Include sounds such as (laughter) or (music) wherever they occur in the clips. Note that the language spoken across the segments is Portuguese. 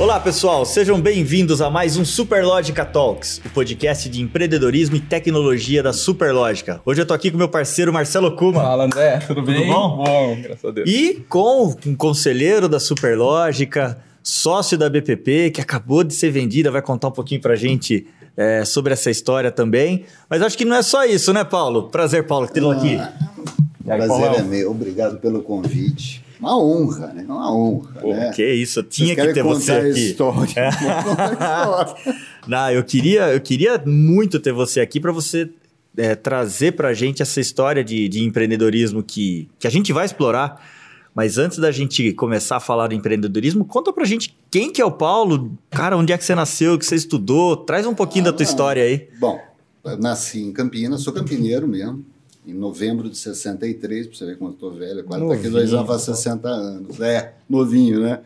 Olá, pessoal, sejam bem-vindos a mais um Superlógica Talks, o podcast de empreendedorismo e tecnologia da Superlógica. Hoje eu tô aqui com meu parceiro Marcelo Kuma. Fala, André, tudo, Tudo bem? bom? Bom, graças a Deus. E com um conselheiro da Superlógica, sócio da BPP, que acabou de ser vendida, vai contar um pouquinho pra gente é, sobre essa história também. Mas acho que não é só isso, né, Paulo? Prazer, Paulo, tê-lo aqui. O prazer é meu. Obrigado pelo convite. Uma honra, né? Uma honra, Pô, né? que isso, eu tinha Vocês que ter você aqui. história. (laughs) História. Não, eu queria, eu queria muito ter você aqui para você é, trazer para a gente essa história de, de empreendedorismo que, que a gente vai explorar. Mas antes da gente começar a falar do empreendedorismo, conta pra gente quem que é o Paulo, cara, onde é que você nasceu, o que você estudou, traz um pouquinho da tua Ah, história aí. Bom, eu nasci em Campinas, sou campineiro mesmo. Em novembro de 63, pra você ver como eu tô velho, quase daqui Novinho, dois anos faz 60 anos. É, novinho, né?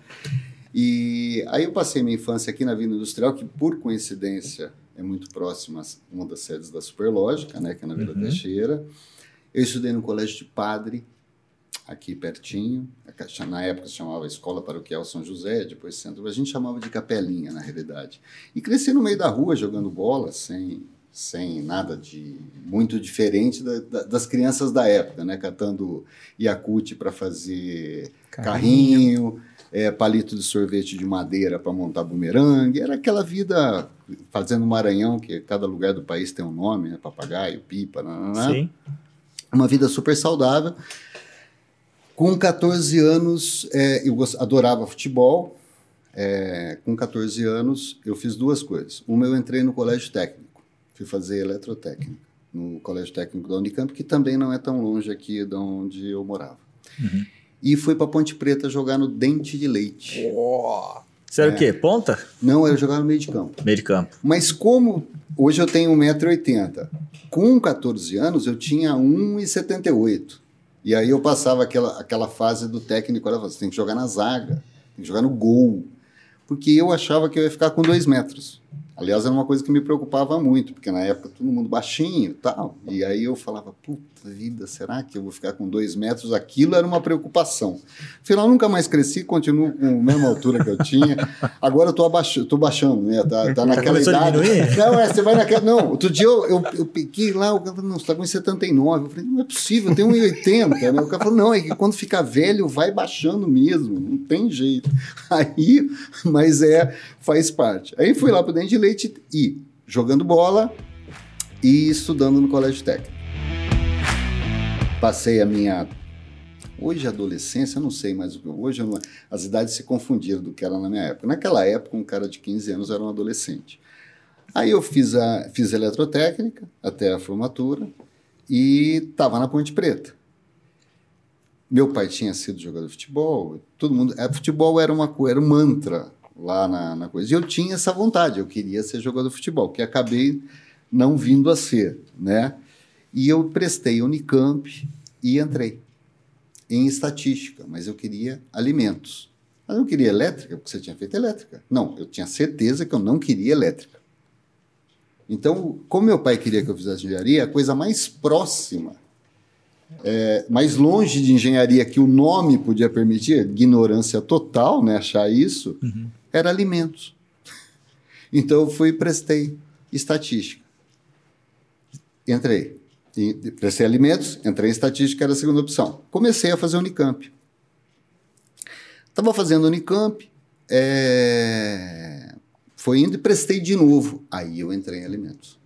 E aí eu passei minha infância aqui na Vila Industrial, que por coincidência é muito próxima a uma das sedes da Superlógica, né? Que é na Vila Uhum. Teixeira. Eu estudei no colégio de padre, aqui pertinho. Na época se chamava Escola Paroquial São José, depois centro. A gente chamava de Capelinha, na realidade. E cresci no meio da rua jogando bola, sem, sem nada de muito diferente da- da- das crianças da época, né? Catando Yakut para fazer carrinho, é, palito de sorvete de madeira para montar bumerangue. Era aquela vida fazendo Maranhão, que cada lugar do país tem um nome, né? Papagaio, pipa, nananã Sim. uma vida super saudável. Com 14 anos, é, eu adorava futebol. É, com 14 anos, eu fiz duas coisas. Uma, eu entrei no colégio técnico. Fui fazer eletrotécnica no colégio técnico da Unicamp, que também não é tão longe aqui de onde eu morava. Uhum. E fui para Ponte Preta jogar no Dente de Leite. Você era o quê? Ponta? Não, eu jogava no meio de campo. Meio de campo. Mas como hoje eu tenho 1,80m, com 14 anos eu tinha 1,78m. E aí eu passava aquela, aquela fase do técnico, olha, você tem que jogar na zaga, tem que jogar no gol. Porque eu achava que eu ia ficar com 2 metros. Aliás, era uma coisa que me preocupava muito, porque na época todo mundo baixinho e tal. E aí eu falava, puta vida, será que eu vou ficar com 2 metros? Aquilo era uma preocupação. Afinal, nunca mais cresci, continuo com a mesma altura que eu tinha. Agora eu tô, abaixo, tô baixando, né? Tá, tá naquela Começou a idade. Não, é, você vai naquela. Não, outro dia eu, eu, eu peguei lá, o cara falou, não, você tá com 79. Eu falei, não é possível, eu tenho 1,80. Né? O cara falou, não, é que quando fica velho vai baixando mesmo, não tem jeito. Aí, mas é, faz parte. Aí fui lá pro Dente de Leite e jogando bola e estudando no colégio técnico. Passei a minha. Hoje, adolescência, eu não sei que. Hoje, não- as idades se confundiram do que era na minha época. Naquela época, um cara de 15 anos era um adolescente. Aí eu fiz, a, fiz eletrotécnica até a formatura e estava na Ponte Preta. Meu pai tinha sido jogador de futebol, todo mundo. É, futebol era uma era um mantra lá na, na coisa. E eu tinha essa vontade, eu queria ser jogador de futebol, que acabei não vindo a ser, né? E eu prestei Unicamp e entrei em estatística, mas eu queria alimentos. Mas eu não queria elétrica, porque você tinha feito elétrica. Não, eu tinha certeza que eu não queria elétrica. Então, como meu pai queria que eu fizesse engenharia, a coisa mais próxima, é, mais longe de engenharia que o nome podia permitir, ignorância total, né, achar isso, era alimentos. Então, eu fui e prestei estatística. Entrei. E prestei alimentos, entrei em estatística, era a segunda opção. Comecei a fazer Unicamp. Estava fazendo Unicamp, é, foi indo e prestei de novo. Aí eu entrei em alimentos.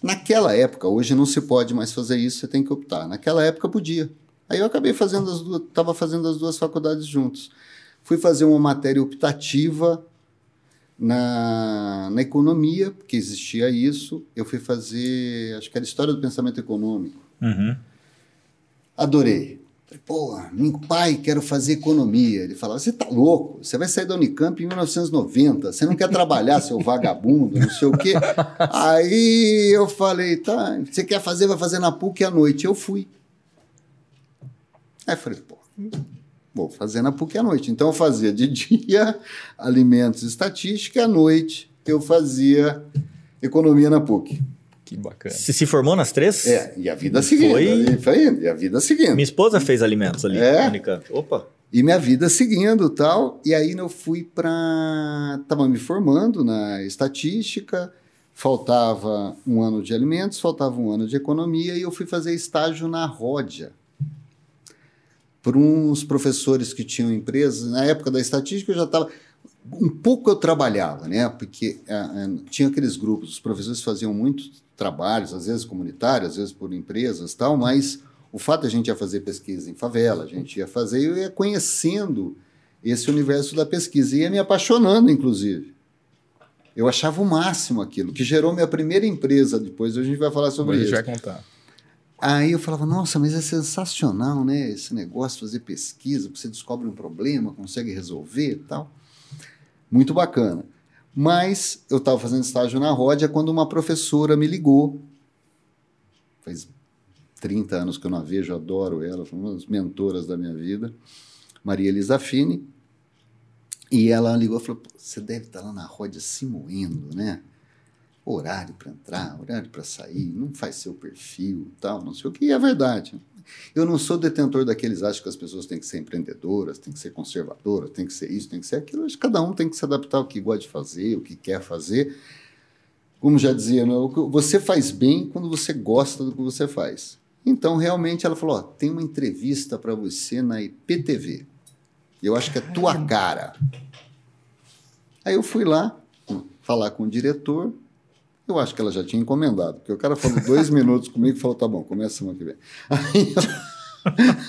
Naquela época, hoje não se pode mais fazer isso, você tem que optar. Naquela época podia. Aí eu acabei fazendo as duas, estava fazendo as duas faculdades juntos. Fui fazer uma matéria optativa na, na economia, porque existia isso. Eu fui fazer, acho que era História do Pensamento Econômico. Uhum. Adorei. Falei, pô, meu pai, quero fazer economia. Ele falava, você tá louco? Você vai sair da Unicamp em 1990, você não quer trabalhar, seu vagabundo, não sei o quê. Aí eu falei, tá, você quer fazer, vai fazer na PUC à noite. Eu fui. Aí eu falei, pô, vou fazer na PUC à noite. Então eu fazia de (laughs) dia alimentos e estatística, e à noite eu fazia economia na PUC. Que bacana. Você se formou nas três? É, e a vida seguindo. Foi- E foi indo, e a vida seguindo. Minha esposa fez alimentos ali É? Unicamp. Opa! E minha vida seguindo tal. E aí eu fui para. Estava me formando na estatística, faltava um ano de alimentos, faltava um ano de economia, e eu fui fazer estágio na Ródia. Por uns professores que tinham empresas. Na época da estatística eu já estava. Um pouco eu trabalhava, né? Porque é, tinha aqueles grupos, os professores faziam muitos trabalhos, às vezes comunitários, às vezes por empresas tal, mas o fato de a gente ia fazer pesquisa em favela, a gente ia fazer, eu ia conhecendo esse universo da pesquisa, ia me apaixonando, inclusive. Eu achava o máximo aquilo, que gerou minha primeira empresa depois, a gente vai falar sobre isso. a gente vai contar. Aí eu falava, nossa, mas é sensacional, né? Esse negócio, fazer pesquisa, você descobre um problema, consegue resolver e tal. Muito bacana. Mas eu estava fazendo estágio na Ródia quando uma professora me ligou. Faz 30 anos que eu não a vejo, adoro ela, foi uma das mentoras da minha vida. Maria Elisa Fini. E ela ligou e falou: "Pô, Você deve estar lá na Ródia se moendo, né? Horário para entrar, horário para sair, não faz seu perfil, tal, não sei o que. E é verdade. Eu não sou detentor daqueles acham que as pessoas têm que ser empreendedoras, têm que ser conservadoras, têm que ser isso, tem que ser aquilo. Acho que cada um tem que se adaptar ao que gosta de fazer, o que quer fazer. Como já dizia, né, você faz bem quando você gosta do que você faz. Então, realmente, ela falou: ó, tem uma entrevista para você na IPTV. Eu acho que é tua cara. Aí eu fui lá falar com o diretor. Eu acho que ela já tinha encomendado, porque o cara falou dois (laughs) minutos comigo e falou: tá bom, começa semana que vem. Aí eu,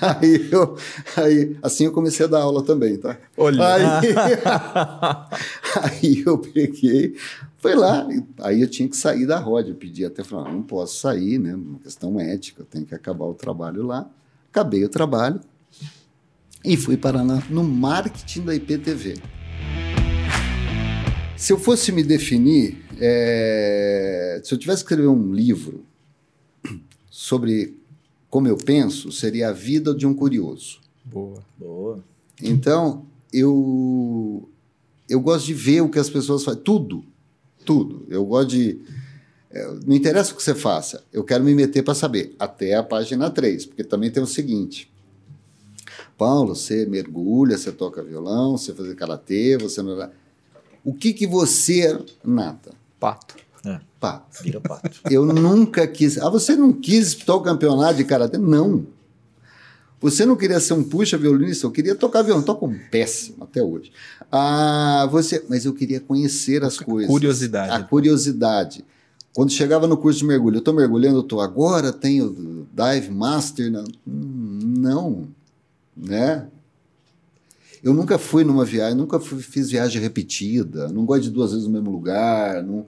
(laughs) aí eu- aí, assim eu comecei a dar aula também, tá? Olha. Aí, (laughs) aí eu peguei, foi lá, aí eu tinha que sair da roda. Eu pedi até, falar, "Ah, não posso sair, né? Uma questão ética, eu tenho que acabar o trabalho lá. Acabei o trabalho e fui parar na- no marketing da IPTV. Se eu fosse me definir, é, se eu tivesse que escrever um livro sobre como eu penso, seria a vida de um curioso. Boa. Boa. Então, eu, eu gosto de ver o que as pessoas fazem. Tudo. Tudo. Eu gosto de. é, Não interessa o que você faça, eu quero me meter para saber. Até a página 3, porque também tem o seguinte. Paulo, você mergulha, você toca violão, você faz karatê, você não. O que, que você. Nada. Pato. Pá. Vira pato. (laughs) Eu nunca quis. Ah, você não quis disputar o campeonato de karatê? Não. Você não queria ser um puxa violinista? Eu queria tocar violão. Toco um péssimo até hoje. Ah, você, mas eu queria conhecer as coisas. Curiosidade. A curiosidade. Quando chegava no curso de mergulho, eu estou mergulhando, eu estou agora, tenho Dive Master. na- Hum, Não, né? Eu nunca fui numa viagem, nunca fui- fiz viagem repetida, não gosto de duas vezes no mesmo lugar. Não,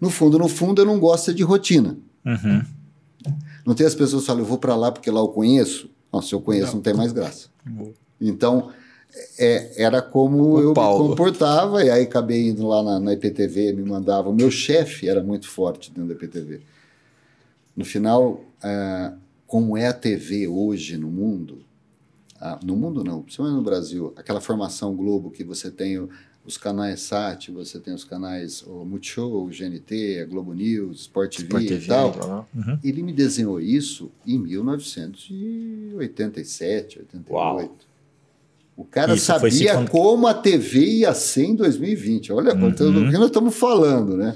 no fundo, no fundo, eu não gosto de rotina. Uhum. Não tem as pessoas que falam, eu vou para lá porque lá eu conheço. Nossa, se eu conheço, não, tem mais graça. Boa. Então, é, era como O eu Paulo. me comportava, e aí acabei indo lá na, na IPTV, me mandava. O meu chefe era muito forte dentro da IPTV. No final, ah, como é a TV hoje no mundo, ah, no mundo não, principalmente no Brasil, aquela formação Globo que você tem os canais SAT, você tem os canais o Multishow, o GNT, a Globo News, Sport TV, Sport e tal. Uhum. Ele me desenhou isso em 1987, 88. Uau. O cara Isso sabia como a TV ia ser em 2020. Olha Uhum. do que nós estamos falando, né?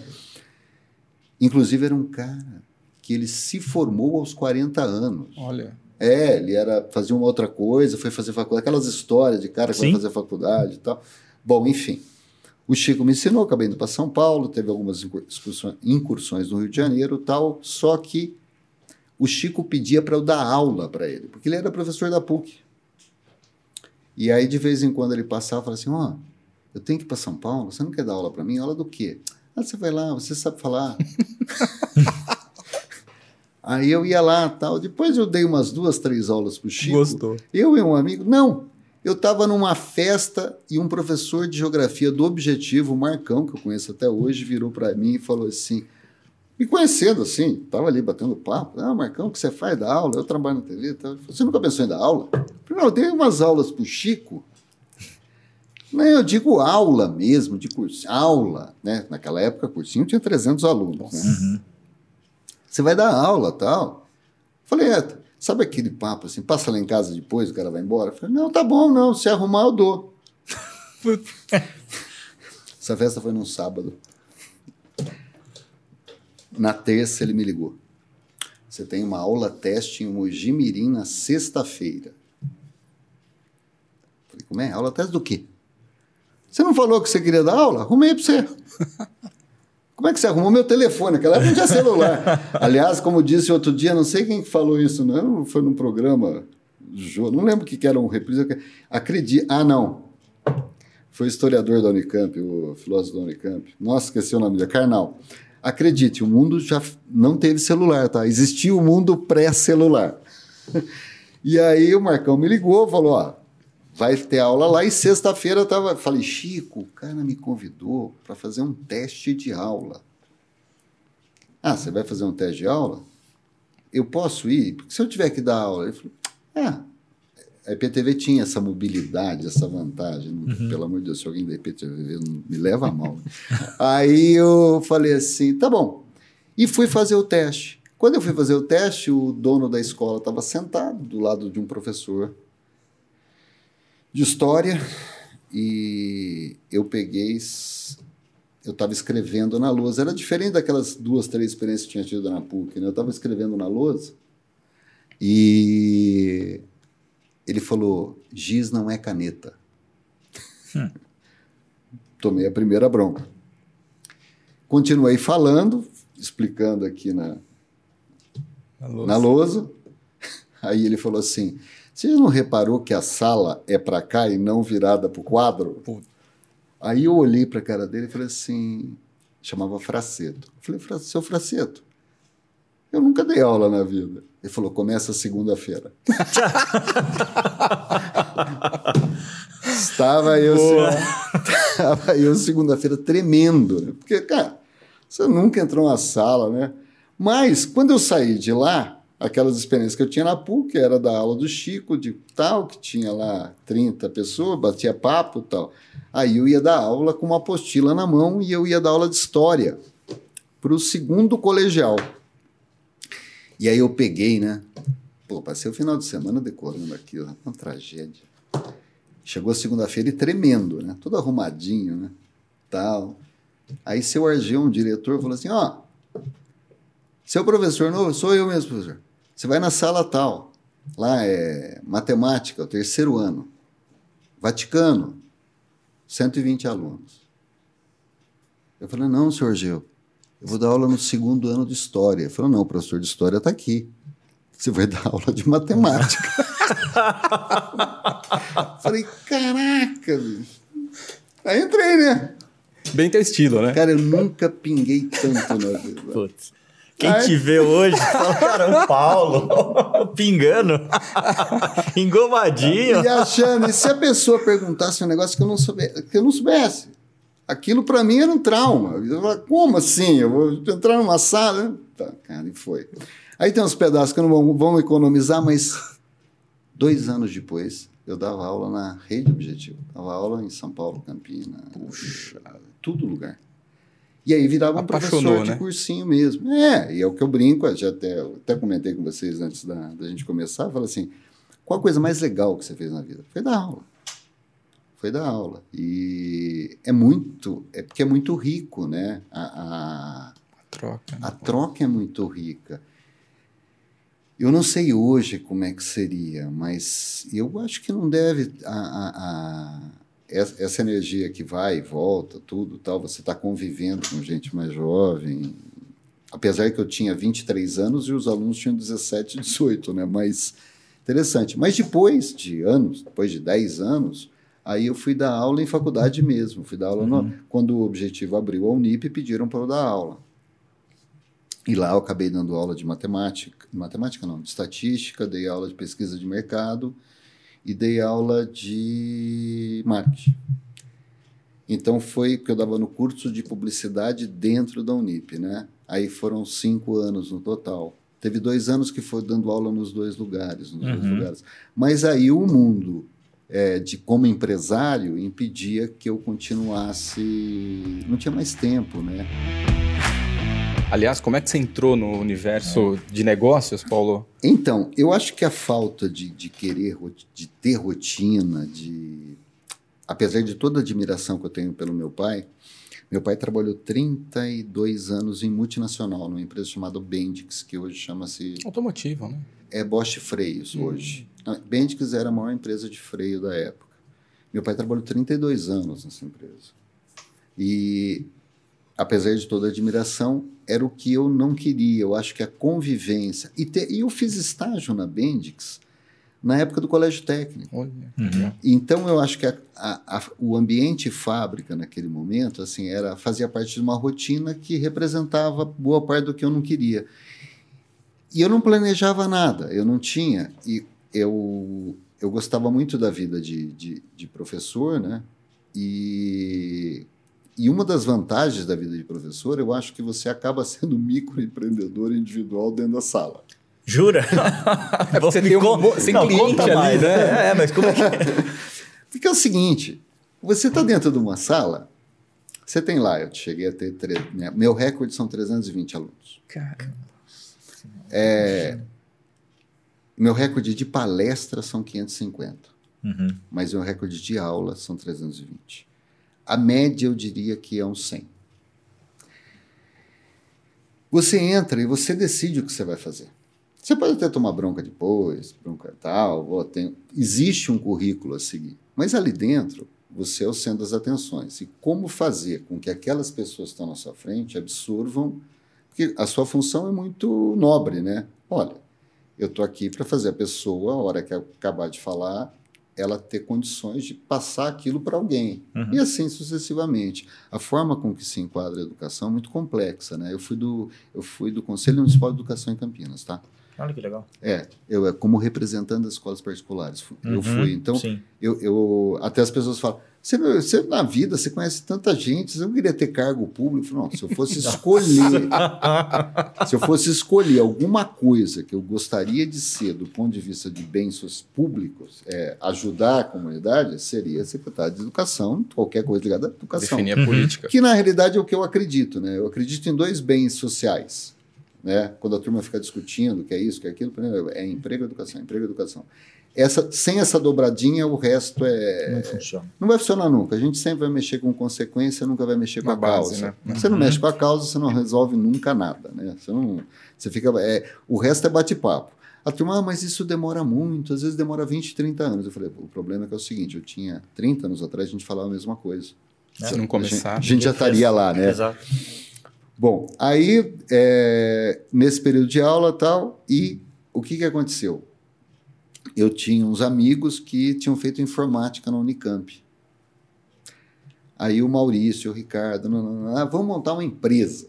Inclusive, era um cara que ele se formou aos 40 anos. Olha. É, ele era fazia uma outra coisa, foi fazer faculdade, aquelas histórias de cara que vai Sim. fazer faculdade e tal. Bom, enfim. O Chico me ensinou, acabei indo para São Paulo, teve algumas incursões no Rio de Janeiro e tal, só que o Chico pedia para eu dar aula para ele, porque ele era professor da PUC. E aí, de vez em quando, ele passava e falava assim: Ó, eu tenho que ir para São Paulo, você não quer dar aula para mim? Aula do quê? Ah, você vai lá, você sabe falar. (laughs) aí eu ia lá tal. Depois eu dei umas duas, três aulas para o Chico. Gostou. Eu e um amigo. Não, eu estava numa festa e um professor de geografia do Objetivo, o Marcão, que eu conheço até hoje, virou para mim e falou assim, me conhecendo assim, estava ali batendo papo. Ah, Marcão, o que você faz da aula? Eu trabalho na TV. e falou, Você nunca pensou em dar aula? Não, eu dei umas aulas para o Chico. Não, eu digo aula mesmo, de curso. Aula, né? Naquela época, cursinho tinha 300 alunos. Né? Uhum. Você vai dar aula tal? Falei, é, Sabe aquele papo assim, passa lá em casa depois, o cara vai embora? Falei, não, tá bom, não, se arrumar eu dou. (laughs) Essa festa foi num sábado. Na terça ele me ligou. Você tem uma aula teste em Mogi Mirim na sexta-feira. Falei, como é? Aula teste do quê? Você não falou que você queria dar aula? Arrumei para você. (laughs) Como é que você arrumou meu telefone? Aquela época não tinha celular. Aliás, como disse outro dia, não sei quem falou isso, não, foi num programa, não lembro o que era um reprise. Acredite. Ah, não. Foi historiador da Unicamp, o filósofo da Unicamp. Nossa, esqueci o nome dele, Karnal. Acredite, o mundo já não teve celular, tá? Existia o mundo pré-celular. (laughs) E aí o Marcão me ligou, falou, ó, vai ter aula lá e sexta-feira eu tava, falei, Chico, o cara me convidou para fazer um teste de aula. Ah, você vai fazer um teste de aula? Eu posso ir? Porque se eu tiver que dar aula, ele falou, ah, a IPTV tinha essa mobilidade, essa vantagem. Uhum. Pelo amor de Deus, se alguém da IPTV me leva a mal. (laughs) Aí eu falei assim, tá bom. E fui fazer o teste. Quando eu fui fazer o teste, o dono da escola estava sentado do lado de um professor de história e eu peguei, eu estava escrevendo na lousa. Era diferente daquelas duas, três experiências que tinha tido na PUC. Né? Eu estava escrevendo na lousa e ele falou: giz não é caneta. Hum. Tomei a primeira bronca. Continuei falando, explicando aqui na, na lousa. na lousa. Aí ele falou assim: você não reparou que a sala é para cá e não virada para o quadro? Puta. Aí eu olhei para a cara dele e falei assim, chamava Fraceto. Eu falei, seu Fraceto, eu nunca dei aula na vida. Ele falou, começa segunda-feira. (laughs) Estava eu, (laughs) estava eu segunda-feira tremendo, né? porque, cara, você nunca entrou na sala, né? Mas, quando eu saí de lá, aquelas experiências que eu tinha na PUC, era da aula do Chico, de tal, que tinha lá 30 pessoas, batia papo tal. Aí eu ia dar aula com uma apostila na mão e eu ia dar aula de história para o segundo colegial. E aí eu peguei, né? Pô, passei o final de semana decorando aquilo, uma tragédia. Chegou segunda-feira e tremendo, né? Todo arrumadinho, né? Tal. Aí seu Argel, um diretor, falou assim: ó, seu professor novo, sou eu mesmo, professor. Você vai na sala tal, lá é matemática, o terceiro ano. Vaticano, 120 alunos. Eu falei, não, senhor Geu, eu vou dar aula no segundo ano de História. Ele falou, não, o professor de História está aqui. Você vai (laughs) dar aula de matemática. (laughs) falei, caraca, bicho. Aí entrei, né? Bem teu estilo, né? Cara, eu nunca pinguei tanto na vida. Putz. Quem Ai. te vê hoje fala, cara, o Paulo, (laughs) pingando, (laughs) engomadinho. E achando, e se a pessoa perguntasse um negócio que eu não soubesse, que eu não soubesse? Aquilo para mim era um trauma. Eu falava, como assim? Eu vou entrar numa sala? Tá, cara, e foi. Aí tem uns pedaços que não vão, vão economizar, mas dois anos depois eu dava aula na Rede Objetivo. Dava aula em São Paulo, Campinas, Puxa, tudo lugar. E aí virava um professor de né? cursinho mesmo. É, e é o que eu brinco, já até, até comentei com vocês antes da, da gente começar, falei assim, qual a coisa mais legal que você fez na vida? Foi dar aula. Foi dar aula. E é muito, é porque é muito rico, né? A, a, a troca. Né? A troca é muito rica. Eu não sei hoje como é que seria, mas eu acho que não deve. A, a essa energia que vai e volta, tudo tal, você está convivendo com gente mais jovem. Apesar que eu tinha 23 anos e os alunos tinham 17, 18, né? Mas interessante. Mas depois de anos, depois de 10 anos, aí eu fui dar aula em faculdade mesmo. Fui dar aula uhum. no, quando o objetivo abriu a Unip, pediram para eu dar aula. E lá eu acabei dando aula de matemática, matemática não, de estatística, dei aula de pesquisa de mercado e dei aula de marketing. Então foi porque eu dava no curso de publicidade dentro da Unip, né? Aí foram cinco anos no total. Teve dois anos que foi dando aula nos dois lugares, nos uhum. dois lugares. Mas aí o mundo é, de como empresário impedia que eu continuasse. Não tinha mais tempo, né? Aliás, como é que você entrou no universo de negócios, Paulo? Então, eu acho que a falta de, de querer, de ter rotina, de apesar de toda a admiração que eu tenho pelo meu pai, meu pai trabalhou 32 anos em multinacional, numa empresa chamada Bendix, que hoje chama-se Automotivo, né? é Bosch Freios hoje. A Bendix era a maior empresa de freio da época. Meu pai trabalhou 32 anos nessa empresa. E, apesar de toda a admiração, era o que eu não queria. Eu acho que a convivência. E, te- e eu fiz estágio na Bendix na época do colégio técnico. Olha. Uhum. Então eu acho que a- a- a- o ambiente fábrica naquele momento assim era fazia parte de uma rotina que representava boa parte do que eu não queria. E eu não planejava nada, eu não tinha. E eu, eu gostava muito da vida de, de, de professor, né? E, e uma das vantagens da vida de professor, eu acho que você acaba sendo microempreendedor individual dentro da sala. Jura? (laughs) É você Me tem um con- sem Não, cliente conta ali, mais, né? É, mas como é que... (laughs) Porque é o seguinte, você está dentro de uma sala, você tem lá, eu cheguei a ter, tre- meu recorde são 320 alunos. Cara, Meu recorde de palestra são 550, Uhum. mas meu recorde de aula são 320. A média eu diria que é uns 100. Você entra e você decide o que você vai fazer. Você pode até tomar bronca depois, bronca tal, ó, tem- existe um currículo a seguir. Mas ali dentro, você é o centro das atenções. E como fazer com que aquelas pessoas que estão na sua frente absorvam, porque a sua função é muito nobre, né? Olha, eu estou aqui para fazer a pessoa, a hora que acabar de falar, ela ter condições de passar aquilo para alguém. Uhum. E assim sucessivamente. A forma com que se enquadra a educação é muito complexa. Né? Eu, fui do, eu fui do Conselho Municipal de Educação em Campinas. Tá? Olha que legal. É, eu é como representante das escolas particulares. Eu Uhum, fui. Então, Sim. eu, eu- até as pessoas falam, você, você na vida, você conhece tanta gente, você não queria ter cargo público? Eu falo, não, se eu fosse (laughs) escolher, se eu fosse escolher alguma coisa que eu gostaria de ser do ponto de vista de bens públicos, é, ajudar a comunidade, seria secretário de educação, qualquer coisa ligada à educação. definir a Uhum. política. Que na realidade é o que eu acredito, né? Eu acredito em dois bens sociais, né? Quando a turma fica discutindo que é isso, que é aquilo, é emprego, educação, emprego, educação. Essa, sem essa dobradinha, o resto é Não funciona. não vai funcionar nunca. A gente sempre vai mexer com consequência, nunca vai mexer com Na a base, causa. né? Você não Uhum. mexe com a causa, você não resolve nunca nada, né? Você não, você fica, é, o resto é bate-papo. A turma, ah, mas isso demora muito, às vezes demora 20, 30 anos. Eu falei, o problema é que é o seguinte, eu tinha 30 anos atrás, a gente falava a mesma coisa. Se não A começar. gente, a gente já estaria lá, né? Exato. Bom, aí, é, nesse período de aula tal, e o que, que aconteceu? Eu tinha uns amigos que tinham feito informática na Unicamp. Aí o Maurício, o Ricardo, não, não, não, ah, vamos montar uma empresa.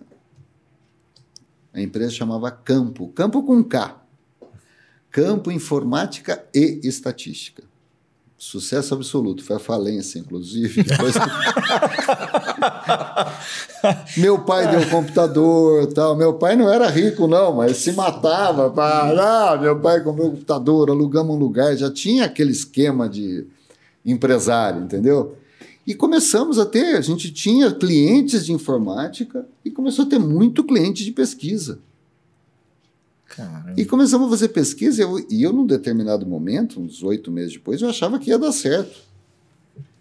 A empresa chamava Campo, Campo com K. Campo Informática e Estatística. Sucesso absoluto, foi a falência, inclusive. Depois... (laughs) meu pai deu computador tal. Meu pai não era rico, não, mas se matava. Pra... Ah, meu pai comprou computador, alugamos um lugar, já tinha aquele esquema de empresário, entendeu? E começamos a ter, a gente tinha clientes de informática e começou a ter muito cliente de pesquisa. Caramba. E começamos a fazer pesquisa, e eu, e eu, num determinado momento, uns oito meses depois, eu achava que ia dar certo.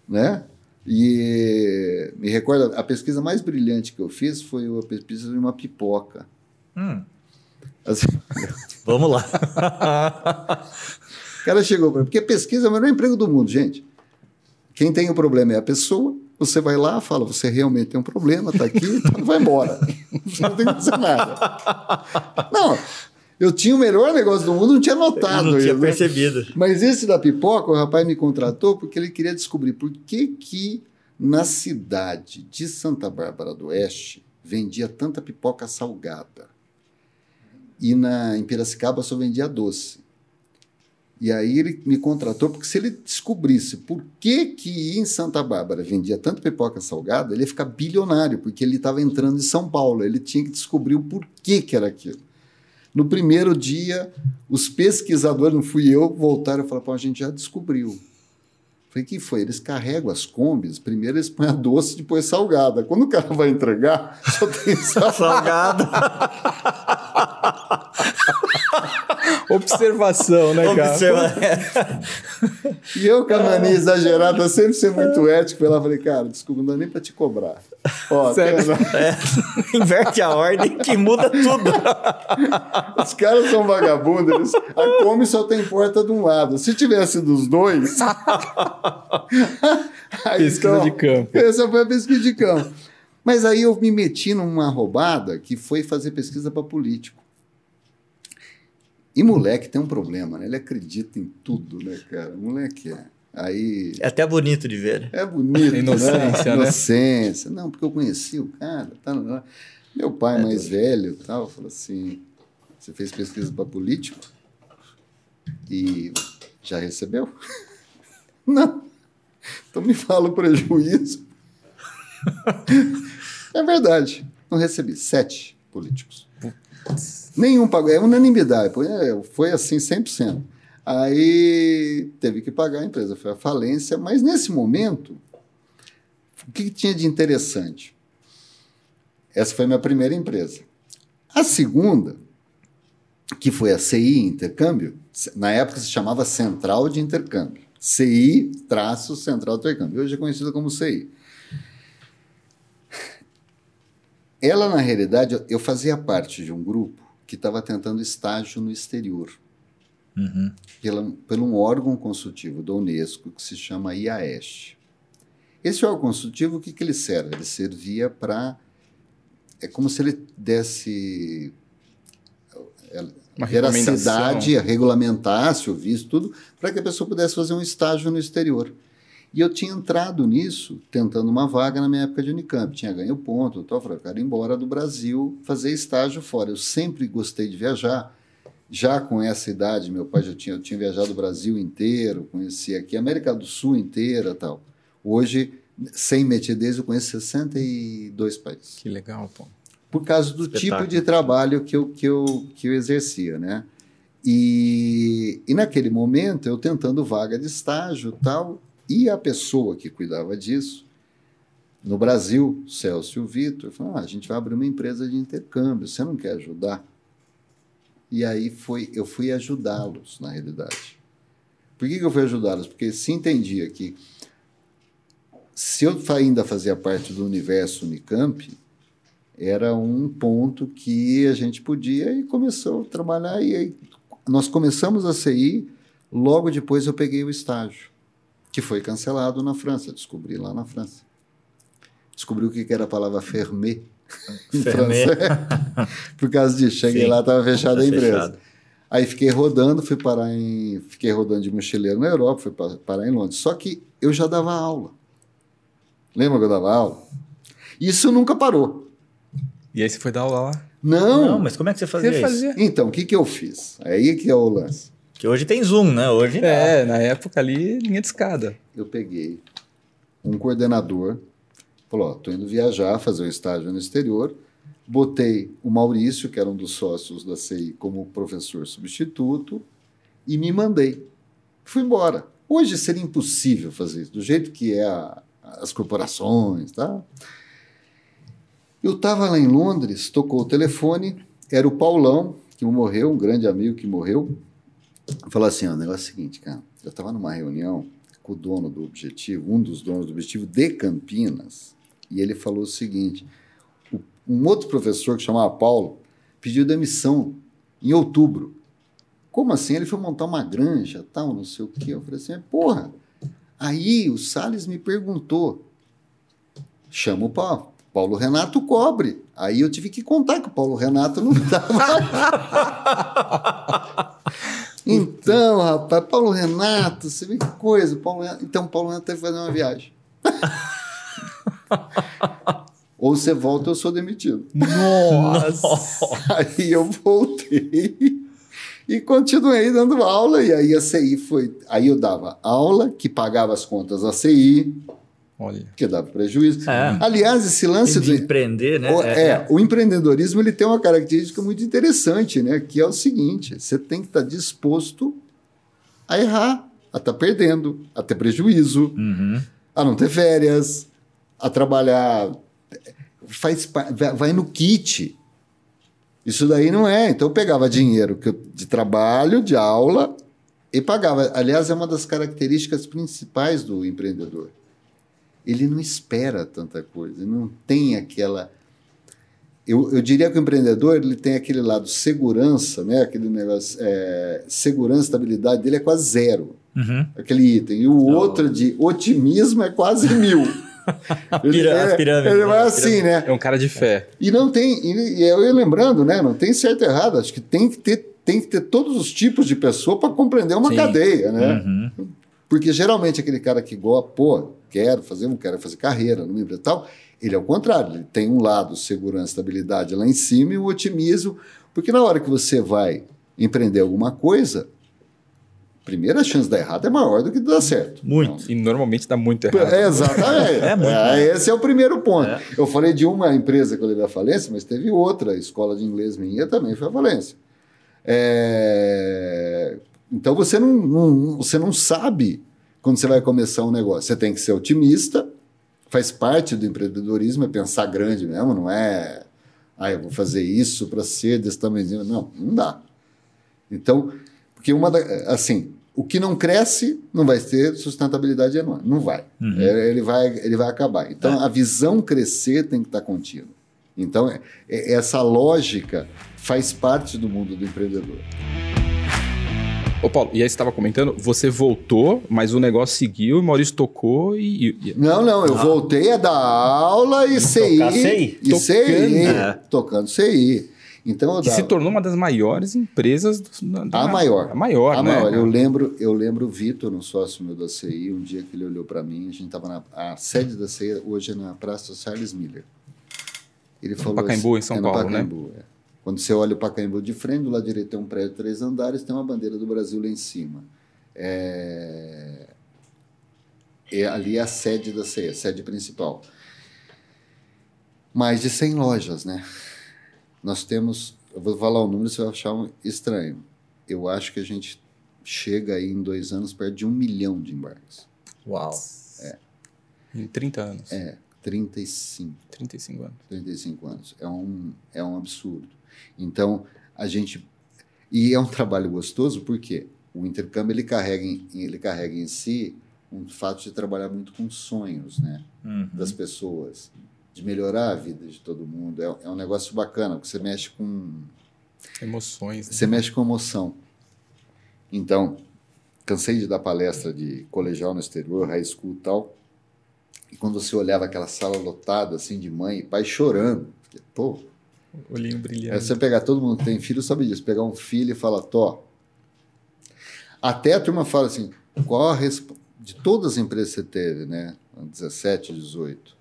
Né? E me recordo, a pesquisa mais brilhante que eu fiz foi a pesquisa de uma pipoca. Hum, Assim, (laughs) vamos lá. o cara chegou para mim, porque pesquisa é o melhor emprego do mundo, gente. Quem tem o problema é a pessoa, você vai lá, fala, você realmente tem um problema, tá aqui, então vai embora. (laughs) Você não tem que fazer nada. Não, eu tinha o melhor negócio do mundo, não tinha Eu notado não tinha isso, né? percebido. Mas esse da pipoca, o rapaz me contratou porque ele queria descobrir por que que na cidade de Santa Bárbara do Oeste vendia tanta pipoca salgada. E na, em Piracicaba só vendia doce. E aí ele me contratou porque se ele descobrisse por que que em Santa Bárbara vendia tanta pipoca salgada, ele ia ficar bilionário, porque ele estava entrando em São Paulo. Ele tinha que descobrir o porquê que era aquilo. No primeiro dia, os pesquisadores, não fui eu, voltaram e falaram: Pô, a gente já descobriu. Falei, que foi? Eles carregam as combis, primeiro eles põem a doce, depois salgada. Quando o cara vai entregar, (laughs) só tem salgada. (laughs) (laughs) Observação, né, cara? Observa... (laughs) e eu, com a mania exagerada, sempre ser muito ético, fui lá falei, cara, desculpa, não dá nem pra te cobrar. Ó, (laughs) certo. É, (laughs) inverte a ordem que muda tudo. Os caras são vagabundos, eles, a come só tem porta de um lado. Se tivesse dos dois. aí, pesquisa então, de campo. Essa foi a pesquisa de campo. Mas aí eu me meti numa roubada que foi fazer pesquisa para político. E moleque tem um problema, né? Ele acredita em tudo, né, cara? Moleque é. Aí. É até bonito de ver. É bonito. Né? Inocência, né? Inocência. Não, porque eu conheci o cara. Tá, meu pai, é mais doido. velho, tal, falou assim: você fez pesquisa para político? E já recebeu? (laughs) Não. Então me fala o prejuízo. (laughs) é verdade. Não recebi. Sete políticos. Nenhum pagou. É unanimidade. É, foi assim 100%. Aí teve que pagar a empresa, foi a falência. Mas nesse momento, o que, tinha de interessante? Essa foi a minha primeira empresa. A segunda, que foi a CI Intercâmbio, na época se chamava Central de Intercâmbio. CI traço Central de Intercâmbio. Hoje é conhecida como CI. Ela, na realidade, eu fazia parte de um grupo que estava tentando estágio no exterior. Uhum. Pela, por um órgão consultivo da Unesco que se chama IAESH. Esse órgão consultivo, o que, que ele serve? Ele servia para. É como se ele desse. É, Uma veracidade, regulamentasse o visto, tudo, para que a pessoa pudesse fazer um estágio no exterior. E eu tinha entrado nisso, tentando uma vaga na minha época de Unicamp. Tinha ganho ponto, tal. Falei, eu quero ir embora do Brasil fazer estágio fora. Eu sempre gostei de viajar. Já com essa idade, meu pai já tinha, eu tinha viajado o Brasil inteiro, conhecia aqui a América do Sul inteira tal. Hoje, sem metidez, eu conheço 62 países. Que legal, pô. Por causa do Espetáculo. tipo de trabalho que eu, que eu, que eu exercia, né? E, e naquele momento, eu tentando vaga de estágio tal, e a pessoa que cuidava disso, no Brasil, Celso e o Vitor, falou: ah, a gente vai abrir uma empresa de intercâmbio, você não quer ajudar? E aí foi, eu fui ajudá-los, na realidade. Por que, que eu fui ajudá-los? Porque se entendia que se eu ainda fazia parte do universo Unicamp, era um ponto que a gente podia e começou a trabalhar. E aí, nós começamos a CI, logo depois eu peguei o estágio que foi cancelado na França. Descobri lá na França. Descobri o que era a palavra fermé em fermé. (laughs) Por causa disso. Cheguei Sim, lá, estava fechada a empresa. Fechado. Aí fiquei rodando, fui parar em. Fiquei rodando de mochileiro na Europa, fui parar em Londres. Só que eu já dava aula. Lembra que eu dava aula? Isso nunca parou. E aí você foi dar aula lá? Não. Não, mas como é que você fazia, você fazia? isso? Então, o que, que eu fiz? Aí que é o lance. Que hoje tem Zoom, né? Hoje É, na época ali, linha de escada. Eu peguei um coordenador, falou: Ó, tô indo viajar, fazer um estágio no exterior. Botei o Maurício, que era um dos sócios da CI, como professor substituto e me mandei. Fui embora. Hoje seria impossível fazer isso, do jeito que é a, as corporações, tá? Eu estava lá em Londres, tocou o telefone, era o Paulão, que morreu, um grande amigo que morreu, falou assim: ó, o negócio é o seguinte, cara. Eu estava numa reunião com o dono do Objetivo, um dos donos do Objetivo de Campinas, e ele falou o seguinte: um outro professor que chamava Paulo pediu demissão em outubro. Como assim? Ele foi montar uma granja, tal, não sei o quê. Eu falei assim: porra. Aí o Salles me perguntou: chama o Paulo. Paulo Renato cobre. Aí eu tive que contar que o Paulo Renato não estava. (laughs) Então, rapaz, Paulo Renato, você vê que coisa. Paulo Renato, então, Paulo Renato teve que fazer uma viagem. (laughs) ou você volta ou eu sou demitido. Nossa! (laughs) Aí eu voltei e continuei dando aula. E aí a CI foi. Aí eu dava aula, que pagava as contas da CI, Olha. Que dava prejuízo. É. Aliás, esse lance de empreender, né? O, é, é, o empreendedorismo ele tem uma característica muito interessante, né? Que é o seguinte: você tem que estar disposto a errar, a estar perdendo, a ter prejuízo, Uhum. a não ter férias, a trabalhar. Faz, vai no kit. Isso daí não é. Então eu pegava dinheiro de trabalho, de aula e pagava. Aliás, é uma das características principais do empreendedor. Ele não espera tanta coisa, ele não tem aquela. Eu, eu diria que o empreendedor ele tem aquele lado segurança, né? Aquele negócio, é, segurança, estabilidade dele é quase zero Uhum. aquele item. E o outro de otimismo é quase mil. (laughs) Pira- é, as pirâmides, ele né? vai As assim, né? É um cara de fé. E não tem. E, e eu ia lembrando, né? Não tem certo e errado. Acho que tem que ter, tem que ter todos os tipos de pessoa para compreender uma Sim. cadeia, né? Uhum. Porque geralmente aquele cara que gosta, pô, quero fazer, não quero fazer carreira, não me e tal, ele é o contrário, ele tem um lado segurança, estabilidade lá em cima e o otimismo, porque na hora que você vai empreender alguma coisa, primeiro a chance de dar errado é maior do que de dar certo. Muito. E normalmente dá muito errado. É, exatamente. (laughs) É muito, É, né? esse é o primeiro ponto. É. Eu falei de uma empresa que eu levei à falência, mas teve outra, a escola de inglês minha também foi à falência. É, Então você não, não- você não sabe quando você vai começar um negócio. Você tem que ser otimista, faz parte do empreendedorismo, é pensar grande mesmo, não é. Ah, eu vou fazer isso para ser desse tamanhozinho. Não, não dá. Então, porque uma da, assim, o que não cresce não vai ter sustentabilidade enorme, não vai. Uhum. É, ele vai, ele vai acabar. Então, a visão crescer tem que estar contínua. Então, é- é- essa lógica faz parte do mundo do empreendedor. Ô, Paulo, e aí você estava comentando, você voltou, mas o negócio seguiu, o Maurício tocou e. e- Não, não, eu Ah. voltei a dar aula e CI. E CI, É. tocando CI. Então, que se tornou uma das maiores empresas do, da- A maior. A maior, A né? maior. Eu lembro, eu lembro o Vitor, um sócio meu da CI, um dia que ele olhou para mim, a gente estava na a sede da CI hoje é na Praça Charles Miller. Ele falou Pacaembu, assim, em São é no Paulo, né? Pacaembu, é. Quando você olha o Pacaembu de frente, do lado direito tem um prédio de três andares, tem uma bandeira do Brasil lá em cima. É... é- ali é a sede da CI, a sede principal. Mais de 100 lojas, né? Nós temos, eu vou falar o número, você vai achar um estranho. Eu acho que a gente chega aí em dois anos perto de um milhão de embarques. Uau. Em 30 anos. É, 35, 35 anos. 35 anos. É um, é um absurdo. Então, a gente. E é um (laughs) trabalho gostoso porque o intercâmbio ele carrega em, ele carrega em si um fato de trabalhar muito com sonhos, né? Uhum. das pessoas, de melhorar a vida de todo mundo. É, é um negócio bacana, porque você mexe com Emoções. né? você mexe com emoção. Então, cansei de dar palestra de colegial no exterior, high school e tal. E quando você olhava aquela sala lotada assim de mãe e pai chorando, porque, pô, Olhinho é brilhante. você pegar todo mundo que tem filho sabe disso, pegar um filho e falar, Tó. Até a turma fala assim, qual a resp... de todas as empresas que você teve, né? 17, 18.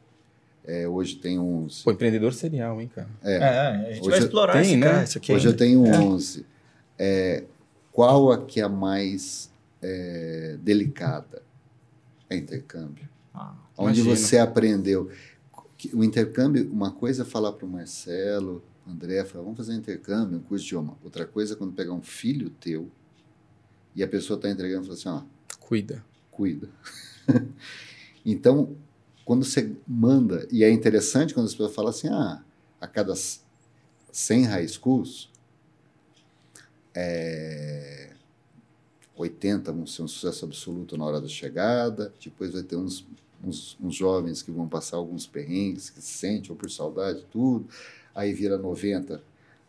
É, hoje tem 11. Pô, empreendedor serial, hein, cara? É, a gente Hoje vai eu- explorar tem, esse, né? cara, isso aqui Hoje eu ainda. tenho É. 11. É, qual a que é a mais é, delicada? É intercâmbio. Ah, Onde Imagino. você aprendeu. O intercâmbio, uma coisa é falar para o Marcelo, André, falar, vamos fazer um intercâmbio, um curso de idioma. Outra coisa é quando pegar um filho teu e a pessoa está entregando e fala assim, ó, Cuida. cuida. (laughs) então, quando você manda, e é interessante quando as pessoas falam assim, ah, a cada 100 high schools, é, 80 vão ser um sucesso absoluto na hora da chegada, depois vai ter uns, uns, uns jovens que vão passar alguns perrengues, que se sentem ou por saudade, tudo, aí vira 90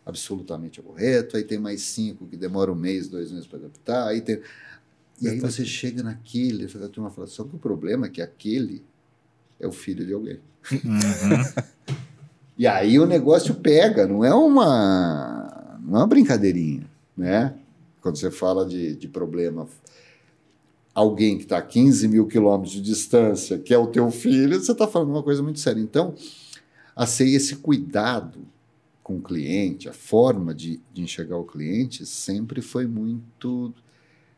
absolutamente correto, aí tem mais cinco que demora um mês, dois meses para adaptar, aí tem... E aí você chega naquele, a turma fala, só que o problema é que aquele é o filho de alguém. Uhum. (laughs) E aí o negócio pega, não é uma, não é uma brincadeirinha, né? Quando você fala de, de problema, alguém que está a 15 mil quilômetros de distância, que é o teu filho, você está falando uma coisa muito séria. Então, a ser esse cuidado com o cliente, a forma de, de enxergar o cliente sempre foi muito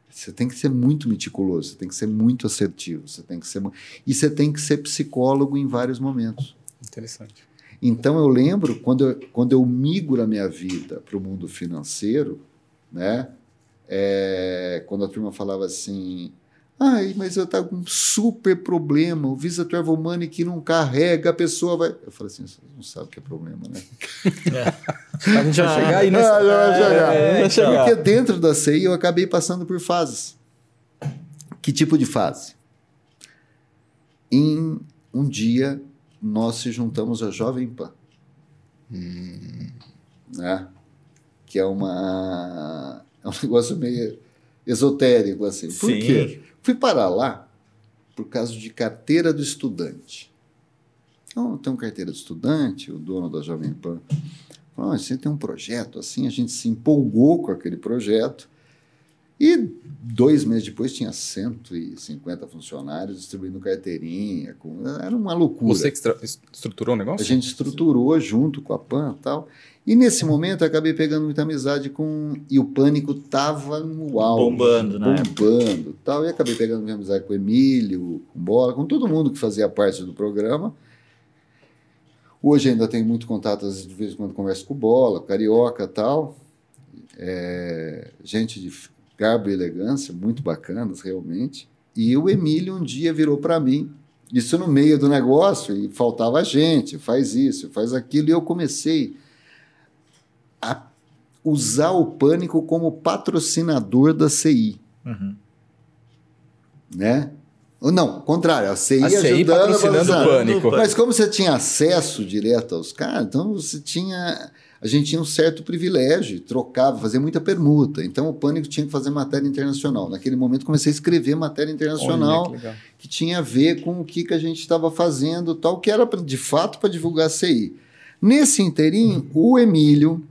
você tem que ser muito meticuloso, você tem que ser muito assertivo, você tem que ser e você tem que ser psicólogo em vários momentos. Interessante. Então eu lembro quando eu, quando eu migro a minha vida para o mundo financeiro, né? é, quando a turma falava assim, Ai, mas eu tava com um super problema. O Visa Travel Money que não carrega, a pessoa vai. Eu falei assim: você não sabe o que é problema, né? A gente vai chegar aí nessa. Ah, já vai chegar. É, vai chegar. Porque dentro da CI eu acabei passando por fases. Que tipo de fase? Em um dia nós se juntamos a Jovem Pan. Né? Que é uma é um (laughs) negócio meio esotérico assim. Por Sim. quê? Fui parar lá por causa de carteira do estudante. Então, eu tenho carteira de estudante, o dono da Jovem Pan falou, "Ah, você tem um projeto assim, a gente se empolgou com aquele projeto e dois meses depois tinha 150 funcionários distribuindo carteirinha, com- era uma loucura. Você que estruturou o negócio? A gente estruturou junto com a PAN e tal. E nesse momento eu acabei pegando muita amizade com. E o pânico tava no auge. Bombando, né? Bombando e tal. E acabei pegando muita amizade com o Emílio, com o Bola, com todo mundo que fazia parte do programa. Hoje ainda tenho muito contato, às vezes, de vez em quando converso com o Bola, Carioca e tal. É, gente de garbo e elegância, muito bacanas, realmente. E o Emílio um dia virou para mim, isso no meio do negócio, e faltava gente, faz isso, faz aquilo, e eu comecei a usar o pânico como patrocinador da CI, Uhum. né? Não, contrário, a CI, A CI ajudando a patrocinando o balançar. pânico. Mas como você tinha acesso direto aos caras, então você tinha. A gente tinha um certo privilégio, trocava, fazia muita permuta. Então o Pânico tinha que fazer matéria internacional. Naquele momento comecei a escrever matéria internacional Olha, que que tinha a ver com o que, que a gente estava fazendo, tal, que era de fato para divulgar a CI. Nesse inteirinho, o Emílio,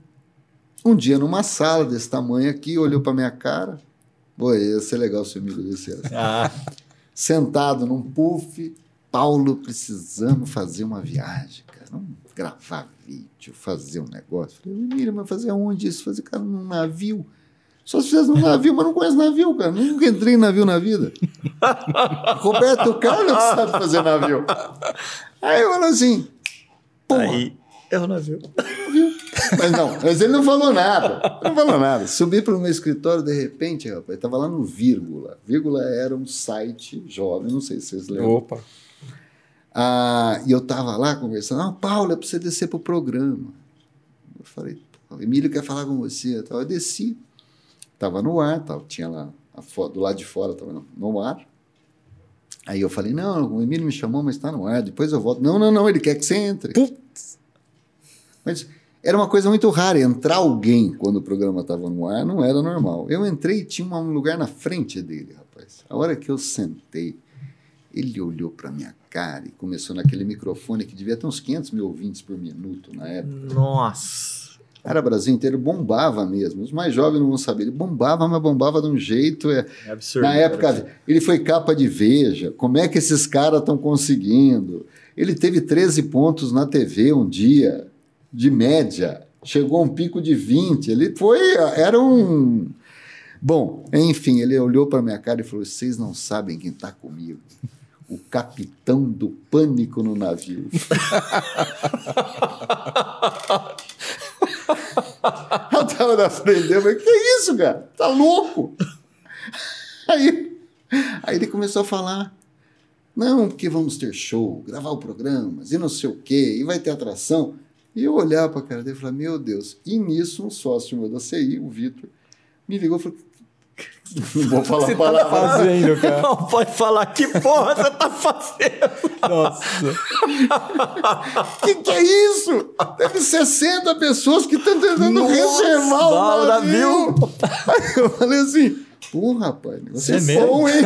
um dia numa sala desse tamanho aqui, olhou para minha cara. Pô, ia ser legal se o Emílio dissesse Ah, sentado num puff. Paulo, precisamos fazer uma viagem, cara. Vamos gravar vídeo, fazer um negócio. Falei, Emílio, mas fazer aonde isso? Fazer, cara, num navio. Só se fizesse num navio, mas não conheço navio, cara. Nunca entrei em navio na vida. (laughs) Roberto Carlos sabe fazer navio. Aí eu falo assim, porra, aí eu não viu. mas não, mas ele não falou nada. Não falou nada. Subi para o meu escritório, de repente, rapaz, estava lá no Vírgula. Vírgula era um site jovem, não sei se vocês lembram. Opa. Ah, e eu estava lá conversando, ah, Paulo, é para você descer para o programa. Eu falei, "Pô, o Emílio quer falar com você. Eu desci, estava no ar, tava, tinha lá, do lado de fora estava no, no ar. Aí eu falei, não, o Emílio me chamou, mas está no ar, depois eu volto. Não, não, não, ele quer que você entre. Mas era uma coisa muito rara, entrar alguém quando o programa estava no ar não era normal. Eu entrei e tinha um lugar na frente dele, rapaz. A hora que eu sentei, ele olhou para minha cara e começou naquele microfone que devia ter uns 500 mil ouvintes por minuto na época. Nossa. Cara, o Brasil inteiro bombava mesmo. Os mais jovens não vão saber. Ele bombava, mas bombava de um jeito. É... É absurdo. Na cara. época, ele foi capa de Veja. Como é que esses caras estão conseguindo? Ele teve 13 pontos na TV um dia, de média. Chegou a um pico de 20. Ele foi. Era um. Bom, enfim, ele olhou para minha cara e falou: Vocês não sabem quem está comigo. O capitão do pânico no navio. (laughs) Eu tava na frente dele, eu falei, que isso, cara? Tá louco? Aí, aí ele começou a falar, não, porque vamos ter show, gravar o programa, e não sei o quê, e vai ter atração. E eu olhava pra cara dele e falava, meu Deus. E nisso, um sócio meu da CI, o Vitor, me ligou e falou, não vou falar Você a tá palavra. fazendo, (laughs) cara? Não pode falar que porra você tá fazendo. Nossa. (laughs) que que é isso? Ser 60 pessoas que estão tentando Nossa, reservar o o navio. navio. Aí eu falei assim, pô, rapaz, você É é mesmo? bom, hein?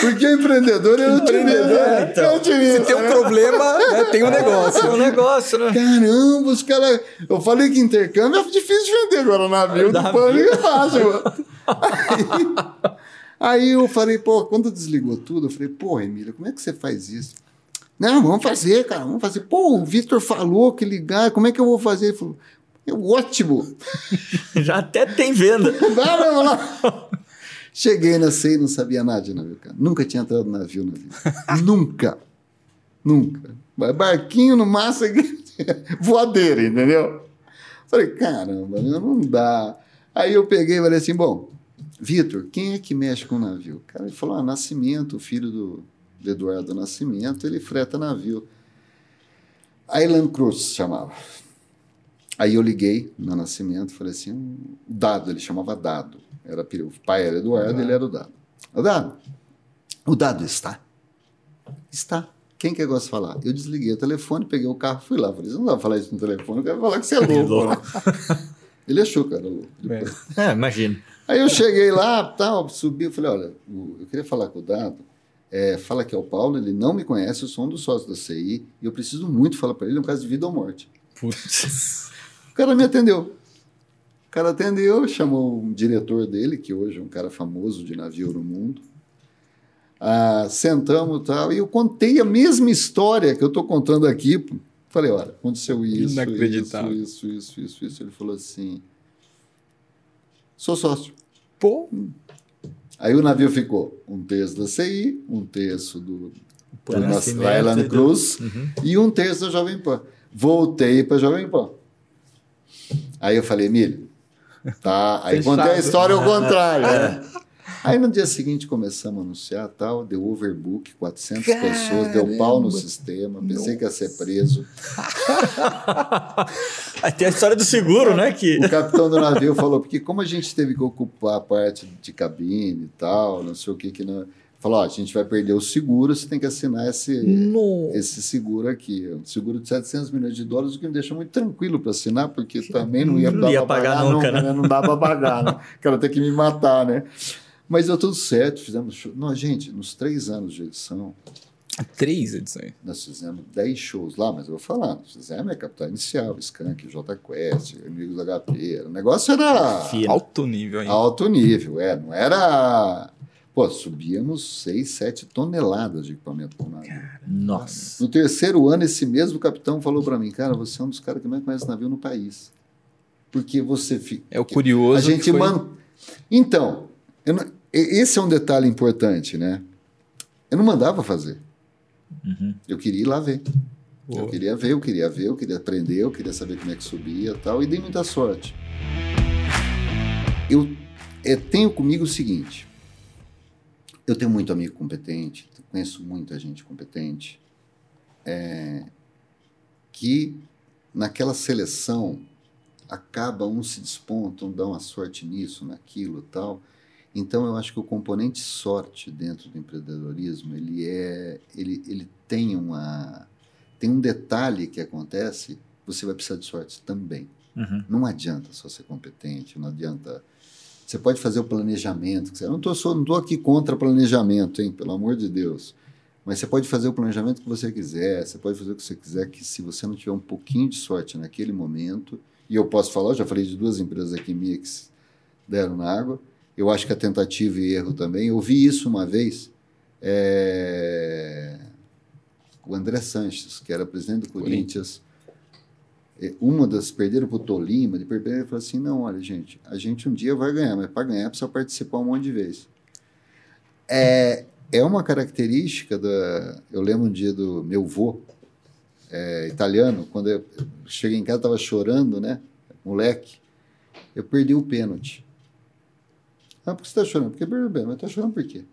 Porque o empreendedor é otimista. É, então. É Se tem um né? problema, né, tem um É negócio. um negócio, né? Caramba, os caras... Eu falei que intercâmbio é difícil de vender agora, navio do Navio. pânico é fácil. Aí, aí eu falei, pô, quando desligou tudo, eu falei, pô, Emília, como é que você faz isso? Não, vamos fazer, cara, vamos fazer. Pô, o Vitor falou que ligar, como é que eu vou fazer? Ele falou, é ótimo, (laughs) Já até tem venda. (laughs) vamos lá. Cheguei na CEI, não sabia nada de navio, cara. Nunca tinha entrado no navio na vida. Nunca. Nunca. Barquinho no massa, (laughs) voadeira, entendeu? Falei, caramba, não dá. Aí eu peguei e falei assim, bom, Vitor, quem é que mexe com o navio? O cara ele falou: ah, Nascimento, o filho do, do Eduardo Nascimento, ele freta navio. Island Cruz chamava. Aí eu liguei no Nascimento, falei assim: o Dado, ele chamava Dado. Era, o pai era Eduardo, ele era o Dado. O Dado, o Dado está. Está. Quem que gosta de falar? Eu desliguei o telefone, peguei o carro, fui lá. Falei, não dá pra falar isso no telefone, eu quero falar que você é (laughs) louco. Né? Ele achou que era louco. É, é imagino. Aí eu cheguei lá, tal, subi, eu falei, olha, eu queria falar com o Dado, é, fala que é o Paulo, ele não me conhece, eu sou um dos sócios da CI, e eu preciso muito falar para ele, é um caso de vida ou morte. Putz. O cara me atendeu. O cara atendeu, chamou um diretor dele, que hoje é um cara famoso de navio no mundo. Ah, sentamos e tal, e eu contei a mesma história que eu estou contando aqui. Falei, olha, aconteceu isso, isso, isso, isso, isso, isso. Ele falou assim, sou sócio. Pô. Aí o navio ficou um terço da CI, um terço do, do Island Cruz uhum. e um terço da Jovem Pan. Voltei para Jovem Pan. Aí eu falei, Emílio, tá. Aí Fechado. contei a história ao contrário. né? (laughs) Aí no dia seguinte começamos a anunciar tal, deu overbook, 400 Caramba. pessoas, deu pau no sistema, pensei Nossa. que ia ser preso. (laughs) Aí tem a história do seguro, né? Que... O capitão do navio falou, porque como a gente teve que ocupar a parte de cabine e tal, não sei o que que não... Falou, ó, a gente vai perder o seguro, você tem que assinar esse, esse seguro aqui. Um seguro de 700 milhões de dólares, o que me deixa muito tranquilo para assinar, porque também não ia, não ia pagar, pagar nunca, nunca, né? Não dá para pagar, né? Quero ter que me matar, né? Mas deu tudo certo, fizemos show. Não, gente, nos três anos de edição. Três edições? Nós fizemos dez shows lá, mas eu vou falar, nós fizemos a Capital Inicial, Skank, J Quest, Amigos da HP. O negócio era. Fino. Alto nível ainda. Alto nível, é. Não era. Pô, subíamos 6, 7 toneladas de equipamento por navio. Nossa. No terceiro ano, esse mesmo capitão falou para mim, cara, você é um dos caras que mais conhece navio no país. Porque você fica. É o curioso. A gente foi... man... Então, não... Esse é um detalhe importante, né? Eu não mandava fazer. Uhum. Eu queria ir lá ver. Boa. Eu queria ver, eu queria ver, eu queria aprender, eu queria saber como é que subia tal, e dei muita sorte. Eu é, tenho comigo o seguinte: eu tenho muito amigo competente, conheço muita gente competente, é, que naquela seleção acaba um se desponta, um dá uma sorte nisso, naquilo tal então eu acho que o componente sorte dentro do empreendedorismo ele é ele, ele tem uma tem um detalhe que acontece você vai precisar de sorte também uhum. não adianta só ser competente não adianta você pode fazer o planejamento eu não estou aqui contra planejamento hein pelo amor de Deus mas você pode fazer o planejamento que você quiser você pode fazer o que você quiser que se você não tiver um pouquinho de sorte naquele momento e eu posso falar eu já falei de duas empresas aqui minhas que deram na água eu acho que é tentativa e erro também. Eu vi isso uma vez. É... O André Sanches, que era presidente do Corinthians, uma das perderam para o Tolima, de perder, ele falou assim: não, olha, gente, a gente um dia vai ganhar, mas para ganhar precisa participar um monte de vezes. É, é uma característica da. Eu lembro um dia do meu vô, é, italiano, quando eu cheguei em casa, estava chorando, né? Moleque, eu perdi o pênalti. Ah, por que você está chorando? Porque perdeu o pênalti. Mas está chorando por quê?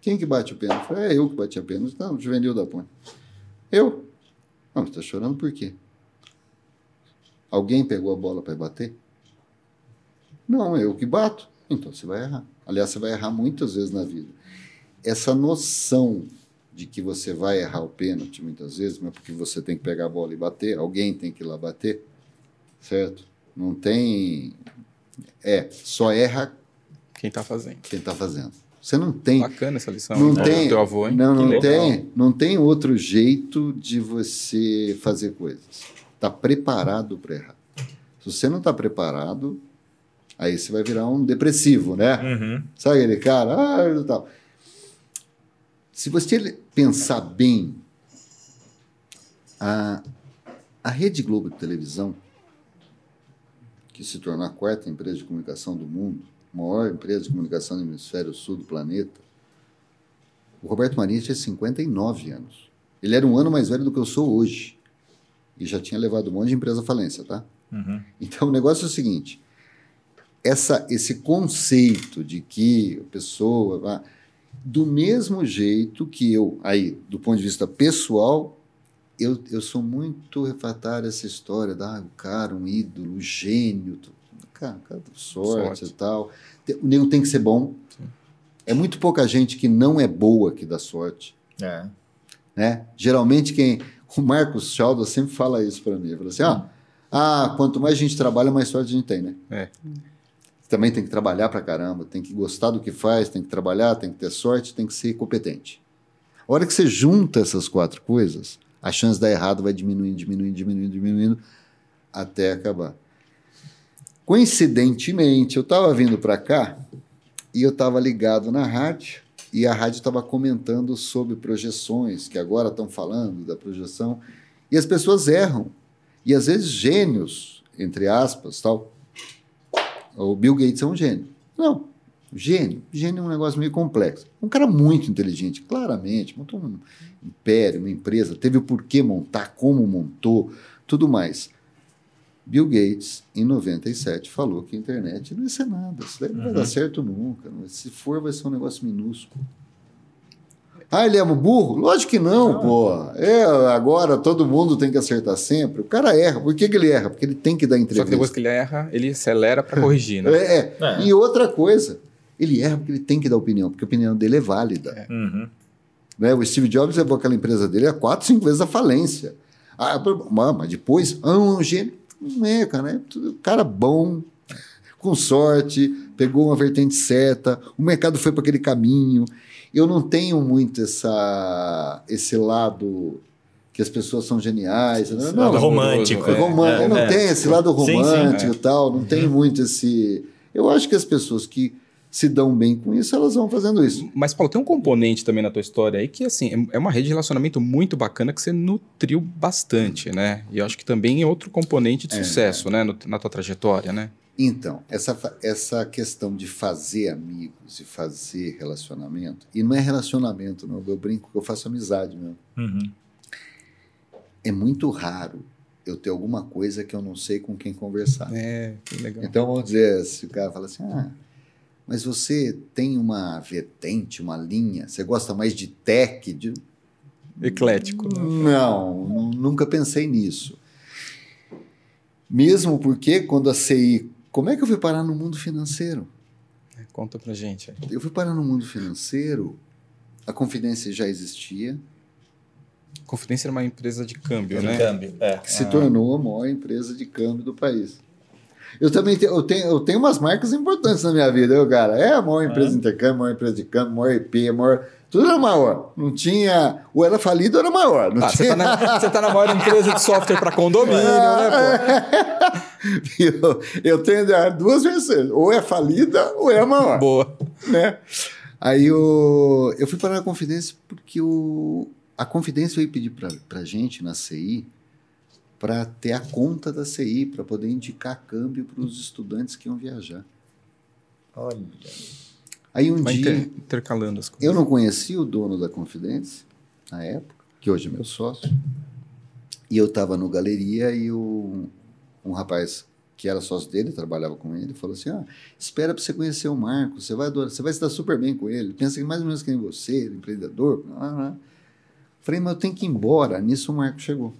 Quem que bate o pênalti? Eu falei, é eu que bati a pênalti. Não, juvenil da ponte. Eu? Não, você está chorando por quê? Alguém pegou a bola para bater? Não, eu que bato. Então você vai errar. Aliás, você vai errar muitas vezes na vida. Essa noção de que você vai errar o pênalti muitas vezes, mas porque você tem que pegar a bola e bater, alguém tem que ir lá bater, certo? Não tem. É, só erra quem está fazendo. Quem está fazendo. Você não tem. Bacana essa lição. Não né? tem. Teu avô, hein? Não, não tem. Não tem outro jeito de você fazer coisas. Está preparado para errar. Se você não está preparado, aí você vai virar um depressivo, né? Uhum. Sabe aquele cara? Ah, tal. Se você pensar bem, a, a Rede Globo de televisão, que se tornou a quarta empresa de comunicação do mundo, maior empresa de comunicação do hemisfério sul do planeta, o Roberto Marinho tinha 59 anos. Ele era um ano mais velho do que eu sou hoje. E já tinha levado um monte de empresa à falência, tá? Uhum. Então o negócio é o seguinte: essa, esse conceito de que a pessoa. Do mesmo jeito que eu, aí, do ponto de vista pessoal, eu, eu sou muito refratário a essa história da ah, o cara, um ídolo, um gênio. Cara, cara, sorte, Sorte. e tal. O nego tem que ser bom. É muito pouca gente que não é boa que dá sorte É. né? Geralmente quem o Marcos Chalda sempre fala isso para mim, ele fala assim, ó, ah, quanto mais a gente trabalha, mais sorte a gente tem, né? É. Também tem que trabalhar pra caramba, tem que gostar do que faz, tem que trabalhar, tem que ter sorte, tem que ser competente. A hora que você junta essas quatro coisas, a chance de dar errado vai diminuindo, diminuindo, diminuindo, diminuindo até acabar. Coincidentemente, eu estava vindo para cá e eu estava ligado na rádio e a rádio estava comentando sobre projeções, que agora estão falando da projeção, e as pessoas erram. E às vezes gênios, entre aspas, tal. O Bill Gates é um gênio. Não, gênio. Gênio é um negócio meio complexo. Um cara muito inteligente, claramente, montou um império, uma empresa, teve o porquê montar, como montou, tudo mais. Bill Gates, em 97, falou que a internet não ia ser nada. Isso daí não vai dar certo nunca. não- Se for, vai ser um negócio minúsculo. Ah, ele é um burro? Lógico que não, pô. É, agora todo mundo tem que acertar sempre. O cara erra. Por que, que ele erra? Porque ele tem que dar Só que entrevista. depois que ele erra, ele acelera pra corrigir, né? (laughs) É, é. É. E outra coisa, ele erra porque ele tem que dar opinião, porque a opinião dele é válida. Uhum. Né? O Steve Jobs levou aquela empresa dele a quatro, cinco vezes a falência. Ah, mas mas depois, ah, um gênio. Não é, cara. É tudo cara bom, com sorte, pegou uma vertente certa, o mercado foi para aquele caminho. Eu não tenho muito essa, esse lado que as pessoas são geniais. né? Esse Não, lado amoroso, romântico. é. romântico. É, não é. tem esse lado Sim, sim, romântico é. e tal, não tem muito esse. Eu acho que as pessoas que se dão bem com isso, elas vão fazendo isso. Mas, Paulo, tem um componente também na tua história aí que, assim, é- é uma rede de relacionamento muito bacana que você nutriu bastante, né? E eu acho que também é outro componente de sucesso, né? no- na tua trajetória, né? Então, essa, essa questão de fazer amigos e fazer relacionamento, e não é relacionamento, não, eu brinco que eu faço amizade mesmo. Uhum. É muito raro eu ter alguma coisa que eu não sei com quem conversar. É, que legal. Então, vamos dizer, se o cara fala assim, ah, mas você tem uma vertente, uma linha, você gosta mais de tech, de... Eclético. né? Não, nu- nunca pensei nisso. Mesmo porque quando a CI. Como é que eu fui parar no mundo financeiro? Conta pra gente. aí. Eu fui parar no mundo financeiro, a Confidência já existia, Confidência era uma empresa de câmbio, De né? câmbio. É. que se tornou a maior empresa de câmbio do país. Eu também tenho, eu tenho, eu tenho umas marcas importantes na minha vida, eu, cara. É a maior empresa de intercâmbio, a maior empresa de câmbio, a maior IP, a maior. Tudo era maior. Não tinha. Ou era falido ou era maior. Não Ah, você tinha... tá, na, você tá na maior empresa de software para condomínio, né, pô? (laughs) eu, eu tenho duas versões. Ou é falida ou é a maior. Boa. né? Aí eu, eu fui parar na Confidência porque o, a Confidência veio pedir para a gente na CI para ter a conta da CI, para poder indicar câmbio para os estudantes que iam viajar. Olha. Aí um Vai dia, inter- intercalando as coisas. eu não conhecia o dono da Confidência, na época, que hoje é meu sócio, e eu estava no galeria e o, um rapaz que era sócio dele, trabalhava com ele, falou assim: ah, espera para você conhecer o Marco, você vai adorar, você vai se dar super bem com ele. Pensa que mais ou menos que nem você, empreendedor. Ah, ah. Falei, mas eu tenho que ir embora. Nisso o Marco chegou.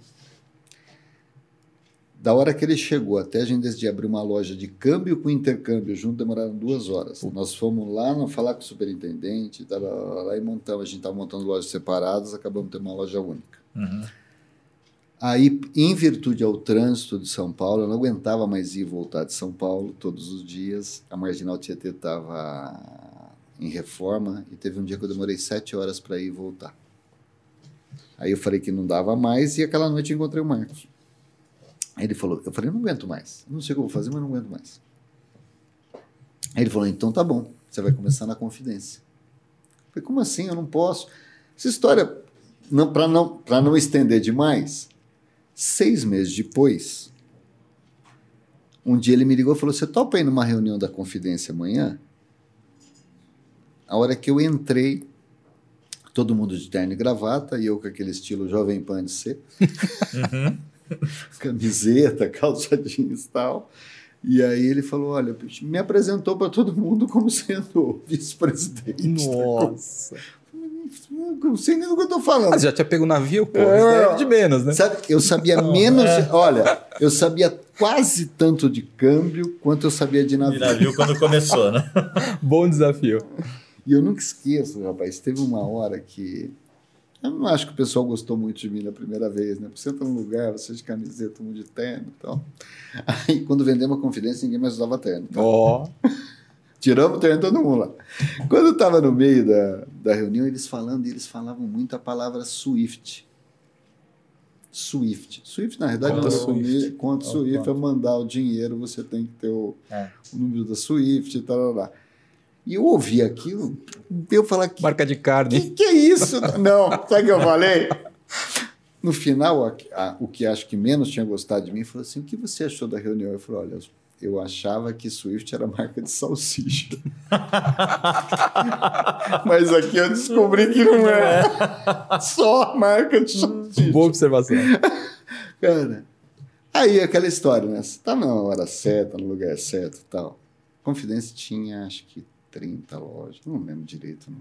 Da hora que ele chegou até a gente decidir abrir uma loja de câmbio com intercâmbio junto, demoraram duas horas. Nós fomos lá no, falar com o superintendente, tava lá e montamos, a gente estava montando lojas separadas, acabamos tendo uma loja única. Uhum. Aí, em virtude ao trânsito de São Paulo, eu não aguentava mais ir e voltar de São Paulo todos os dias. A Marginal Tietê estava em reforma e teve um dia que eu demorei sete horas para ir e voltar. Aí eu falei que não dava mais e aquela noite encontrei o Marcos. Aí ele falou, eu falei, não aguento mais. Não sei o que eu vou fazer, mas não aguento mais. Aí ele falou, então tá bom, você vai começar na confidência. Eu falei, como assim? Eu não posso. Essa história, não, para não, pra não estender demais, seis meses depois, um dia ele me ligou e falou, você topa ir numa reunião da confidência amanhã? A hora que eu entrei, todo mundo de terno e gravata, e eu com aquele estilo jovem pan de ser (laughs) Uhum. (laughs) camiseta, calça jeans e tal. E aí ele falou: olha, me apresentou para todo mundo como sendo vice-presidente. Nossa. Não sei nem do que eu tô falando. Ah, já tinha pego o navio, pô. É, de menos, né? Sabe, eu sabia menos. É. Olha, eu sabia quase tanto de câmbio quanto eu sabia de navio. De navio quando começou, né? (laughs) Bom desafio. E eu nunca esqueço, rapaz. Teve uma hora que. Eu não acho que o pessoal gostou muito de mim na primeira vez, né? Você entra num lugar, você de camiseta, um de terno e tal. (laughs) Aí, quando vendemos a confidência, ninguém mais usava terno. Ó. Tá? (laughs) Oh. Tiramos o terno todo mundo lá. Quando eu estava no meio da, da reunião, eles falando, eles falavam muito a palavra Swift. Swift. Swift, na verdade, conta Swift. Conta Swift é mandar o dinheiro, você tem que ter o, é. o número da Swift e tal. Lá. E eu ouvi aquilo, eu falar que. Marca de carne. Que, que é isso? Não, sabe o que eu falei? No final, a, a, o que acho que menos tinha gostado de mim falou assim: o que você achou da reunião? Eu falei: olha, eu achava que Swift era marca de salsicha. (laughs) Mas aqui eu descobri que não é. Só marca de salsicha. Boa observação. Cara, aí aquela história, né? Você tá na hora certa, no lugar certo e tal. Confidência tinha, acho que 30 lojas, não lembro direito. Não.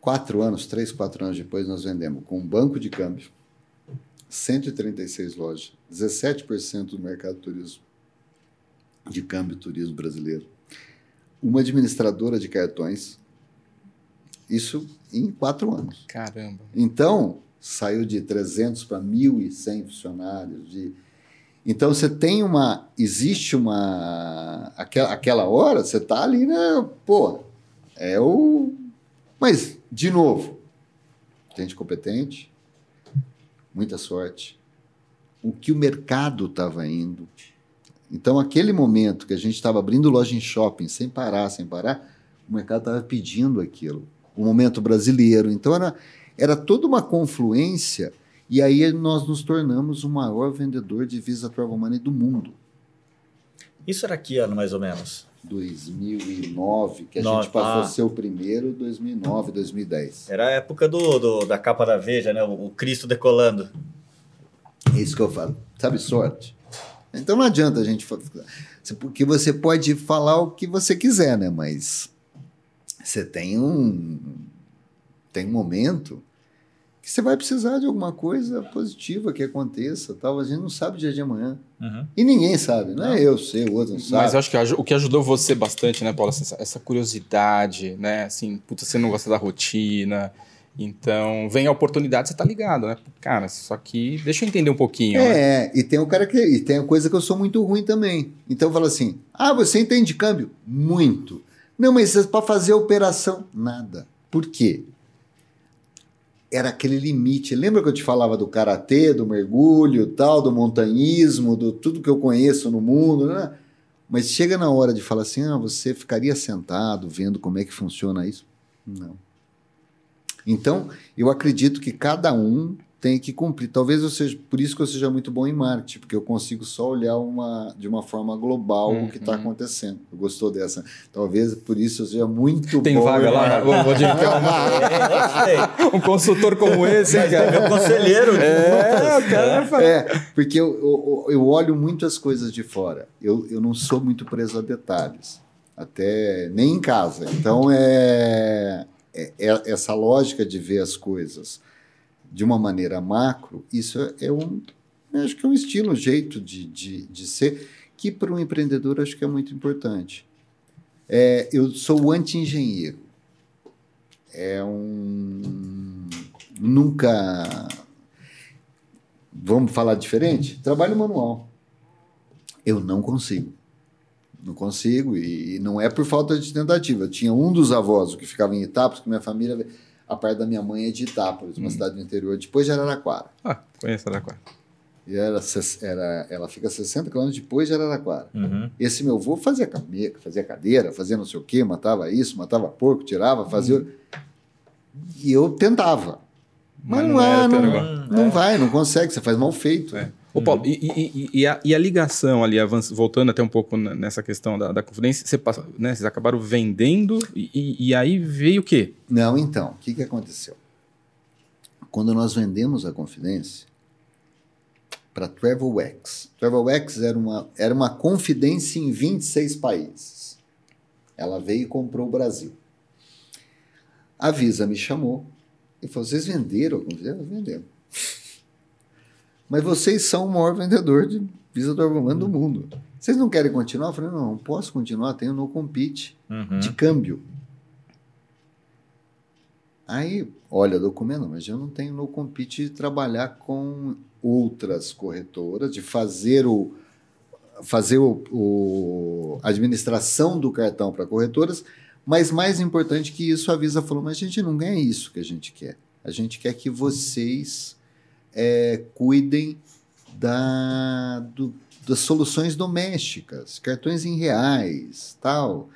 Quatro anos, três, quatro anos depois, nós vendemos com um banco de câmbio 136 lojas, 17% do mercado turismo, de câmbio turismo brasileiro. Uma administradora de cartões, isso em quatro anos. Caramba. Então, saiu de 300 para 1.100 funcionários. De... Então, você tem uma. Existe uma. Aquela, aquela hora, você está ali, né? Pô, é o. Mas, de novo, gente competente, muita sorte, o que o mercado estava indo. Então, aquele momento que a gente estava abrindo loja em shopping sem parar, sem parar, o mercado estava pedindo aquilo. O momento brasileiro. Então, era, era toda uma confluência. E aí nós nos tornamos o maior vendedor de Visa Travel Money do mundo. Isso era que ano, mais ou menos? 2009, que a Nove, gente passou ah. a ser o primeiro, 2009, 2010. Era a época do, do, da capa da Veja, né? O, Cristo decolando. É isso que eu falo. Sabe, sorte. Então não adianta a gente... Porque você pode falar o que você quiser, né? Mas você tem um... Tem um momento que você vai precisar de alguma coisa positiva que aconteça, tal. A gente não sabe o dia de amanhã. Uhum. E ninguém sabe, não, é não, é eu sei, o outro não sabe. Mas eu acho que o que ajudou você bastante, né, Paulo, essa, essa curiosidade, né, assim, puta, você não gosta da rotina, então, vem a oportunidade, você tá ligado, né? Cara, só que deixa eu entender um pouquinho. É, né? e tem o cara que. E tem a coisa que eu sou muito ruim também. Então fala assim: ah, você entende câmbio? Muito. Não, mas para fazer a operação, nada. Por quê? Era aquele limite. Lembra que eu te falava do karatê, do mergulho, tal, do montanhismo, do tudo que eu conheço no mundo, né? Mas chega na hora de falar assim, ah, você ficaria sentado vendo como é que funciona isso? Não. Então, eu acredito que cada um tem que cumprir. Talvez eu seja, por isso que eu seja muito bom em marketing, porque eu consigo só olhar uma, de uma forma global uhum. o que está uhum. acontecendo. Gostou dessa? Talvez por isso eu seja muito tem bom. Tem vaga lá? Vou, vou (laughs) um consultor como esse, hein, cara? Meu conselheiro. É, cara. É, porque eu, eu, eu, olho muito as coisas de fora. Eu, eu não sou muito preso a detalhes. Até nem em casa. Então, é, é, é essa lógica de ver as coisas de uma maneira macro, isso é um, acho que é um estilo, um jeito de, de, de ser, que para um empreendedor acho que é muito importante. É, eu sou anti-engenheiro. É um. Nunca. Vamos falar diferente? Trabalho manual. Eu não consigo. Não consigo, e, não é por falta de tentativa. Tinha um dos avós que ficava em Itapas, que minha família a parte da minha mãe é de Itápolis, uma hum. cidade do interior, depois de Araraquara. Ah, conheço Araraquara. E era, era, ela fica 60 quilômetros depois de Araraquara. Uhum. Esse meu avô fazia, fazia cadeira, fazia não sei o quê, matava isso, matava porco, tirava, fazia. Uhum. E eu tentava. Mas, Mas não, é, não, não, não é. vai, não consegue, você faz mal feito. É. Ô, Paulo, uhum. e, e, e, a, e, a, ligação ali, voltando até um pouco nessa questão da, da confidência, você passa, né, vocês acabaram vendendo e, aí veio o quê? Não, então, o que, que aconteceu? Quando nós vendemos a confidência, para TravelX. TravelX era uma, era uma confidência em 26 países. Ela veio e comprou o Brasil. A Visa me chamou e falou: vocês venderam? Eu vendemos. Mas vocês são o maior vendedor de Visa do Arvamento do mundo. Vocês não querem continuar? Eu falei, não, não posso continuar, tenho no compete Uhum. de câmbio. Aí, olha, documento, mas eu não tenho no compete de trabalhar com outras corretoras, de fazer o fazer o, o administração do cartão para corretoras, mas mais importante que isso, a Visa falou, mas a gente não ganha isso que a gente quer. A gente quer que vocês é, cuidem da, do- das soluções domésticas, cartões em reais, tal.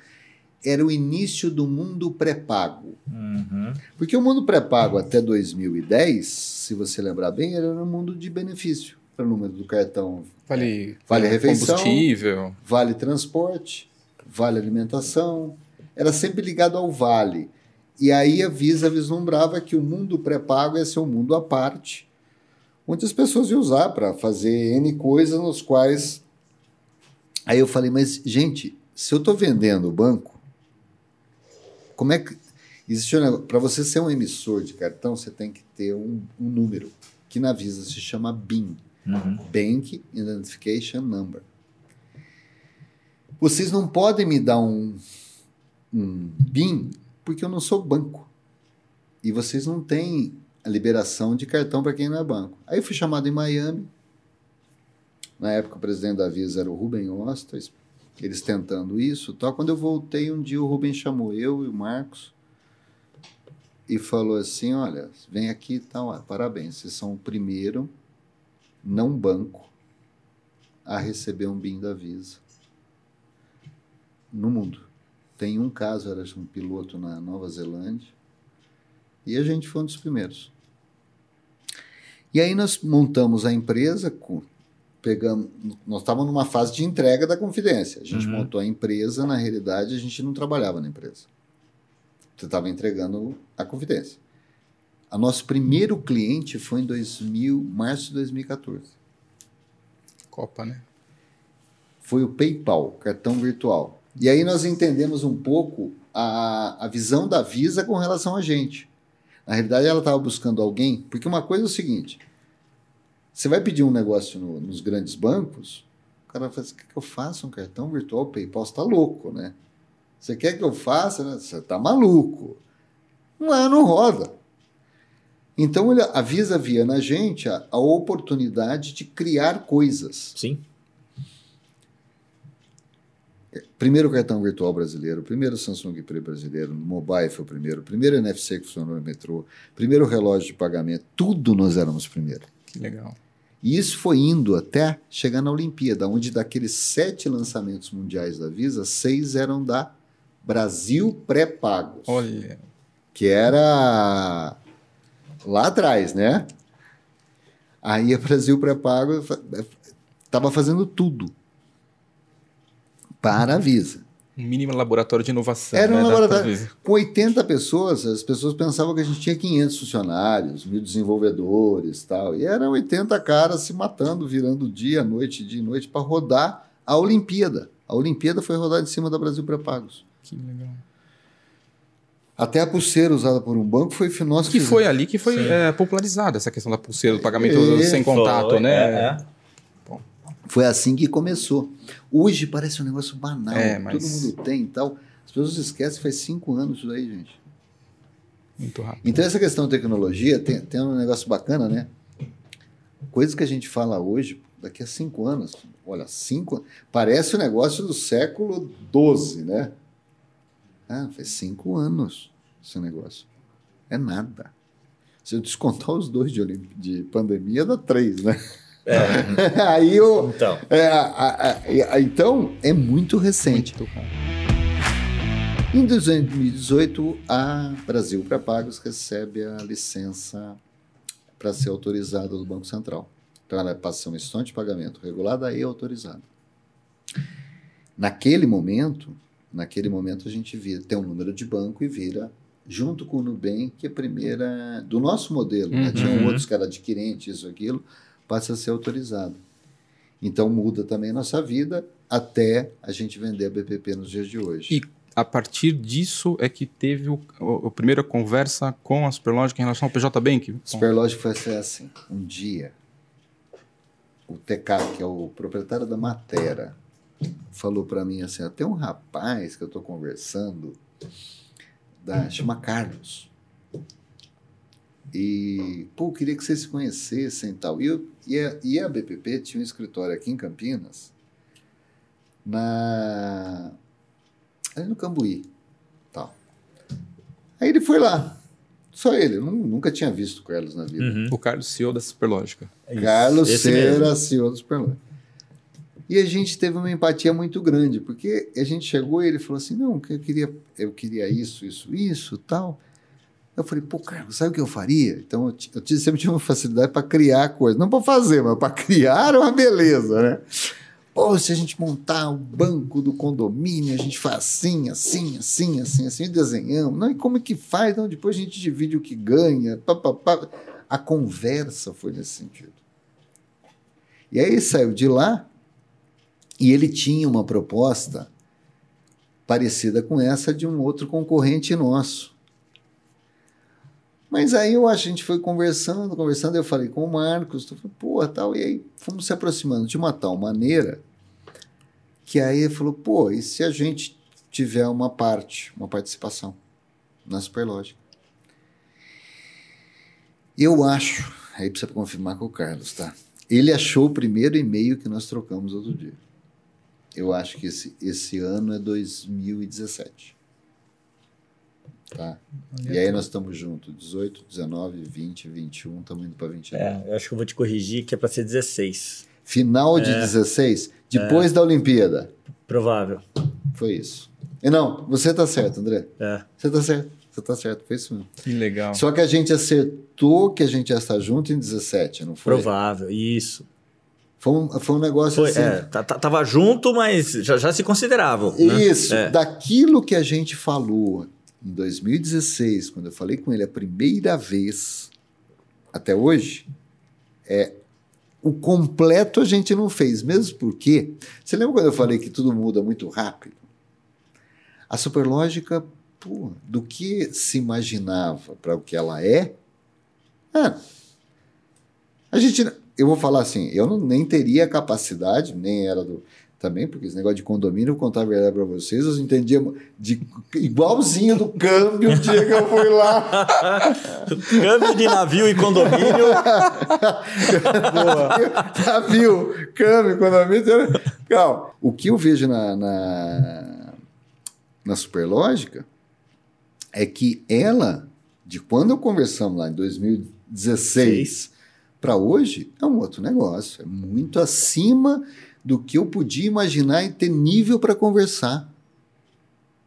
Era o início do mundo pré-pago. Uhum. Porque o mundo pré-pago até 2010, se você lembrar bem, era um mundo de benefício. Era o número do cartão Vale, Vale refeição. combustível. vale transporte, vale alimentação, era sempre ligado ao vale. E aí a Visa vislumbrava que o mundo pré-pago ia ser um mundo à parte, onde as pessoas iam usar para fazer N coisas nos quais. Aí eu falei, mas gente, se eu estou vendendo o banco, como é que. Existe um negócio. Para você ser um emissor de cartão, você tem que ter um, um número, que na Visa se chama BIN. Uhum. Bank Identification Number. Vocês não podem me dar um, um BIN porque eu não sou banco. E vocês não têm a liberação de cartão para quem não é banco. Aí eu fui chamado em Miami. Na época o presidente da Visa era o Ruben Ostas, eles tentando isso. Tal. Quando eu voltei, um dia o Ruben chamou eu e o Marcos e falou assim: Olha, vem aqui e tal, ah, parabéns, vocês são o primeiro não banco a receber um BIM da Visa no mundo. Tem um caso, era um piloto na Nova Zelândia, e a gente foi um dos primeiros. E aí nós montamos a empresa, com, pegamos, nós estávamos numa fase de entrega da confidência. A gente Uhum. montou a empresa, na realidade a gente não trabalhava na empresa. Você estava entregando a confidência. A nosso primeiro cliente foi em 2000, março de 2014. Copa, né? Foi o PayPal, cartão virtual. E aí nós entendemos um pouco a, a visão da Visa com relação a gente. Na realidade, ela estava buscando alguém, porque uma coisa é o seguinte: você vai pedir um negócio no- nos grandes bancos, o cara fala assim: o que, que eu faço? Um cartão virtual PayPal? Está louco, né? Você quer que eu faça? né? Você está maluco. Não, não roda. Então, ele- a Visa via na gente a, a oportunidade de criar coisas. Sim. Primeiro cartão virtual brasileiro, primeiro Samsung Pay brasileiro, no mobile foi o primeiro, primeiro NFC que funcionou no metrô, primeiro relógio de pagamento, tudo nós éramos primeiro. Que legal. E isso foi indo até chegar na Olimpíada, onde daqueles sete lançamentos mundiais da Visa, seis eram da Brasil pré-pagos, Olha, que era lá atrás, né? Aí a Brasil pré-pago estava fazendo tudo para a Visa. um mínimo laboratório de inovação. Era um né, laboratório. Com 80 pessoas, as pessoas pensavam que a gente tinha 500 funcionários, mil desenvolvedores tal. E eram 80 caras se matando, virando dia, noite, dia e noite, para rodar a Olimpíada. A Olimpíada foi rodada em cima da Brasil Pré-Pagos. Que legal. Até a pulseira usada por um banco foi nós Que fizemos. foi ali que foi é, popularizada essa questão da pulseira, do pagamento É, sem contato, Foi, né? é, é. Foi assim que começou. Hoje parece um negócio banal, É, mas- todo mundo tem e tal. As pessoas esquecem, faz cinco anos isso aí, gente. Muito rápido. Então, essa questão de tecnologia tem, tem um negócio bacana, né? Coisas que a gente fala hoje, daqui a cinco anos. Olha, cinco Parece o negócio do século XII, né? Ah, faz cinco anos esse negócio. É nada. Se eu descontar os dois de, de pandemia, dá três, né? É, (laughs) Aí eu. então. é, a- a- a- então, é muito recente. Muito. Em 2018, a Brasil Pré-Pagos recebe a licença para ser autorizada do Banco Central. Então, ela passa a uma instituição de pagamento regulada e autorizada. Naquele momento, naquele momento a gente vira, tem um número de banco e vira, junto com o Nubank, a primeira, do nosso modelo. né? Uhum. Tinham outros que eram adquirentes, isso, aquilo, passa a ser autorizado. Então muda também a nossa vida até a gente vender a BPP nos dias de hoje. E a partir disso é que teve o, o- a primeira conversa com a Superlógica em relação ao PJ Bank? Superlógico foi assim. Um dia, o TK, que é o proprietário da Matera, falou para mim assim: tem um rapaz que eu estou conversando, da, chama Carlos. E, pô, eu queria que vocês se conhecessem e tal. E, eu, e, a, e a BPP tinha um escritório aqui em Campinas, na, ali no Cambuí. Tal. Aí ele foi lá. Só ele, eu nu- nunca tinha visto o Carlos na vida. Uhum. O Carlos, CEO da Superlógica. É. Carlos Esse mesmo. Cera, CEO do Superlógica. E a gente teve uma empatia muito grande, porque a gente chegou e ele falou assim: não, eu queria, eu queria isso, isso, isso, tal. Eu falei, pô, Carlos, sabe o que eu faria? Então eu, eu sempre tive uma facilidade para criar coisas. Não para fazer, mas para criar uma beleza, né? Pô, se a gente montar o banco do condomínio, a gente faz assim, assim, assim, assim, assim, desenhamos. Não, e como é que faz? Não, depois a gente divide o que ganha. Pá, pá, pá. A conversa foi nesse sentido. E aí saiu de lá e ele tinha uma proposta parecida com essa de um outro concorrente nosso. Mas aí eu a gente foi conversando, conversando, eu falei com o Marcos, eu falei, pô, tal, e aí fomos se aproximando de uma tal maneira que aí ele falou, pô, e se a gente tiver uma parte, uma participação na Superlógica? Eu acho, aí precisa confirmar com o Carlos, tá? Ele achou o primeiro e-mail que nós trocamos outro dia. Eu acho que esse, esse ano é 2017. Tá? E aí nós estamos juntos, 18, 19, 20, 21, estamos indo para 22. É, eu acho que eu vou te corrigir que é para ser 16. Final de 16, depois da Olimpíada. Provável. Foi isso. E não, você tá certo, André. É. Você tá certo. Você tá certo, foi isso mesmo. Que legal. Só que a gente acertou que a gente ia estar junto em 17, não foi? Provável, isso. Foi um, foi um negócio Foi, assim. é, tá- tá- tava junto, mas já, já se consideravam. né? Isso, É. daquilo que a gente falou em 2016, quando eu falei com ele a primeira vez, até hoje, é o completo a gente não fez, mesmo porque. Você lembra quando eu falei que tudo muda muito rápido? A superlógica, pô, do que se imaginava para o que ela é, ah, a gente. Eu vou falar assim, eu não, nem teria capacidade, nem era do. Também, porque esse negócio de condomínio, eu vou contar a verdade para vocês, eu entendia de, igualzinho do câmbio o dia que eu fui lá. (laughs) Câmbio de navio e condomínio. (laughs) Navio, câmbio, condomínio. Calma. O que eu vejo na, na, na Superlógica é que ela, de quando eu conversamos lá em 2016 para hoje, é um outro negócio. É muito acima do que eu podia imaginar e ter nível para conversar.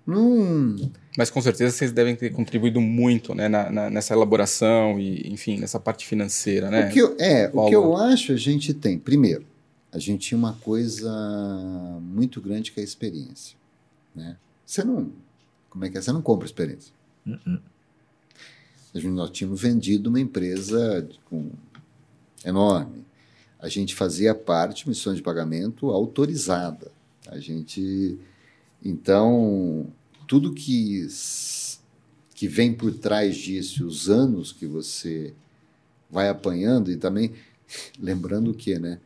Hum, Mas com certeza vocês devem ter contribuído muito né, na- na- nessa elaboração e, enfim, nessa parte financeira, né? O que eu, é, o que eu acho a gente tem. Primeiro, a gente tinha uma coisa muito grande que é a experiência. Né? Você não. Como é que é? Você não compra experiência. A gente- Nós tínhamos vendido uma empresa com, enorme. A gente fazia parte, missão de pagamento autorizada. A gente. Então, tudo que, que vem por trás disso, os anos que você vai apanhando, e também (laughs) lembrando que, né?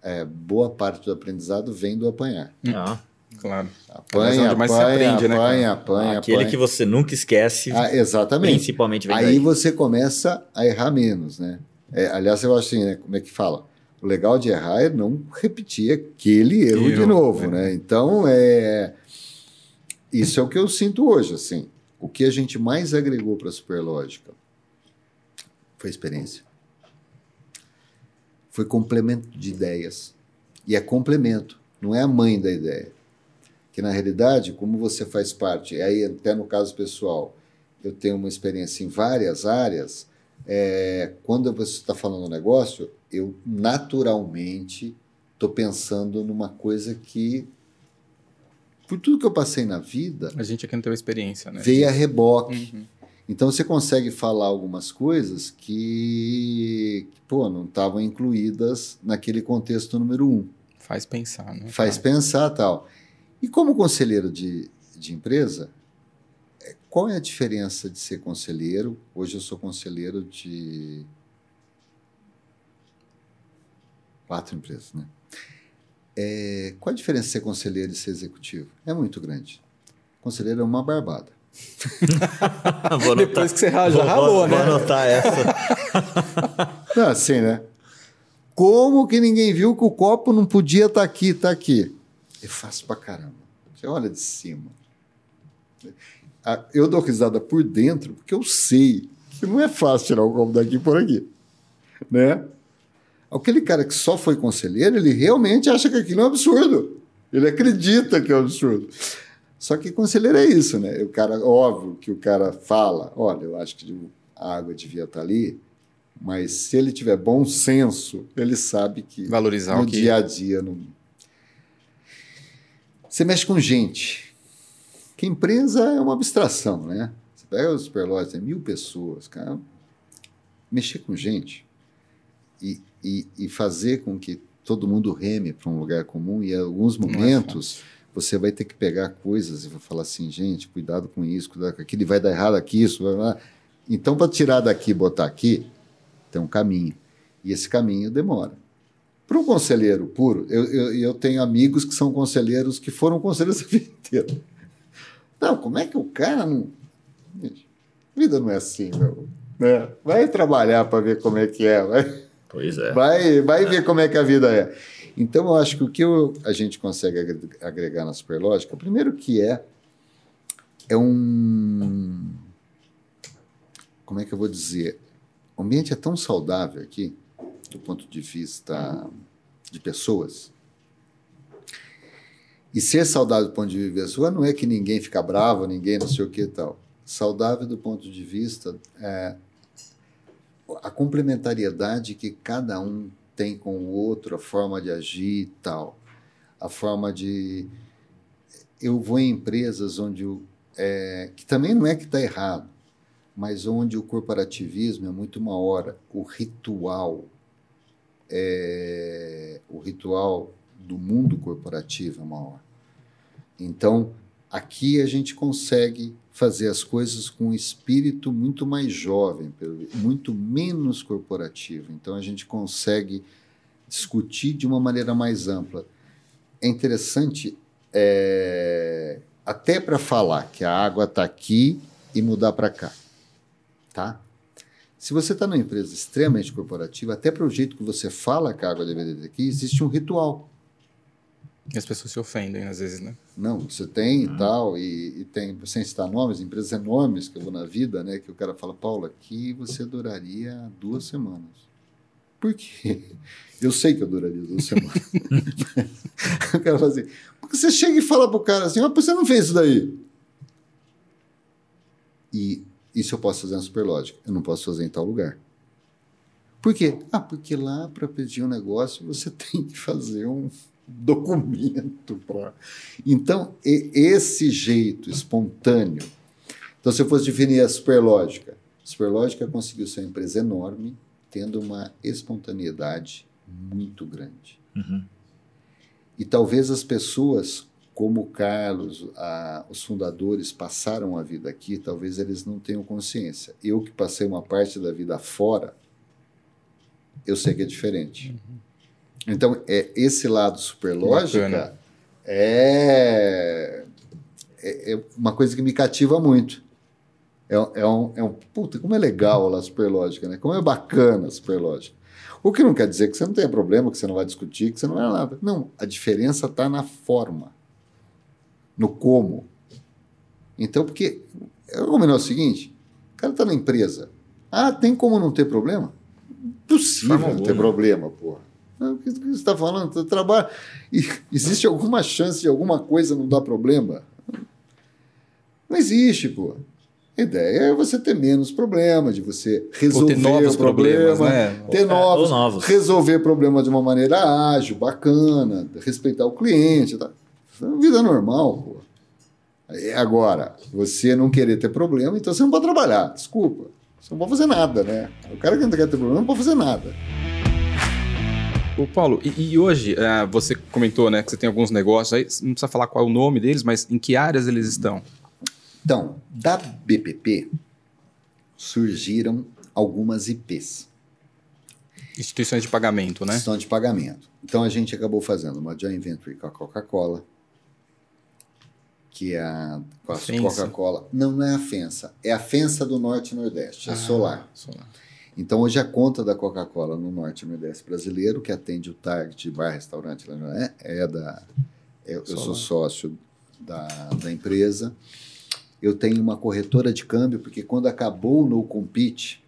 É, boa parte do aprendizado vem do apanhar. Ah, Claro. Apanha, se apanha, aprende, né, cara? apanha, apanha, aquele apanha. que você nunca esquece, Ah, exatamente. principalmente Aí daí. você começa a errar menos, né? É, aliás, eu acho assim, né? Como é que fala? O legal de errar é não repetir aquele erro de Erro, novo, é. né? Então, é... isso é o que eu sinto hoje, assim. O que a gente mais agregou para a Superlógica foi experiência. Foi complemento de ideias. E é complemento, não é a mãe da ideia. Que, na realidade, como você faz parte, aí até no caso pessoal, eu tenho uma experiência em várias áreas, é, quando você está falando um negócio, eu naturalmente estou pensando numa coisa que, por tudo que eu passei na vida, A gente aqui não teve experiência, né? veio a reboque. Uhum. Então você consegue falar algumas coisas que, pô, não estavam incluídas naquele contexto número um. Faz pensar, né? Faz pensar tal. E como conselheiro de, de empresa, é, qual é a diferença de ser conselheiro? Hoje eu sou conselheiro de quatro empresas, né? É, qual a diferença de ser conselheiro e ser executivo? É muito grande. Conselheiro é uma barbada. (laughs) Depois que você ralou, vou, né? Vou anotar essa. (laughs) Não, assim, né? Como que ninguém viu que o copo não podia estar tá aqui, tá aqui? É fácil pra caramba. Você olha de cima. Eu dou risada por dentro porque eu sei que não é fácil tirar o copo daqui por aqui. Né? Aquele cara que só foi conselheiro, ele realmente acha que aquilo é um absurdo. Ele acredita que é um absurdo. Só que conselheiro é isso, né? O cara, óbvio que o cara fala, olha, eu acho que a água devia estar ali, mas se ele tiver bom senso, ele sabe que Valorizar no o que... dia a dia não... Você mexe com gente. Que empresa é uma abstração, né? Você pega os superlojas, tem mil pessoas, cara. Mexer com gente e, e, e fazer com que todo mundo reme para um lugar comum e em alguns momentos você vai ter que pegar coisas e vai falar assim, gente, cuidado com isso, cuidado com aquilo, vai dar errado aqui, isso, vai lá. Então, para tirar daqui e botar aqui, tem um caminho. E esse caminho demora. Para um conselheiro puro, eu, eu, eu, tenho amigos que são conselheiros que foram conselheiros (laughs) a vida inteira. Não, como é que o cara não. Gente, vida não é assim, meu. Né? Vai trabalhar para ver como é que é. Vai, pois é. Vai, vai ver como é que a vida é. Então, eu acho que o que eu, a gente consegue agregar na Superlógica, primeiro que é, é um. Como é que eu vou dizer? O ambiente é tão saudável aqui, do ponto de vista de pessoas. E ser saudável do ponto de vista pessoa não é que ninguém fica bravo, ninguém não sei o que e tal. Saudável do ponto de vista é a complementariedade que cada um tem com o outro, a forma de agir e tal. A forma de. Eu vou em empresas onde. É, que também não é que está errado, mas onde o corporativismo é muito maior. O ritual. É, o ritual do mundo corporativo é maior. Então, aqui a gente consegue fazer as coisas com um espírito muito mais jovem, muito menos corporativo. Então a gente consegue discutir de uma maneira mais ampla. É interessante, é, até para falar que a água está aqui e mudar para cá, tá? Se você está numa empresa extremamente corporativa, até para o jeito que você fala que a água deveria ter aqui, existe um ritual. E as pessoas se ofendem às vezes, né? Não, você tem e tal, e, e, tem, sem citar nomes, empresas enormes que eu vou na vida, né? Que o cara fala, Paulo, aqui você duraria duas semanas. Por quê? (laughs) Eu sei que eu duraria duas (laughs) semanas. (laughs) o cara fala assim, porque você chega e fala pro cara assim, ah, você não fez isso daí. E isso eu posso fazer na Superlógica, eu não posso fazer em tal lugar. Por quê? Ah, porque lá para pedir um negócio você tem que fazer um documento. Pra... Então, esse jeito espontâneo. Então, se eu fosse definir a Superlógica, a Superlógica conseguiu ser uma empresa enorme, tendo uma espontaneidade muito grande. Uhum. E talvez as pessoas, como o Carlos, a, os fundadores passaram a vida aqui, talvez eles não tenham consciência. Eu que passei uma parte da vida fora, eu sei que é diferente. Uhum. Então, é, esse lado superlógica é, é, é, uma coisa que me cativa muito. É, é, um, é um. Puta, como é legal a superlógica, né? Como é bacana a superlógica. O que não quer dizer que você não tenha problema, que você não vai discutir, que você não vai nada. Não, a diferença está na forma, no como. Então, porque. Eu vou combinar o seguinte: o cara está na empresa. Ah, tem como não ter problema? Possível não ter problema, porra. O que você está falando? Você trabalha. existe alguma chance de alguma coisa não dar problema? Não existe, pô. A ideia é você ter menos problemas, de você resolver ter novos o problema, problemas, né? ter é, novos, novos, resolver problemas de uma maneira ágil, bacana, respeitar o cliente. Tá? Vida normal, pô. É, Agora, você não querer ter problema, então você não pode trabalhar. Desculpa. Você não pode fazer nada, né? O cara que não quer ter problema não pode fazer nada. Ô, Paulo, e, e hoje, eh, você comentou né, que você tem alguns negócios aí, não precisa falar qual é o nome deles, mas em que áreas eles estão? Então, da BPP surgiram algumas IPs, Instituições de pagamento, né? instituição de pagamento. Então a gente acabou fazendo uma joint venture com a Coca-Cola, que é a, a. Coca-Cola. Não, não é a Fensa, é a Fensa do Norte e Nordeste, é Ah, solar. solar. Então, hoje a conta da Coca-Cola no Norte e Nordeste brasileiro, que atende o Target, bar, restaurante, né, é da. Eu, eu sou sócio da, da empresa. Eu tenho uma corretora de câmbio, porque quando acabou o No Compete,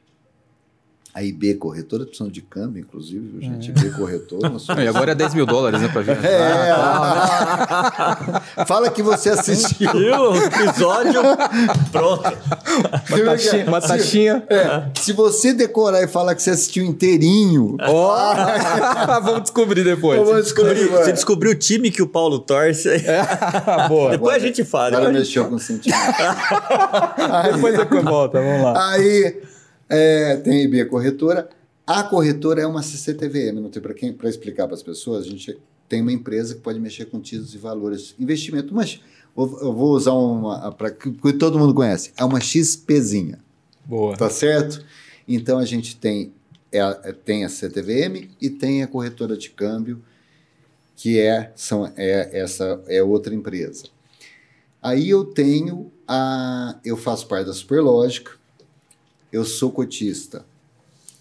a IB Corretora, precisam de câmbio, inclusive, viu, gente? IB Corretora. Não, e agora é 10 mil dólares, né, pra viajar. É, (laughs) fala que você assistiu. O episódio, pronto. Uma taxinha. Uma taxinha. Se você decorar e falar que você assistiu inteirinho, Ó! (laughs) Vamos descobrir depois. Vamos descobrir. Você descobriu o time que o Paulo torce. (laughs) Boa. Depois a gente fala. Agora a gente- mexeu com o sentimento. Depois você volta, vamos lá. Aí é, tem a IB Corretora. A corretora é uma CCTVM, não tem para quem para explicar para as pessoas. A gente tem uma empresa que pode mexer com títulos e valores, investimento, mas eu vou usar uma para que todo mundo conhece. É uma XPzinha, Boa. tá certo? Então a gente tem é a- é- tem a CTVM e tem a corretora de câmbio, que é são é essa é outra empresa. Aí eu tenho a eu faço parte da Superlógica. Eu sou cotista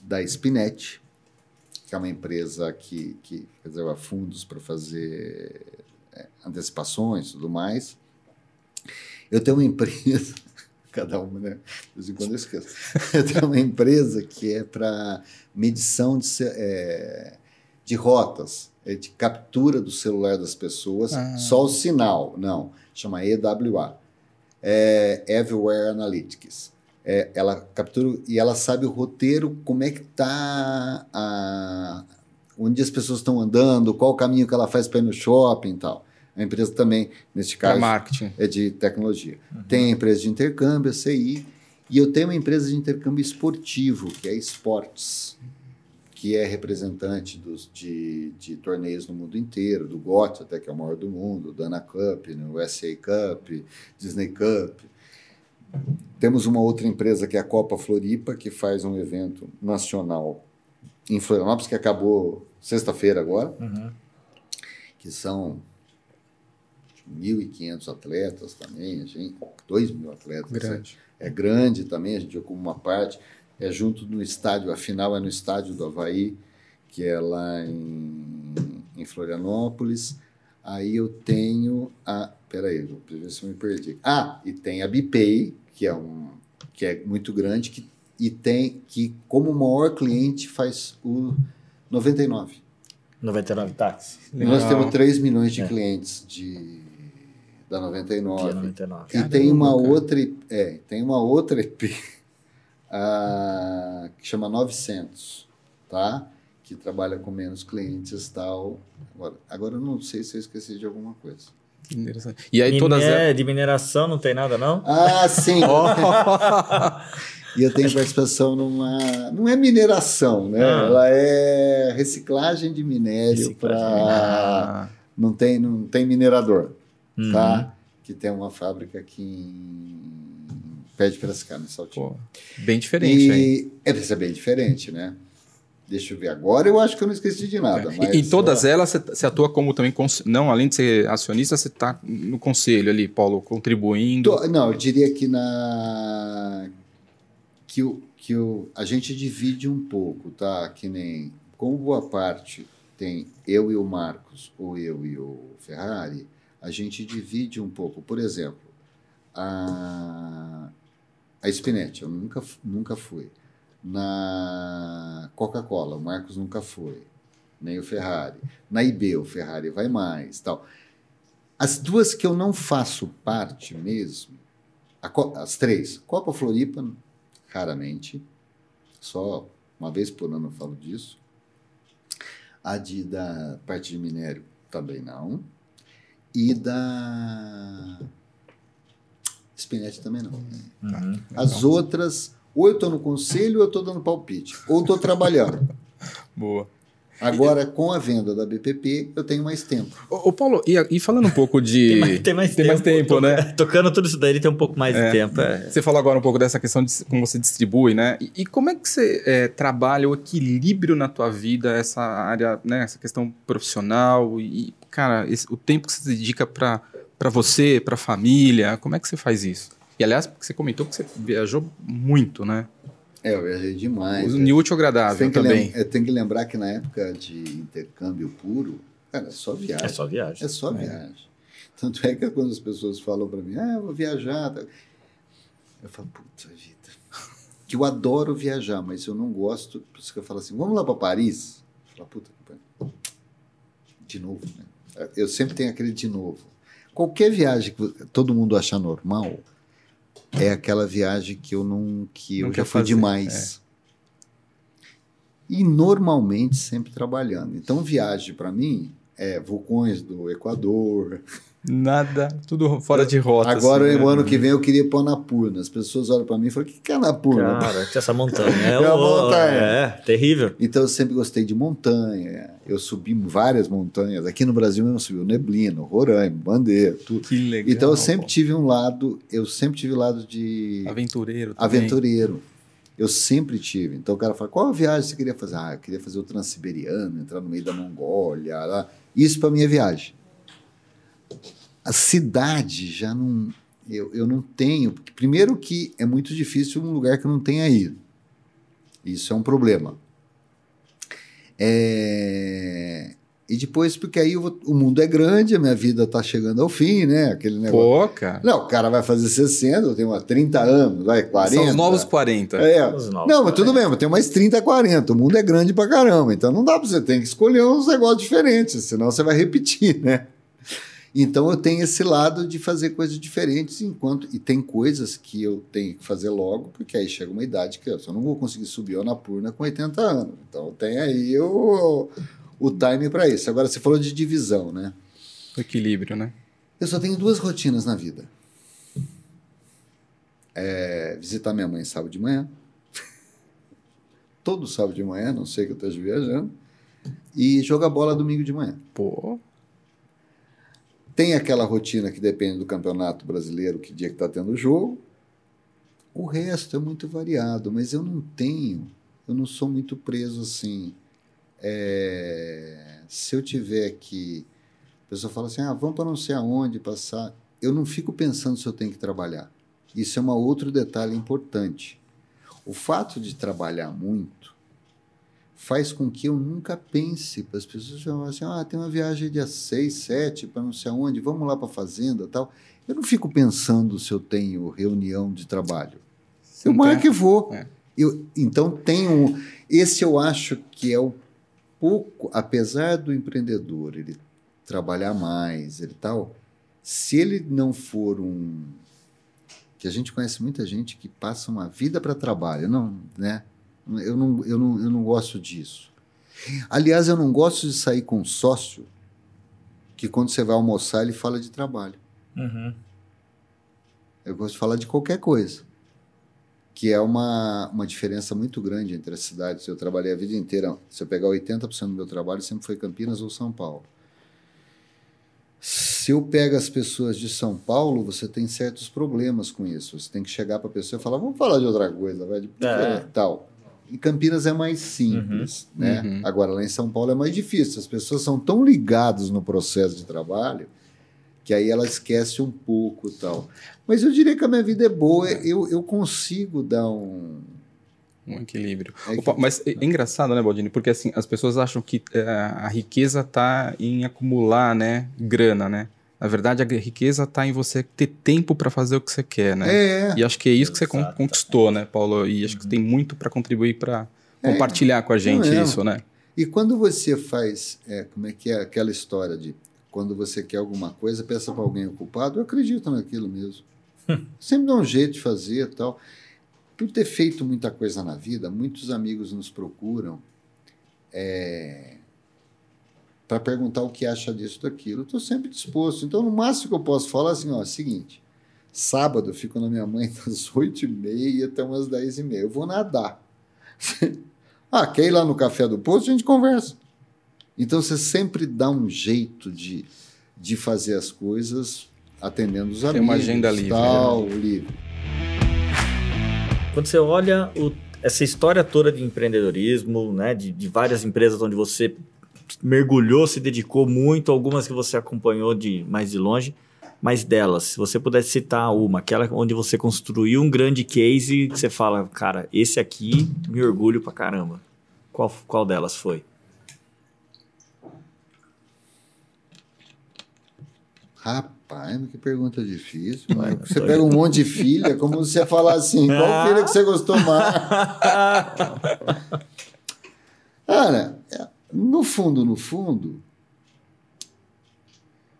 da Spinet, que é uma empresa que, que reserva fundos para fazer é, antecipações e tudo mais. Eu tenho uma empresa, (laughs) cada uma, né? De vez em quando eu esqueço. Eu tenho uma empresa que é para medição de, é, de rotas, é de captura do celular das pessoas, Ah. só o sinal, não, chama EWA. É Everywhere Analytics. É, ela captura e ela sabe o roteiro, como é que tá a, onde as pessoas estão andando, qual o caminho que ela faz para ir no shopping e tal. A empresa também, neste caso, marketing. é de tecnologia. Tem a empresa de intercâmbio, a CI, e eu tenho uma empresa de intercâmbio esportivo, que é a Sports, que é representante dos, de, de torneios no mundo inteiro, do GOT, até que é o maior do mundo, Dana Cup, no USA Cup, Disney Cup. Temos uma outra empresa que é a Copa Floripa, que faz um evento nacional em Florianópolis, que acabou sexta-feira agora, Uhum. que são 1.500 atletas também, a gente, 2 mil atletas. Grande. É, é grande também, a gente ocupa uma parte. É junto no estádio, a final é no estádio do Havaí, que é lá em, em Florianópolis. Aí eu tenho a. Peraí, vou ver se eu me perdi. Ah, e tem a Bipay, que é, um, que é muito grande, que, e tem que, como maior cliente, faz o 99. 99 táxi. Nós Legal. temos 3 milhões de É. clientes de, da Que é 99. 99. E Caramba, tem uma cara. outra, é, tem uma outra EP ah, (laughs) que chama 900, tá? Que trabalha com menos clientes e tal. Agora, agora eu não sei se eu esqueci de alguma coisa. Interessante. E aí todas elas. De mineração não tem nada, não? Ah, sim! (laughs) e eu tenho participação numa. Não é mineração, né? Ah. Ela é reciclagem de minério para. Ah, Não tem, não tem minerador. Uhum. tá? Que tem uma fábrica aqui em Pé de Piracicaba, em Saltinho. pô, bem diferente, hein? e é, isso é bem diferente, né? Deixa eu ver agora, eu acho que eu não esqueci de nada. mas, e em todas ó, elas, você, atua como também. cons- Não, além de ser acionista, você está no conselho ali, Paulo, contribuindo. tô- não, eu diria que na. Que, o, que o, a gente divide um pouco, tá? Que nem. Como boa parte tem eu e o Marcos, ou eu e o Ferrari, a gente divide um pouco. Por exemplo, a, a Spinette, eu nunca, nunca fui. Na Coca-Cola, o Marcos nunca foi. Nem o Ferrari. Na IB, o Ferrari vai mais. tal. As duas que eu não faço parte mesmo, as três, Copa Floripa, raramente, só uma vez por ano eu falo disso. A de, da parte de minério também não. E da Spinete também não. Uhum. As outras, ou eu estou no conselho ou eu estou dando palpite, ou estou trabalhando. (laughs) Boa. Agora, com a venda da BPP, eu tenho mais tempo. Ô, ô, Paulo, e, e falando um pouco de. (laughs) Tem mais, tem mais Tem mais tempo, To- né? Tocando tudo isso daí, ele tem um pouco mais É. de tempo. É. Você falou agora um pouco dessa questão de como você distribui, né? E, e como é que você é, trabalha o equilíbrio na tua vida, essa área, né? Essa questão profissional e, cara, esse- o tempo que você dedica para para você, para família, como é que você faz isso? E aliás, porque você comentou que você viajou muito, né? É, eu viajei demais. O útil Você agradável tem que, também. lem- é, tem que lembrar que na época de intercâmbio puro, cara, é só viagem. É só viagem. É só viagem. Tanto é que quando as pessoas falam para mim, ah, eu vou viajar. tá?" Eu falo, puta vida. Que eu adoro viajar, mas eu não gosto. Por isso que eu falo assim, vamos lá para Paris? Eu falo, puta que pariu. De novo, né? Eu sempre tenho aquele de novo. Qualquer viagem que todo mundo achar normal é aquela viagem que eu não que Não eu já fui fazer, demais. E normalmente sempre trabalhando. Então viagem para mim é vulcões do Equador. Nada, tudo fora de rota. Agora assim, o né? ano que vem eu queria ir para Anapurna. As pessoas olham para mim e falam: "O que que é Anapurna?" Cara, (laughs) que essa montanha. É, É uma o- montanha. É, terrível. Então eu sempre gostei de montanha. Eu subi várias montanhas. Aqui no Brasil eu não subi o Neblino, Roraima, Bandeira, tudo. Que legal. Então eu sempre pô. tive um lado, eu sempre tive lado de Aventureiro também. aventureiro. Eu sempre tive. Então o cara fala: qual viagem você queria fazer? Ah, eu queria fazer o Transiberiano, entrar no meio da Mongólia. Lá. Isso para minha viagem. A cidade já não. Eu, eu não tenho. Primeiro, que é muito difícil um lugar que eu não tenha ido. Isso é um problema. É, E depois, porque aí eu vou- o mundo é grande, a minha vida está chegando ao fim, né? Aquele negócio. Pô, cara. Não, o cara vai fazer 60, eu tenho uns 30 anos, vai, 40. São os novos 40. É. Os novos Não, mas tudo 40. bem, mas tem mais 30, 40. O mundo é grande pra caramba. Então não dá pra você, tem que escolher uns negócios diferentes, senão você vai repetir, né? Então eu tenho esse lado de fazer coisas diferentes enquanto. E tem coisas que eu tenho que fazer logo, porque aí chega uma idade que eu só não vou conseguir subir na Purna com 80 anos. Então tem aí o, o time para isso. Agora, você falou de divisão, né? O equilíbrio, né? Eu só tenho duas rotinas na vida. É visitar minha mãe sábado de manhã. (laughs) Todo sábado de manhã, não sei que eu esteja viajando. E jogar bola domingo de manhã. Pô. Tem aquela rotina que depende do campeonato brasileiro, que dia que está tendo jogo. O resto é muito variado, mas eu não tenho, eu não sou muito preso assim. É, se eu tiver que. A pessoa fala assim: ah, vamos para não sei aonde passar. Eu não fico pensando se eu tenho que trabalhar. Isso é um outro detalhe importante. O fato de trabalhar muito faz com que eu nunca pense para as pessoas falam assim, ah, tem uma viagem dia 6, 7 para não sei aonde, vamos lá para a fazenda tal. Eu não fico pensando se eu tenho reunião de trabalho. Você Eu marco tem- e vou. É. Eu, então tem um. Esse eu acho que é o pouco, apesar do empreendedor ele trabalhar mais, ele tal, se ele não for um que a gente conhece muita gente que passa uma vida para trabalho, não, né? Eu não, eu, não, eu não gosto disso. Aliás, eu não gosto de sair com um sócio que quando você vai almoçar ele fala de trabalho. Uhum. Eu gosto de falar de qualquer coisa. Que é uma, uma diferença muito grande entre as cidades. Eu trabalhei a vida inteira. Se eu pegar 80% do meu trabalho, sempre foi Campinas ou São Paulo. Se eu pego as pessoas de São Paulo, você tem certos problemas com isso. Você tem que chegar para a pessoa e falar: vamos falar de outra coisa, vai de É. tal. Em Campinas é mais simples, né? Uhum. Agora lá em São Paulo é mais difícil. As pessoas são tão ligadas no processo de trabalho que aí ela esquece um pouco tal. Mas eu diria que a minha vida é boa. Eu, eu consigo dar um Um equilíbrio. É Opa, mas é é engraçado, né, Baldini? Porque assim, as pessoas acham que é, a riqueza está em acumular, né, grana, né? Na verdade, a riqueza está em você ter tempo para fazer o que você quer, né? É, E acho que é isso que você Exato. conquistou, né, Paulo? E acho que tem muito para contribuir para É. compartilhar com a gente é. isso, né? E quando você faz, é, como é que é aquela história de quando você quer alguma coisa, peça para alguém ocupado, eu acredito naquilo mesmo. (laughs) Sempre dá um jeito de fazer e tal. Por ter feito muita coisa na vida, muitos amigos nos procuram para perguntar o que acha disso daquilo. Estou sempre disposto. Então, no máximo que eu posso falar é assim, ó, é o seguinte, Sábado eu fico na minha mãe (laughs) das 8h30 até umas 10h30. Eu vou nadar. (laughs) ah, quer ir lá no café do posto? A gente conversa. Então você sempre dá um jeito de, de fazer as coisas atendendo os Tem amigos. uma agenda livre, Tal, livre. Quando você olha o- essa história toda de empreendedorismo, né, de, de várias empresas onde você mergulhou, se dedicou muito, algumas que você acompanhou de mais de longe, mas delas, se você pudesse citar uma, aquela onde você construiu um grande case que você fala, cara, esse aqui me orgulho pra caramba. Qual, qual delas foi? Rapaz, que pergunta difícil. Mano. Você pega um monte de filha, como se você falar assim, (laughs) qual filha que você gostou mais? (laughs) Cara, no fundo, no fundo,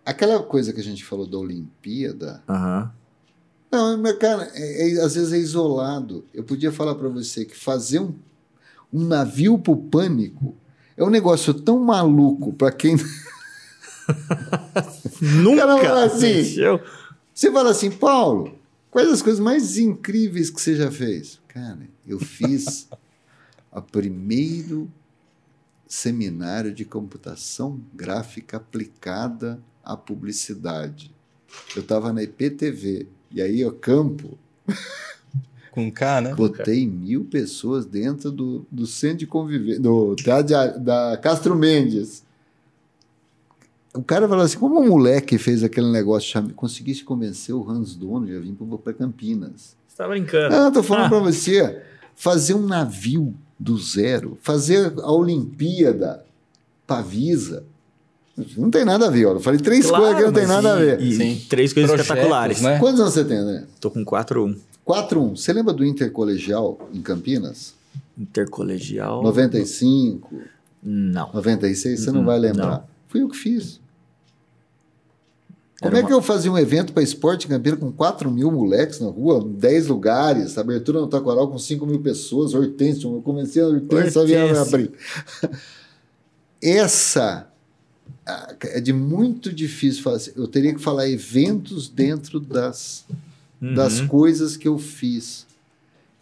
aquela coisa que a gente falou da Olimpíada, Aham. não, mas cara, é- é- às vezes é isolado. Eu podia falar para você que fazer um, um navio pro pânico é um negócio tão maluco para quem (laughs) Nunca! Cara, fala assim. Você fala assim, Paulo, quais as coisas mais incríveis que você já fez? Cara, eu fiz (laughs) o primeiro seminário de computação gráfica aplicada à publicidade. Eu estava na IPTV, e aí o campo, (laughs) Com K, né? botei mil pessoas dentro do, do centro de convivência, do teatro de- da Castro Mendes. O cara falou assim: como um moleque fez aquele negócio, chame- conseguisse convencer o Hans Dono a vir para Campinas. Você tá brincando. Ah, tô falando (laughs) Ah. para você, fazer um navio do zero, fazer a Olimpíada Pavisa. Não tem nada a ver, olha. Eu falei três Claro, coisas que não tem nada a e- ver. E, Sim. três coisas Projetos, espetaculares. né? Quantos anos você tem, André? Tô com 4-1. 4-1. Você lembra do Intercolegial em Campinas? Intercolegial. 95, Não. 96, você não Uhum, vai lembrar. não. Fui eu que fiz. Como é uma- que eu fazia um evento para esporte Campinas com 4 mil moleques na rua, em 10 lugares, abertura no Taquaral com 5 mil pessoas, Hortêncio, eu comecei a Hortêncio, havia Hortêncio. abrir. Essa é de muito difícil fazer. Eu teria que falar eventos dentro das, das Uhum. coisas que eu fiz,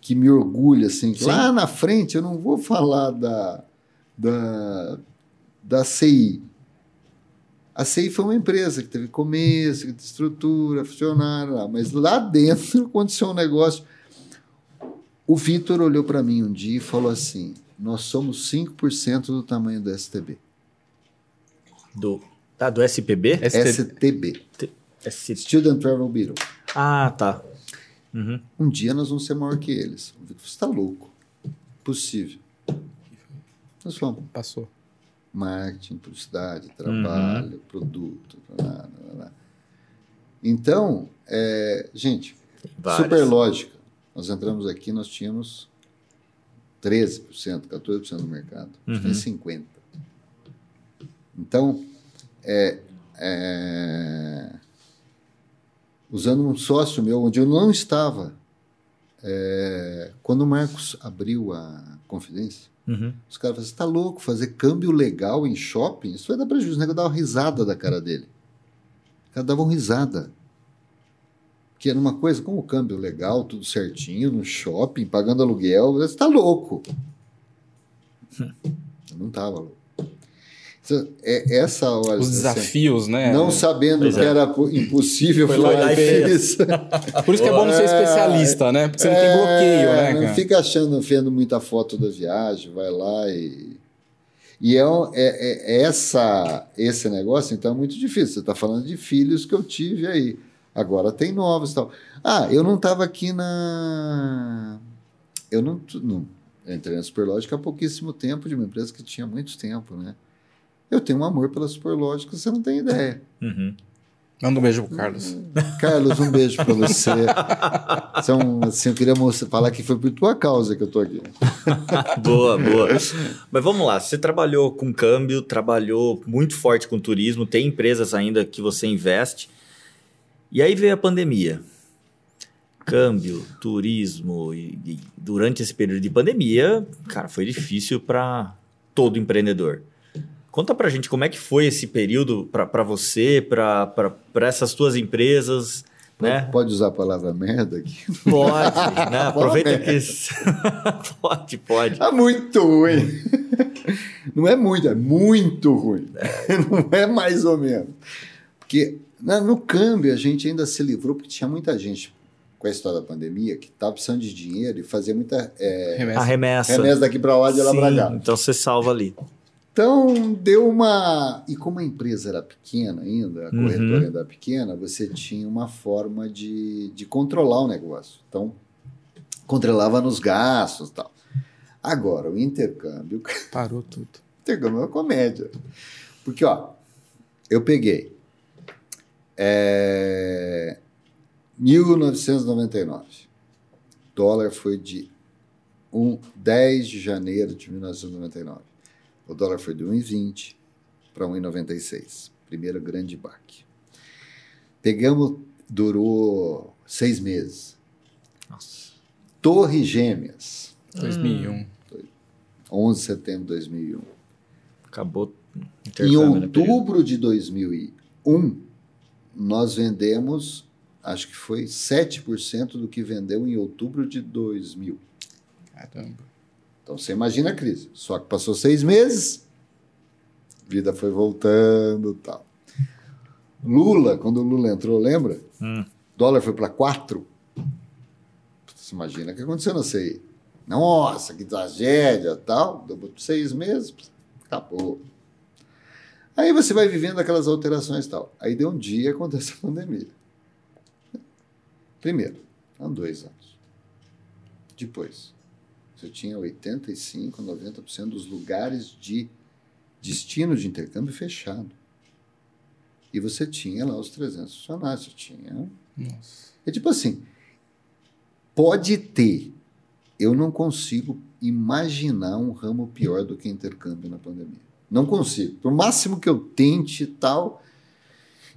que me orgulha, assim. Sim. Lá na frente eu não vou falar da, da, da CI. A CI foi uma empresa que teve começo, que teve estrutura, funcionário lá, mas lá dentro aconteceu um negócio. O Vitor olhou para mim um dia e falou assim: Nós somos 5% do tamanho do STB. Do, ah, do SPB? ST... STB ST... Student Travel Bureau. Ah, tá. Uhum. Um dia nós vamos ser maior que eles. O Vitor, Você está louco? Possível. Nós fomos. Passou. Marketing, publicidade, trabalho, produto. lá, lá, lá. Então, é, gente, Várias. super lógica. Nós entramos aqui, nós tínhamos 13%, 14% do mercado. Uhum. temos 50%. Então, é, é, usando um sócio meu, onde eu não estava, é, quando o Marcos abriu a confidência, Uhum. os caras falaram, você tá louco, fazer câmbio legal em shopping? Isso vai dar prejuízo. O nego dava uma risada da cara dele. O cara dava uma risada. Que era uma coisa, como o câmbio legal, tudo certinho, no shopping, pagando aluguel, você tá louco. Eu não tava louco. É essa hora. Os assim, desafios, né? Não sabendo Pois que é. era po- impossível, Foi lá e e fez. (laughs) Por isso que é bom não ser É, especialista, né? Porque você não tem É, bloqueio, né, Não cara? fica achando, vendo muita foto da viagem, vai lá e. E é, um- é- é- essa, esse negócio, então, é muito difícil. Você está falando de filhos que eu tive aí. Agora tem novos e tal. Ah, eu não estava aqui na. Eu não, não eu entrei na Superlógica há pouquíssimo tempo, de uma empresa que tinha muito tempo, né? Eu tenho um amor pela Superlógica, você não tem ideia. Uhum. Manda um beijo pro Carlos. Carlos, um beijo para você. São, assim, eu queria mostrar, falar que foi por tua causa que eu tô aqui. (laughs) boa, boa. Mas vamos lá, você trabalhou com câmbio, trabalhou muito forte com turismo, tem empresas ainda que você investe. E aí veio a pandemia. Câmbio, turismo, e, e durante esse período de pandemia, cara, foi difícil para todo empreendedor. Conta pra gente como é que foi esse período para você, para essas tuas empresas. né? Pode usar a palavra merda aqui? Pode, (laughs) né? Aproveita que. (laughs) pode, pode. É muito ruim. Não é muito, é muito ruim. (laughs) Não é mais ou menos. Porque né, no câmbio a gente ainda se livrou, porque tinha muita gente com a história da pandemia que estava precisando de dinheiro e fazia muita é, Remessa. A remessa. remessa daqui para lá de lá para Sim, cá. Então você salva ali. Então, deu uma. E como a empresa era pequena ainda, a Uhum. corretora ainda era pequena, você tinha uma forma de, de controlar o negócio. Então, controlava nos gastos e tal. Agora, o intercâmbio. (laughs) Parou tudo. intercâmbio é uma comédia. Porque, ó, eu peguei. É, 1999. Dólar foi de um, 10 de janeiro de 1999. O dólar foi de 1,20 para 1,96. Primeiro grande baque. Pegamos, durou seis meses. Nossa. Torre Gêmeas, 2001. 11 de setembro de 2001. Acabou. Em período. outubro de 2001, nós vendemos, acho que foi 7% do que vendeu em outubro de 2000. Caramba. Então você imagina a crise. Só que passou seis meses, vida foi voltando tal. Lula, quando o Lula entrou, lembra? Hum. Dólar foi para 4. Você imagina o que aconteceu na CI. Nossa, que tragédia tal. Deu seis meses, acabou. Aí você vai vivendo aquelas alterações e tal. Aí deu um dia e acontece a pandemia. Primeiro, há dois anos. Depois, você tinha 85, 90% dos lugares de destino de intercâmbio fechado. E você tinha lá os 300 funcionários. Você tinha Nossa. é tipo assim, pode ter. Eu não consigo imaginar um ramo pior do que intercâmbio na pandemia. Não consigo. Por máximo que eu tente e tal.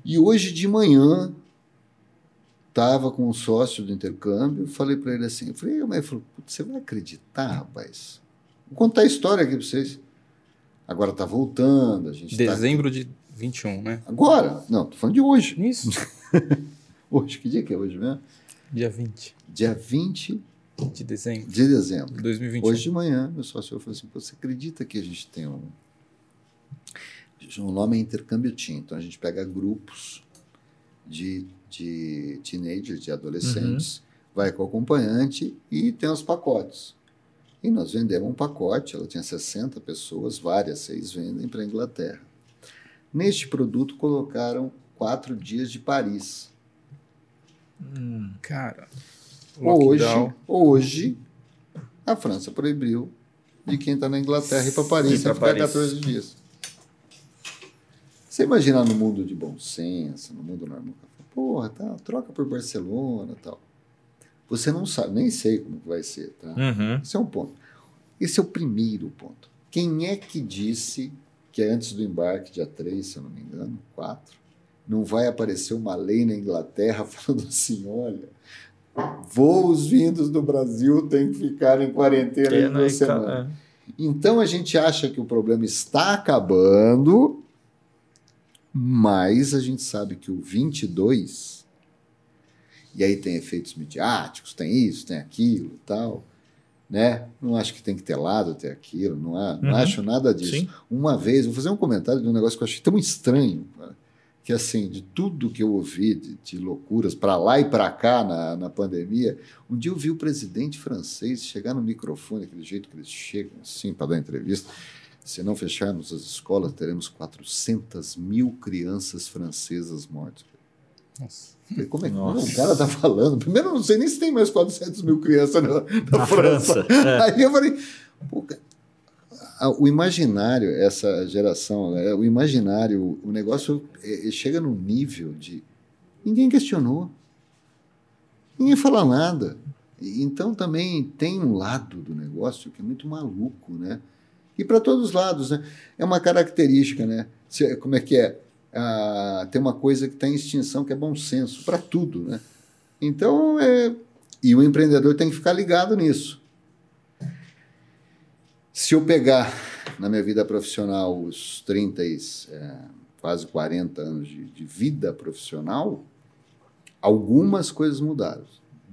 E hoje de manhã, estava com um sócio do intercâmbio, falei para ele assim, eu falei, mas ele falou, "Putz, você vai acreditar, rapaz? Vou contar a história aqui para vocês. Agora está voltando, a gente tá... Dezembro de 21, né? Agora? Não, tô falando de hoje. Isso. (laughs) Hoje, que dia que é hoje mesmo? Dia 20 Dia 20 de dezembro de dezembro. de 2021. Hoje de manhã, meu sócio falou assim: "Pô, você acredita que a gente tem um. O nome é intercâmbio teen, então a gente pega grupos de, de teenagers, de adolescentes, vai com o acompanhante e tem os pacotes. E nós vendemos um pacote, ela tinha 60 pessoas, várias, seis vendem para a Inglaterra. Neste produto colocaram quatro dias de Paris. Hum. Cara. Hoje, lockdown. hoje, a França proibiu de quem está na Inglaterra ir para Paris, ficar Paris. 14 dias. Você imaginar no mundo de bom senso, no mundo normal, porra, tá, troca por Barcelona e tal. Você não sabe, nem sei como vai ser, tá? Uhum. Esse é um ponto. Esse é o primeiro ponto. Quem é que disse que antes do embarque, dia 3, se eu não me engano, 4, não vai aparecer uma lei na Inglaterra (laughs) falando assim: olha, voos vindos do Brasil têm que ficar em quarentena É, em duas ca- semanas. Então a gente acha que o problema está acabando, mas a gente sabe que o 22, e aí tem efeitos midiáticos, tem isso, tem aquilo e tal, né? Não acho que tem que ter lado, ter aquilo, não, há, não Uhum. acho nada disso. Sim. Uma vez, vou fazer um comentário de um negócio que eu achei tão estranho, cara, que assim, de tudo que eu ouvi de, de loucuras para lá e para cá na, na pandemia, um dia eu vi o presidente francês chegar no microfone, aquele jeito que eles chegam assim para dar entrevista. Se não fecharmos as escolas, teremos 400 mil crianças francesas mortas. Nossa. Como é que Nossa. o cara tá falando? Primeiro, eu não sei nem se tem mais 400 mil crianças na, na Na França. França. é. (laughs) Aí eu falei, pô, o imaginário, essa geração, né, o imaginário, o negócio é, é, chega num nível de. Ninguém questionou. Ninguém fala nada. Então também tem um lado do negócio que é muito maluco, né? E para todos os lados, né? É uma característica, né? Como é que é? Ah, tem uma coisa que está em extinção que é bom senso para tudo, né? Então é e o empreendedor tem que ficar ligado nisso. Se eu pegar na minha vida profissional os 30, e, é, quase 40 anos de, de vida profissional, Algumas coisas mudaram.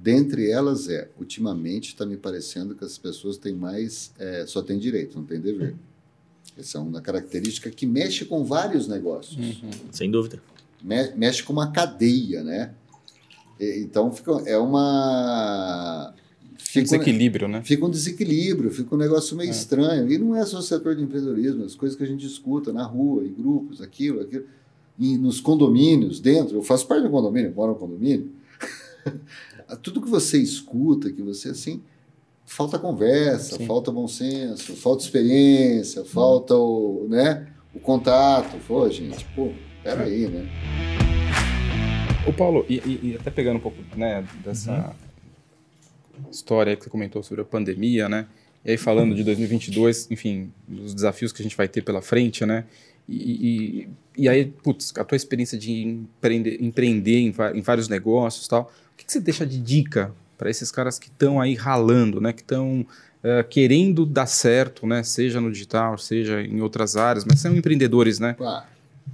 Dentre elas é, ultimamente está me parecendo que as pessoas têm mais, é, só têm direito, não tem dever. Essa é uma característica que mexe com vários negócios. Uhum. Sem dúvida. Me- mexe com uma cadeia, né? E- Então fica, é uma fica, um- Desequilíbrio, né? fica um desequilíbrio, fica um negócio meio É. estranho. E não é só o setor de empreendedorismo, as coisas que a gente escuta na rua, em grupos, aquilo, aquilo, e nos condomínios, dentro. Eu faço parte do condomínio, moro no condomínio. (laughs) Tudo que você escuta, que você assim, falta conversa, Sim. falta bom senso, falta experiência, falta o, né, o contato. Pô, gente, pô, peraí, né? Ô Paulo, e, e- e até pegando um pouco né, dessa história aí que você comentou sobre a pandemia, né? E aí falando de 2022, enfim, dos desafios que a gente vai ter pela frente, né? E, e, aí, putz, a tua experiência de empreender, empreender em, em vários negócios tal, o que, que você deixa de dica para esses caras que estão aí ralando, né? Que estão querendo dar certo, né? Seja no digital, seja em outras áreas, mas são empreendedores, né? Pá,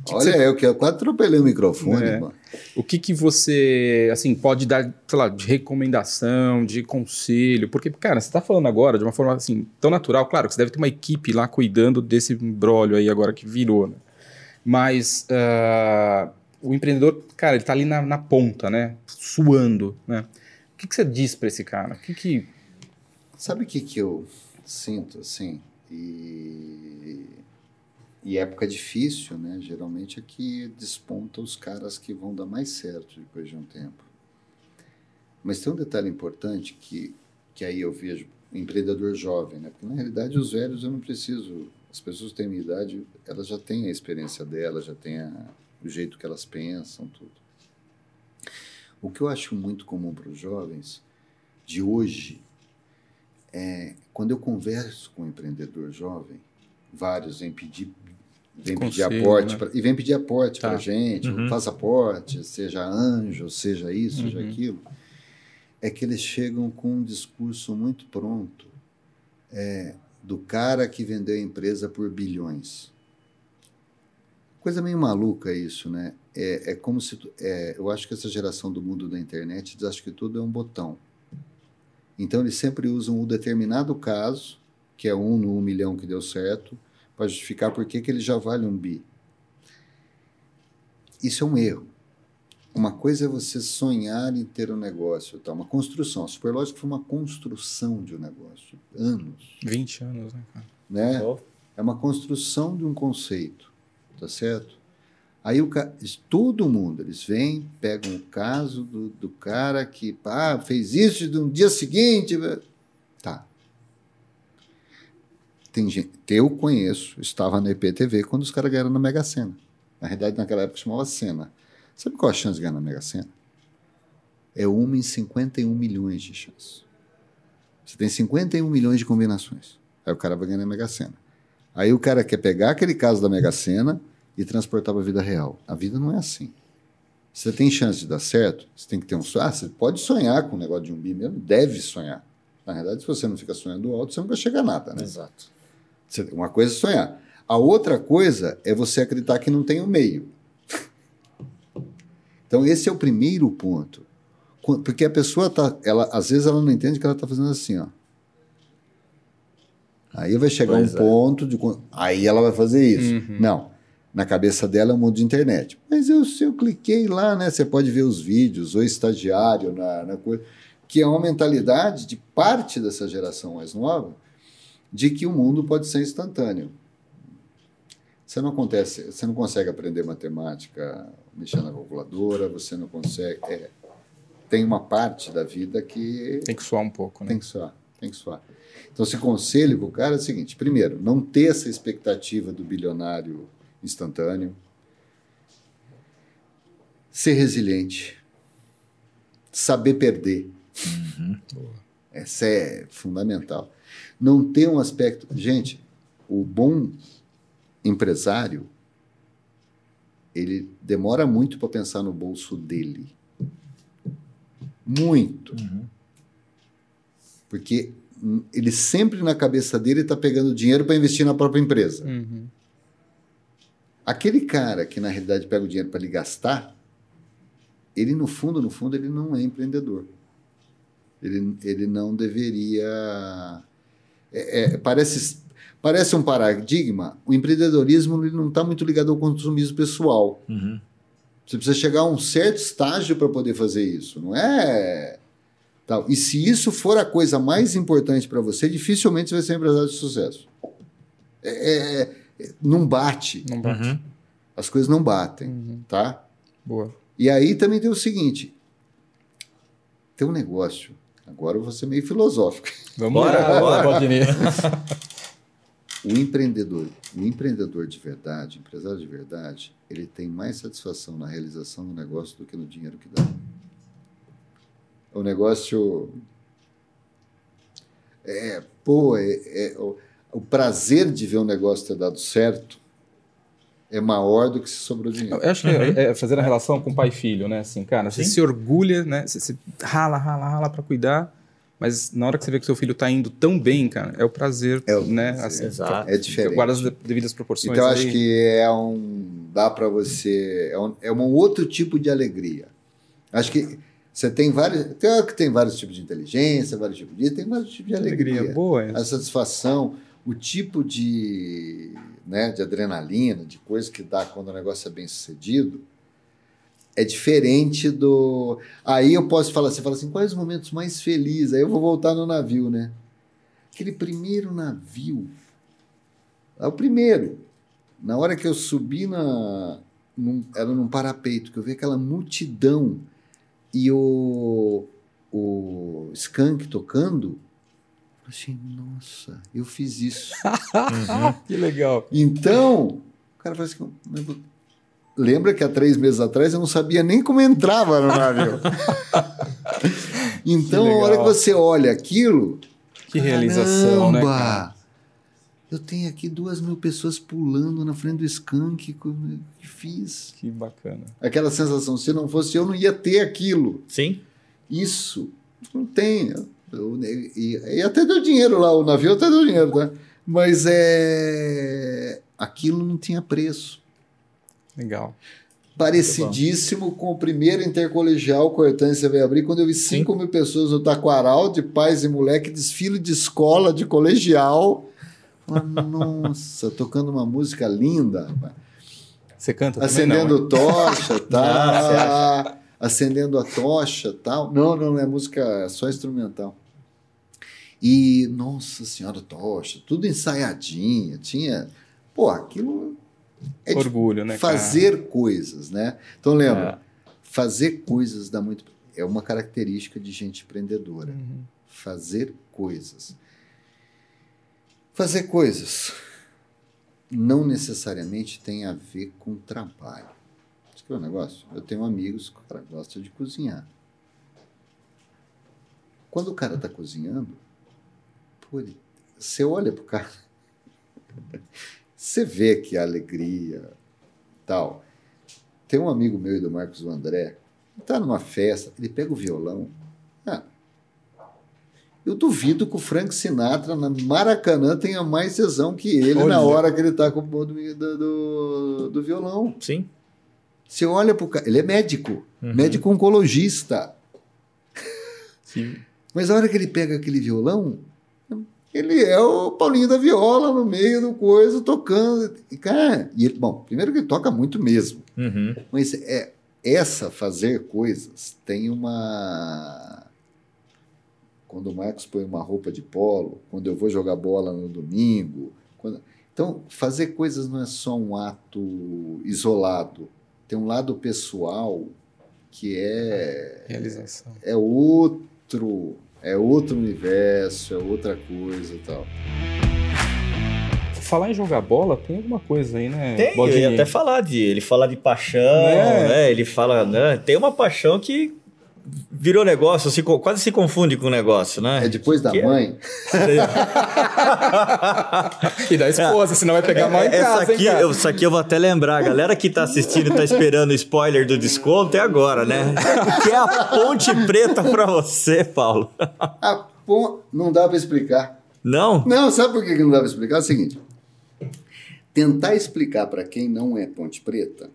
que olha, eu que eu quase atropelei o microfone, É. mano. O que, que você, assim, pode dar, sei lá, de recomendação, de conselho? Porque, cara, você está falando agora de uma forma, assim, tão natural. Claro que você deve ter uma equipe lá cuidando desse embrólio aí agora que virou, né? Mas ah, o empreendedor, cara, ele tá ali na, na ponta, né? Suando, né? O que, que você diz para esse cara? O que que... Sabe o que, que eu sinto, assim? E, e época difícil, né? Geralmente é que desponta os caras que vão dar mais certo depois de um tempo. Mas tem um detalhe importante que, que aí eu vejo empreendedor jovem, né? Porque na realidade os velhos eu não preciso. As pessoas que têm minha idade, elas já têm a experiência delas, já têm a- o jeito que elas pensam, tudo. O que eu acho muito comum para os jovens de hoje é quando eu converso com um empreendedor jovem, vários vêm pedir, vêm pedir Conselho, aporte né? pra- e vêm pedir aporte Tá. para gente, Uhum. faz aporte, seja anjo, seja isso, seja Uhum. aquilo, é que eles chegam com um discurso muito pronto é, do cara que vendeu a empresa por bilhões. Coisa meio maluca isso, né? É, é como se. é, eu acho que essa geração do mundo da internet diz acho que tudo é um botão. Então eles sempre usam o determinado caso, que é um no um milhão que deu certo, para justificar por que que ele já vale um bi. Isso é um erro. Uma coisa é você sonhar em ter um negócio, tá? uma construção. A Superlógica foi uma construção de um negócio, anos 20 anos, né, cara? né? Oh. É uma construção de um conceito, tá certo? Aí o ca... todo mundo, eles vêm, pegam o caso do, do cara que ah, fez isso e no dia seguinte. Tá. Tem gente, eu conheço, estava na EPTV quando os caras ganharam na Mega Sena. Na realidade, naquela época chamava Sena. Sabe qual a chance de ganhar na Mega Sena? É uma em 51 milhões de chances. Você tem 51 milhões de combinações. Aí o cara vai ganhar na Mega Sena. Aí o cara quer pegar aquele caso da Mega Sena e transportar para a vida real. A vida não é assim. Você tem chance de dar certo, você tem que ter um sonho. Ah, você pode sonhar com o negócio de um bi mesmo, deve sonhar. Na verdade, se você não fica sonhando alto, você não vai chegar a nada, né? Exato. Uma coisa é sonhar. A outra coisa é você acreditar que não tem o meio. Então, esse é o primeiro ponto. Qu- Porque a pessoa tá, ela, às vezes ela não entende que ela está fazendo assim, ó. Aí vai chegar Pois um é. ponto de aí ela vai fazer isso. Uhum. Não. Na cabeça dela é um mundo de internet. Mas eu, se eu cliquei lá, né? Você pode ver os vídeos, o estagiário na, na coisa, que é uma mentalidade de parte dessa geração mais nova de que o mundo pode ser instantâneo. Você não acontece, você não consegue aprender matemática mexendo na calculadora, você não consegue. é, tem uma parte da vida que Tem que suar um pouco, né? tem que suar, tem que suar. Então, esse conselho para o cara é o seguinte: primeiro, não ter essa expectativa do bilionário instantâneo, ser resiliente, saber perder. Essa é fundamental. Não ter um aspecto. Gente, o bom empresário, ele demora muito para pensar no bolso dele. Muito. Porque hum, ele sempre na cabeça dele está pegando dinheiro para investir na própria empresa. Uhum. Aquele cara que na realidade pega o dinheiro para lhe gastar, ele no fundo, no fundo, ele não é empreendedor. Ele, ele não deveria. É- é, parece, parece um paradigma. O empreendedorismo ele não está muito ligado ao consumismo pessoal. Uhum. Você precisa chegar a um certo estágio para poder fazer isso, não é? Tal. E se isso for a coisa mais importante para você, dificilmente você vai ser um empresário de sucesso. É- é- é- não bate, Não bate. Uhum. as coisas não batem, Uhum. tá? Boa. E aí também tem o seguinte: tem um negócio. Agora eu vou ser meio filosófico. Vamos lá, bora. Valdinei. (laughs) O empreendedor, o empreendedor de verdade, empresário de verdade, ele tem mais satisfação na realização do negócio do que no dinheiro que dá. O negócio é, pô, é, é- o, o prazer de ver um negócio ter dado certo é maior do que se sobrou dinheiro. Eu acho que é, é fazer a relação com pai e filho, né? Assim, cara, você Sim. se orgulha, né? Você, você rala, rala, rala pra cuidar, mas na hora que você vê que seu filho tá indo tão bem, cara, é o prazer, É o né? prazer. Assim, Exato. É diferente. Guarda as de- devidas proporções. Então, eu acho aí. que é um. dá para você. É um, é um outro tipo de alegria. Acho que você tem vários. Que tem vários tipos de inteligência, vários tipos de. Tem vários tipos de alegria. alegria boa. é. A satisfação, o tipo de, né, de adrenalina, de coisa que dá quando o negócio é bem sucedido, é diferente do. Aí eu posso falar, você fala assim, quais os momentos mais felizes? Aí eu vou voltar no navio, né? Aquele primeiro navio. É o primeiro. Na hora que eu subi na. Num, era num parapeito, que eu vi aquela multidão e o, o Skank tocando. Eu achei, nossa, eu fiz isso. (laughs) Uhum. que legal. Então, o cara fala assim: "Mas vo- lembra que há três meses atrás eu não sabia nem como entrava no navio. (laughs) então, a hora que você olha aquilo. Que realização, né, caramba, cara? Eu tenho aqui duas mil pessoas pulando na frente do skunk que eu que fiz. Que bacana. Aquela sensação, se não fosse eu, não ia ter aquilo. Sim. Isso não tem. E, e até deu dinheiro lá, o navio até deu dinheiro, tá? Mas é. Aquilo não tinha preço. Legal. Parecidíssimo com o primeiro intercolegial que a Hortência veio abrir, quando eu vi 5 mil pessoas no Taquaral, de pais e moleque, desfile de escola, de colegial. Nossa, tocando uma música linda. Você canta também, Acendendo não, tocha, (laughs) Ah, tá? acendendo a tocha, tal. Não, não, não é música, é só instrumental. E, nossa senhora, tocha, tudo ensaiadinha, tinha... Pô, aquilo é é? Orgulho, né, cara? fazer coisas, né? Então, lembra, É. fazer coisas dá muito... É uma característica de gente empreendedora. Uhum. Fazer coisas. Fazer coisas não necessariamente tem a ver com trabalho. Isso que é o negócio. Eu tenho amigos que o cara gosta de cozinhar. Quando o cara está cozinhando, ele- você olha pro cara, você vê que a alegria tal. Tem um amigo meu do Marcos o André, está numa festa, ele pega o violão. Ah, eu duvido que o Frank Sinatra na Maracanã tenha mais tesão que ele Olha. na hora que ele está com o do, do, do, do violão. Sim. Você olha pro cara, ele é médico, Uhum. médico oncologista. Que- Mas a hora que ele pega aquele violão, ele é o Paulinho da Viola no meio do coisa, tocando. E, cara, e ele, bom, primeiro que ele toca muito mesmo. Uhum. Mas é, essa fazer coisas tem uma. Quando o Marcos põe uma roupa de polo, quando eu vou jogar bola no domingo. quando- Então, fazer coisas não é só um ato isolado. Tem um lado pessoal que é Realização. é outro, é outro universo, é outra coisa e tal. Falar em jogar bola, tem alguma coisa aí, né? Tem, eu Baldini? ia até falar de. Ele fala de paixão, Né? né? Ele fala. Né? Tem uma paixão que virou negócio, se quase se confunde com o negócio, né? É depois da Que é- mãe. (laughs) E da esposa, senão vai pegar mal em É, Essa casa, aqui, hein, cara? eu, isso aqui eu vou até lembrar. A galera que tá assistindo tá esperando o spoiler do desconto é agora, né? Que é a ponte preta pra você, Paulo? A pon- não dá para explicar. Não? Não, sabe por que que não dá para explicar? É o seguinte: tentar explicar para quem não é Ponte Preta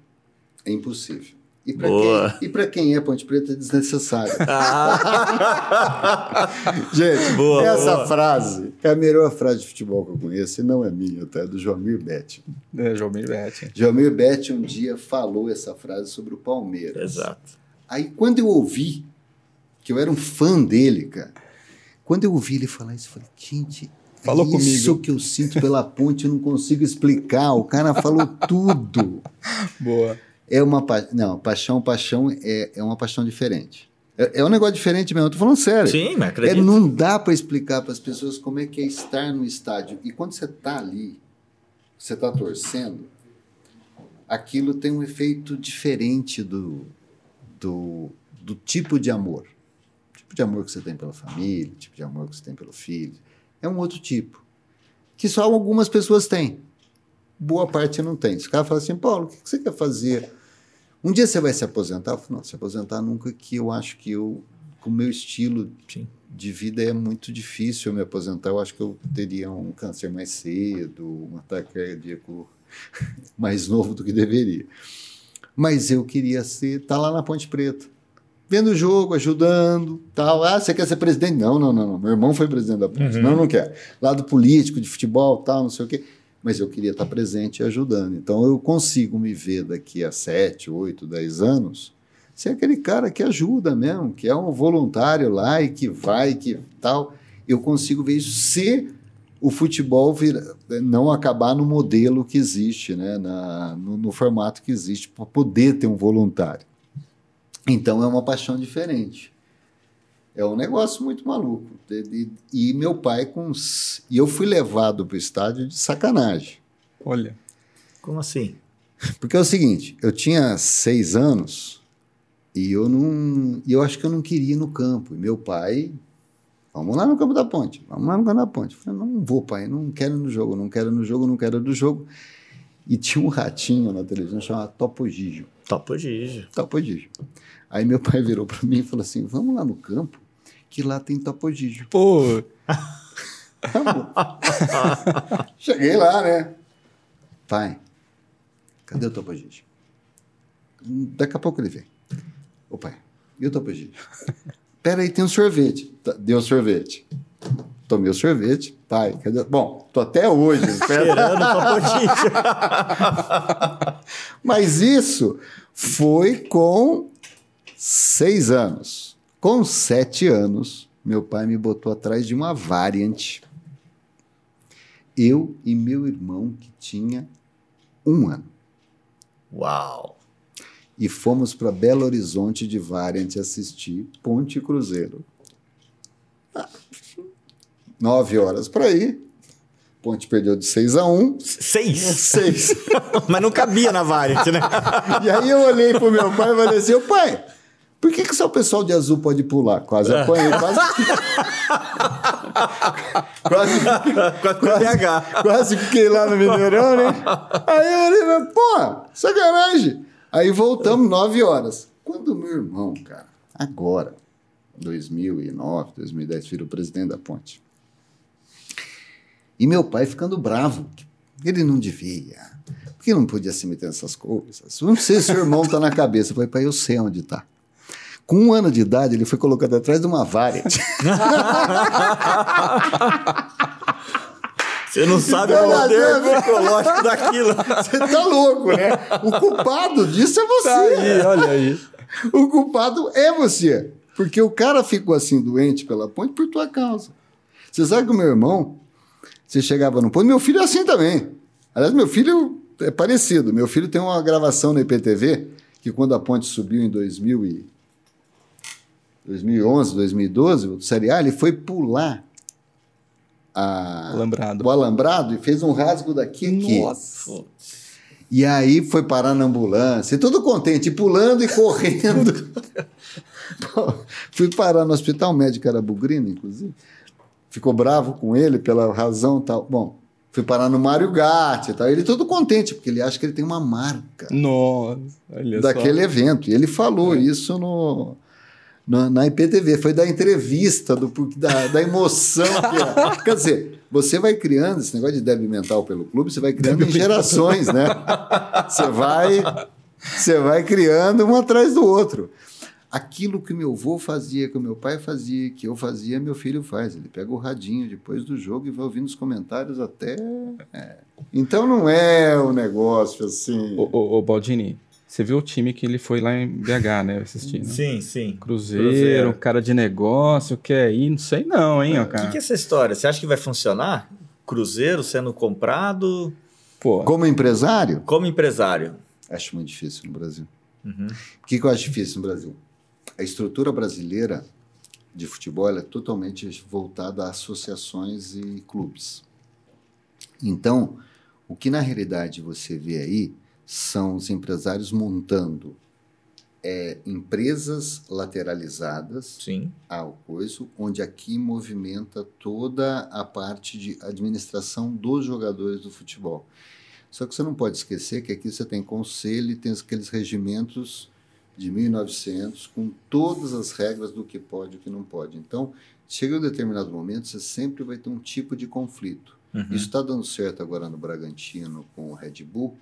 é impossível. E para Boa. quem, e pra quem é Ponte Preta é desnecessário. (laughs) Ah, (laughs) Gente, Boa, essa boa. frase é a melhor frase de futebol que eu conheço, e não é minha, tá? É do Joamir Betti. É, Jomir Bete. Joamir Betti um dia falou essa frase sobre o Palmeiras. exato. Aí quando eu ouvi, que eu era um fã dele, cara, quando eu ouvi ele falar isso, eu falei, gente, Falou é isso comigo. que eu sinto pela ponte, eu não consigo explicar. O cara falou (laughs) tudo. Boa. É uma pa... não, paixão, paixão é, é uma paixão diferente. É, é um negócio diferente mesmo. Eu tô falando sério. Sim, mas É, acredito. não dá para explicar para as pessoas como é que é estar no estádio. E quando você tá ali, você tá torcendo, aquilo tem um efeito diferente do, do, do tipo de amor. O tipo de amor que você tem pela família, o tipo de amor que você tem pelo filho. É um outro tipo. Que só algumas pessoas têm. Boa parte não tem. Se o cara fala assim, Paulo, o que você quer fazer? Um dia você vai se aposentar? Eu falo, não, se aposentar nunca, que eu acho que eu, com o meu estilo Sim. de vida é muito difícil eu me aposentar. Eu acho que eu teria um câncer mais cedo, um ataque cardíaco (laughs) mais novo do que deveria. Mas eu queria ser, tá lá na Ponte Preta, vendo o jogo, ajudando, tal. Ah, você quer ser presidente? Não, não, não, não. Meu irmão foi presidente da Ponte. Uhum. Não, não quero. Lado político, de futebol, tal, não sei o quê. Mas eu queria estar presente e ajudando. Então eu consigo me ver daqui a sete, oito, dez anos ser aquele cara que ajuda mesmo, que é um voluntário lá e que vai, que tal. Eu consigo ver isso se o futebol vira- não acabar no modelo que existe, né? Na, no, no formato que existe, para poder ter um voluntário. Então é uma paixão diferente. É um negócio muito maluco. De- de- E meu pai com. E eu fui levado para o estádio de sacanagem. Olha. Como assim? Porque é o seguinte, eu tinha seis anos e eu não, e eu acho que eu não queria ir no campo. E meu pai, vamos lá no campo da ponte, vamos lá no campo da ponte. Eu falei, não vou, pai, não quero ir no jogo, não quero ir no jogo, não quero ir no jogo. E tinha um ratinho na televisão chamado Topo Gigio. Topo Gigi. Topo Gigio. Aí meu pai virou para mim e falou assim, vamos lá no campo, que lá tem Topo Gigio. Pô, (laughs) Tá. (laughs) Cheguei lá, né? Pai, cadê o Topo Gigio? Daqui a pouco ele vem. Ô pai, e o? (laughs) Pera aí, tem um sorvete. Tá, Deu sorvete. Tomei o sorvete. Pai, cadê? Bom, tô até hoje. espera. Cheirando Topo Gigi. Mas isso foi com seis anos. Com sete anos, meu pai me botou atrás de uma Variant. Eu e meu irmão, que tinha um ano. Uau. E fomos para Belo Horizonte de Variant assistir Ponte Cruzeiro. Ah, Nove horas para ir. Ponte perdeu de 6 a 1. Seis. 6. (laughs) Mas não cabia na variante, né? (laughs) E aí eu olhei pro meu pai e falei assim, ô pai, por que, que só o pessoal de azul pode pular? Quase apanhei, quase... (laughs) quase, a PH. quase fiquei lá no Mineirão, né? Aí eu olhei, pô, sacanagem. Aí voltamos nove horas. Quando meu irmão, cara, agora, 2009, 2010, virou presidente da ponte. E meu pai ficando bravo. Ele não devia. Porque não podia se meter nessas coisas. Não sei se o irmão tá na cabeça. Eu falei, pai, eu sei onde tá. Com um ano de idade, ele foi colocado atrás de uma variante. (laughs) Você não sabe o poder psicológico daquilo. Você tá louco, né? O culpado disso é você. tá aí, olha aí. O culpado é você. Porque o cara ficou assim doente pela ponte por tua causa. Você sabe que o meu irmão, você chegava no ponto, meu filho é assim também. Aliás, meu filho é parecido. Meu filho tem uma gravação no IPTV que quando a ponte subiu em 2000 e 2011, 2012, o Série A, ele foi pular a- Alambrado. o alambrado e fez um rasgo daqui aqui. Nossa. E aí foi parar na ambulância, e todo contente, pulando e correndo. (laughs) Fui parar no hospital, o médico era bugrino, inclusive. Ficou bravo com ele pela razão tal. Bom, fui parar no Mário Gatti e tal. Ele todo contente, porque ele acha que ele tem uma marca Nossa, olha daquele evento. E ele falou É. isso no, na, na IPTV, foi da entrevista, do, da, da emoção. Que. (laughs) Quer dizer, você vai criando esse negócio de débil mental pelo clube, você vai criando em gerações, né? Você vai Você vai criando um atrás do outro. Aquilo que meu avô fazia, que o meu pai fazia, que eu fazia, meu filho faz. Ele pega o radinho depois do jogo e vai ouvindo os comentários até. É. Então não é um negócio assim. Ô, ô, ô, Baldini, você viu o time que ele foi lá em BH, né? Assistindo. Sim, sim. Cruzeiro, Cruzeiro. cara de negócio, quer ir, não sei não, hein, ó, O cara. que, que é essa história? Você acha que vai funcionar? Cruzeiro sendo comprado Pô, Como empresário, como empresário. acho muito difícil no Brasil. Uhum. O que, que eu acho difícil no Brasil? A estrutura brasileira de futebol ela é totalmente voltada a associações e clubes. Então, o que na realidade você vê aí são os empresários montando é, empresas lateralizadas Sim. ao coisa, onde aqui movimenta toda a parte de administração dos jogadores do futebol. Só que você não pode esquecer que aqui você tem conselho e tem aqueles regimentos de 1900 com todas as regras do que pode e o que não pode. Então, chega um determinado momento, você sempre vai ter um tipo de conflito. Uhum. Isso está dando certo agora no Bragantino com o Red Bull,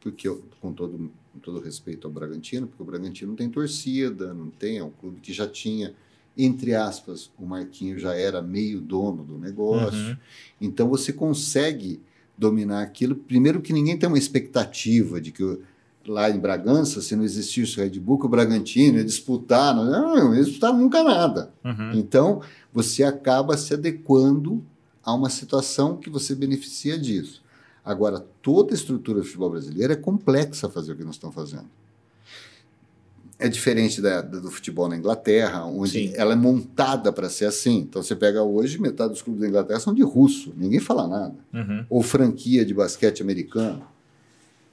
porque eu, com todo com todo respeito ao Bragantino, porque o Bragantino não tem torcida, não tem, é um clube que já tinha, entre aspas, o Marquinho já era meio dono do negócio. Uhum. Então você consegue dominar aquilo. Primeiro que ninguém tem uma expectativa de que lá em Bragança, se não existisse o Red Bull, que o Bragantino ia disputar, não, não ia disputar nunca nada. Uhum. Então, você acaba se adequando a uma situação que você beneficia disso. Agora, toda a estrutura do futebol brasileiro é complexa fazer o que nós estamos fazendo. É diferente da, do futebol na Inglaterra, onde Sim. ela é montada para ser assim. Então, você pega hoje, metade dos clubes da Inglaterra são de russo, ninguém fala nada. Uhum. Ou franquia de basquete americano,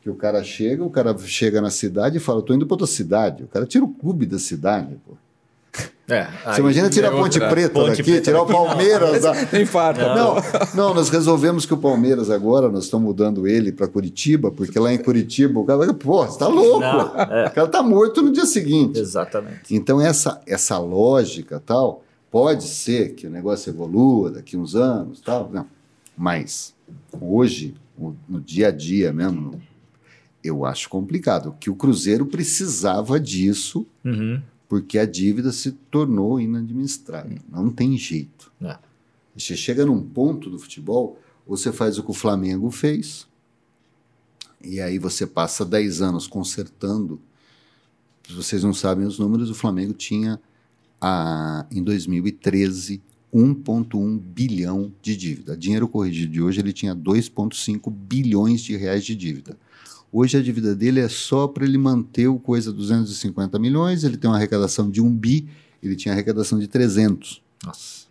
que o cara chega, o cara chega na cidade e fala, estou indo para outra cidade. O cara tira o clube da cidade, pô. É, Você imagina tirar é a Ponte Preta Ponte daqui, Preta tirar o daqui, não. Palmeiras. da- (laughs) nem farta. Não, não, nós resolvemos que o Palmeiras agora, nós estamos mudando ele para Curitiba, porque lá em Curitiba o cara vai, pô, você tá louco. Não, é. O cara tá morto no dia seguinte. Exatamente. Então essa essa lógica tal, pode ser que o negócio evolua daqui uns anos, tal, não. Mas hoje, o- no dia a dia mesmo, eu acho complicado, que o Cruzeiro precisava disso Uhum. Porque a dívida se tornou inadministrável. Não tem jeito. É. Você chega num ponto do futebol, ou você faz o que o Flamengo fez, e aí você passa 10 anos consertando. Se vocês não sabem os números, o Flamengo tinha, a, em 2013, 1,1 bilhão de dívida. Dinheiro corrigido de hoje, ele tinha 2,5 bilhões de reais de dívida. Hoje a dívida dele é só para ele manter o coisa 250 milhões, ele tem uma arrecadação de 1 bi, ele tinha arrecadação de 300. Nossa.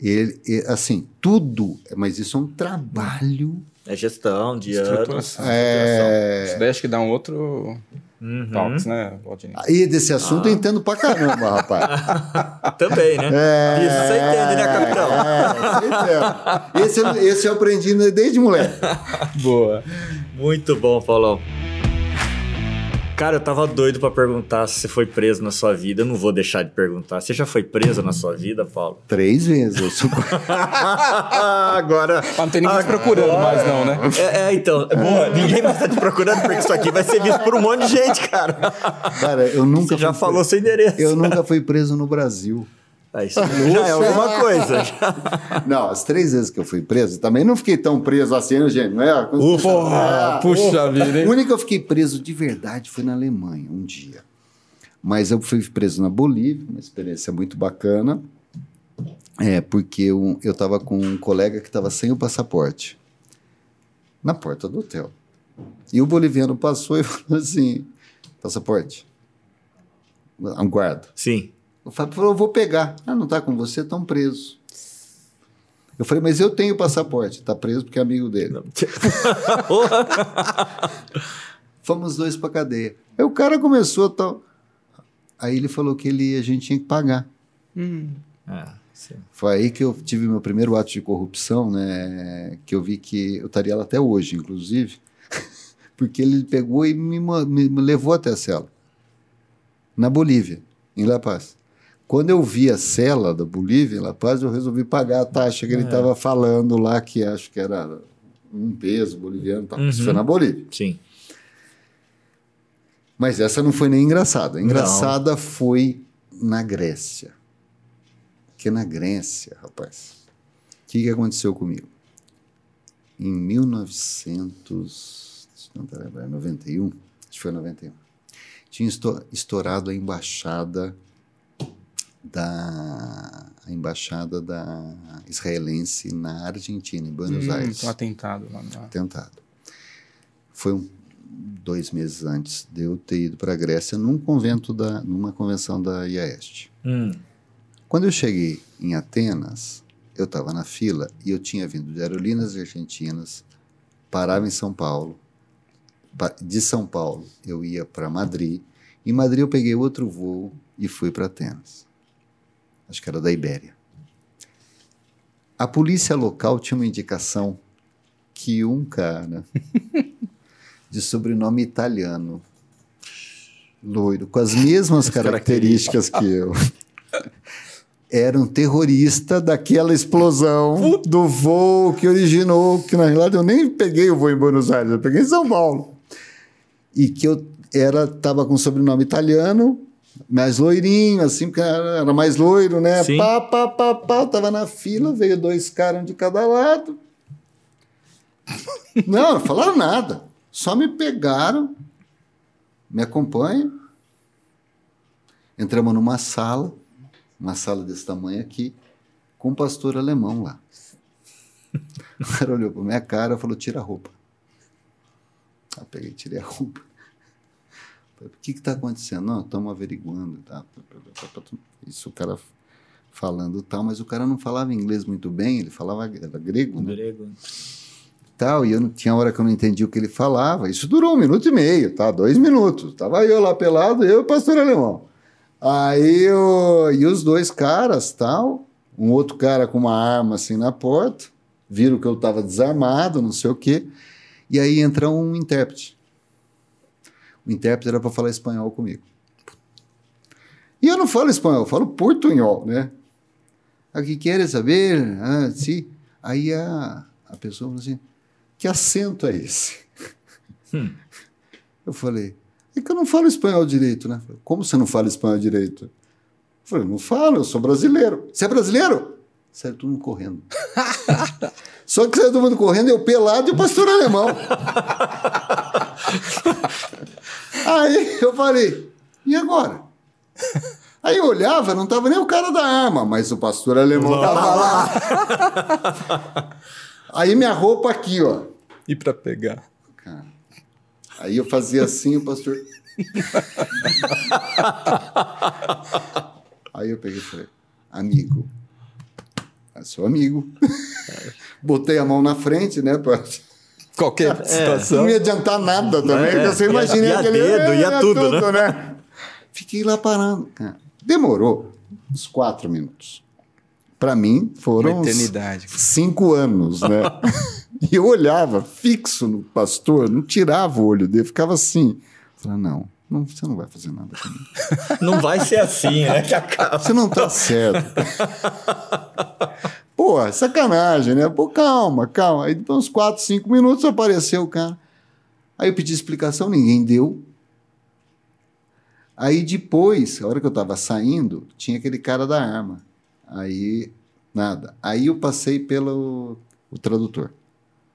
Ele, assim, tudo, mas isso é um trabalho. É gestão de Estruturação. anos. É... Isso daí acho que dá um outro Uhum. talks, né, Valdini? Aí desse assunto eu entendo pra caramba, rapaz. (laughs) Também, né? É, Isso você entende, né, capitão? É, esse, eu- esse eu aprendi desde moleque. Boa. Muito bom, Paulão. Cara, eu tava doido pra perguntar se você foi preso na sua vida. Eu não vou deixar de perguntar. Você já foi preso na sua vida, Paulo? Três vezes. Eu sou... (laughs) Agora. Mas não tem ninguém te procurando mais, não, né? É, é, então. Boa, ninguém mais tá te procurando porque isso aqui vai ser visto por um monte de gente, cara. Cara, eu nunca Você já falou preso. seu endereço. Eu nunca fui preso no Brasil. Ah, isso já é alguma coisa. (laughs) Não, as três vezes que eu fui preso, também não fiquei tão preso assim, né, gente? Não é? Porra, Ah, (laughs) puxa vida, O hein? único que eu fiquei preso de verdade foi na Alemanha, um dia. Mas eu fui preso na Bolívia, uma experiência muito bacana. É, porque eu estava com um colega que estava sem o passaporte na porta do hotel. E o boliviano passou e (laughs) falou assim: passaporte, um guarda. Sim. O Fábio falou: eu vou pegar. Ah, não está com você, estão presos. Eu falei, mas eu tenho passaporte. Está preso porque é amigo dele. (laughs) Fomos dois para cadeia. Aí o cara começou a tal. Aí ele falou que ele, a gente tinha que pagar. Ah, sim. Foi aí que eu tive meu primeiro ato de corrupção, né? Que eu vi que eu estaria lá até hoje, inclusive, (laughs) porque ele pegou e me, me levou até a cela, na Bolívia, em La Paz. Quando eu vi a cela da Bolívia, em La Paz, eu resolvi pagar a taxa que ele estava falando lá, que acho que era um peso boliviano. Tal. Isso Uhum. foi na Bolívia. Sim. Mas essa não foi nem engraçada. Engraçada foi na Grécia. Porque na Grécia, rapaz, o que, que aconteceu comigo? Em 1900, não, pera, pera, 91, acho que foi 91, tinha esto- estourado a embaixada da embaixada da israelense na Argentina, em Buenos Hum, Aires um atentado lá. na- tentado. Foi um, dois meses antes de eu ter ido para a Grécia num convento da, numa convenção da IAEST. Hum. Quando eu cheguei em Atenas, eu estava na fila e eu tinha vindo de Aerolíneas Argentinas, parava em São Paulo. Pa- De São Paulo eu ia para Madrid. Em Madrid eu peguei outro voo e fui para Atenas. Acho que era da Ibéria. A polícia local tinha uma indicação que um cara (laughs) de sobrenome italiano, loiro, com as mesmas características que eu, (laughs) era um terrorista daquela explosão do voo que originou, que na realidade eu nem peguei o voo em Buenos Aires, eu peguei em São Paulo. E que eu era tava com sobrenome italiano, mais loirinho, assim, porque era mais loiro, né? Sim. Pá, pá, pá, pá, tava na fila, veio dois caras um de cada lado. (laughs) Não, não falaram nada. Só me pegaram, me acompanham. Entramos numa sala, uma sala desse tamanho aqui, com um pastor alemão lá. (laughs) O cara olhou para minha cara e falou: tira a roupa. Eu peguei e tirei a roupa. O que está acontecendo? Não, estamos averiguando. Tá? Isso o cara falando tal, mas o cara não falava inglês muito bem, ele falava grego, né? Grego. tal, e eu não tinha hora que eu não entendi o que ele falava. Isso durou um minuto e meio, tá? Dois minutos. Tava eu lá pelado, eu e o pastor alemão. Aí eu, e os dois caras, tal, um outro cara com uma arma assim na porta, viram que eu estava desarmado, não sei o quê, e aí entra um intérprete. O intérprete era para falar espanhol comigo. E eu não falo espanhol, falo portunhol, né? O que queres saber? Ah, sim. Aí a, a pessoa falou assim: que acento é esse? Hum. Eu falei, é que eu não falo espanhol direito, né? Falei, Como você não fala espanhol direito? Eu falei, não falo, eu sou brasileiro. Você é brasileiro? Saiu todo mundo correndo. (laughs) Só que saiu todo mundo correndo, eu pelado e o pastor alemão. (laughs) Aí eu falei, e agora? (laughs) Aí eu olhava, não estava nem o cara da arma, mas o pastor alemão estava lá. Aí minha roupa aqui, ó. E para pegar? Cara. Aí eu fazia assim, o pastor. (laughs) Aí eu peguei e falei, amigo. Eu sou amigo. Botei a mão na frente, né? Pra... Qualquer Não situação. ia adiantar nada também, É, você imagina ia aquele. dedo, ia é, tudo, né? Fiquei lá parando. Demorou uns quatro minutos. Para mim, foram Uma eternidade. cinco anos, né? (laughs) e eu olhava fixo no pastor, não tirava o olho dele, ficava assim. Falei, não, não, você não vai fazer nada comigo. Não vai ser assim, né? Que acaba. Você não tá certo. (laughs) Pô, sacanagem, né? Pô, calma, calma. Aí depois uns 4, 5 minutos apareceu o cara. Aí eu pedi explicação, ninguém deu. Aí depois, a hora que eu tava saindo, tinha aquele cara da arma. Aí, nada. Aí eu passei pelo o tradutor.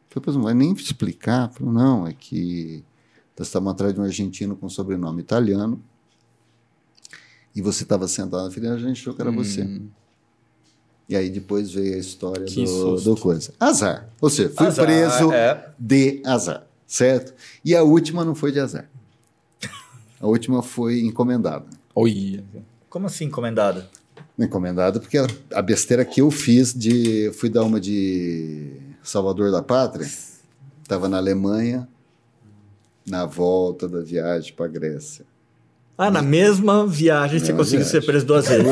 Falei, pois não vai nem explicar. Falei, não, é que nós estávamos atrás de um argentino com sobrenome italiano. E você estava sentado na fileira, a gente achou que era você. E aí depois veio a história Que do, do coisa. Azar. Ou seja, fui Azar, preso é. de azar, certo? E a última não foi de azar. A última foi encomendada. Olha. Como assim, encomendada? Encomendada porque a, a besteira que eu fiz de... Fui dar uma de Salvador da Pátria. Estava na Alemanha, na volta da viagem para Grécia. Ah, na mesma viagem você conseguiu ser preso duas (laughs) vezes.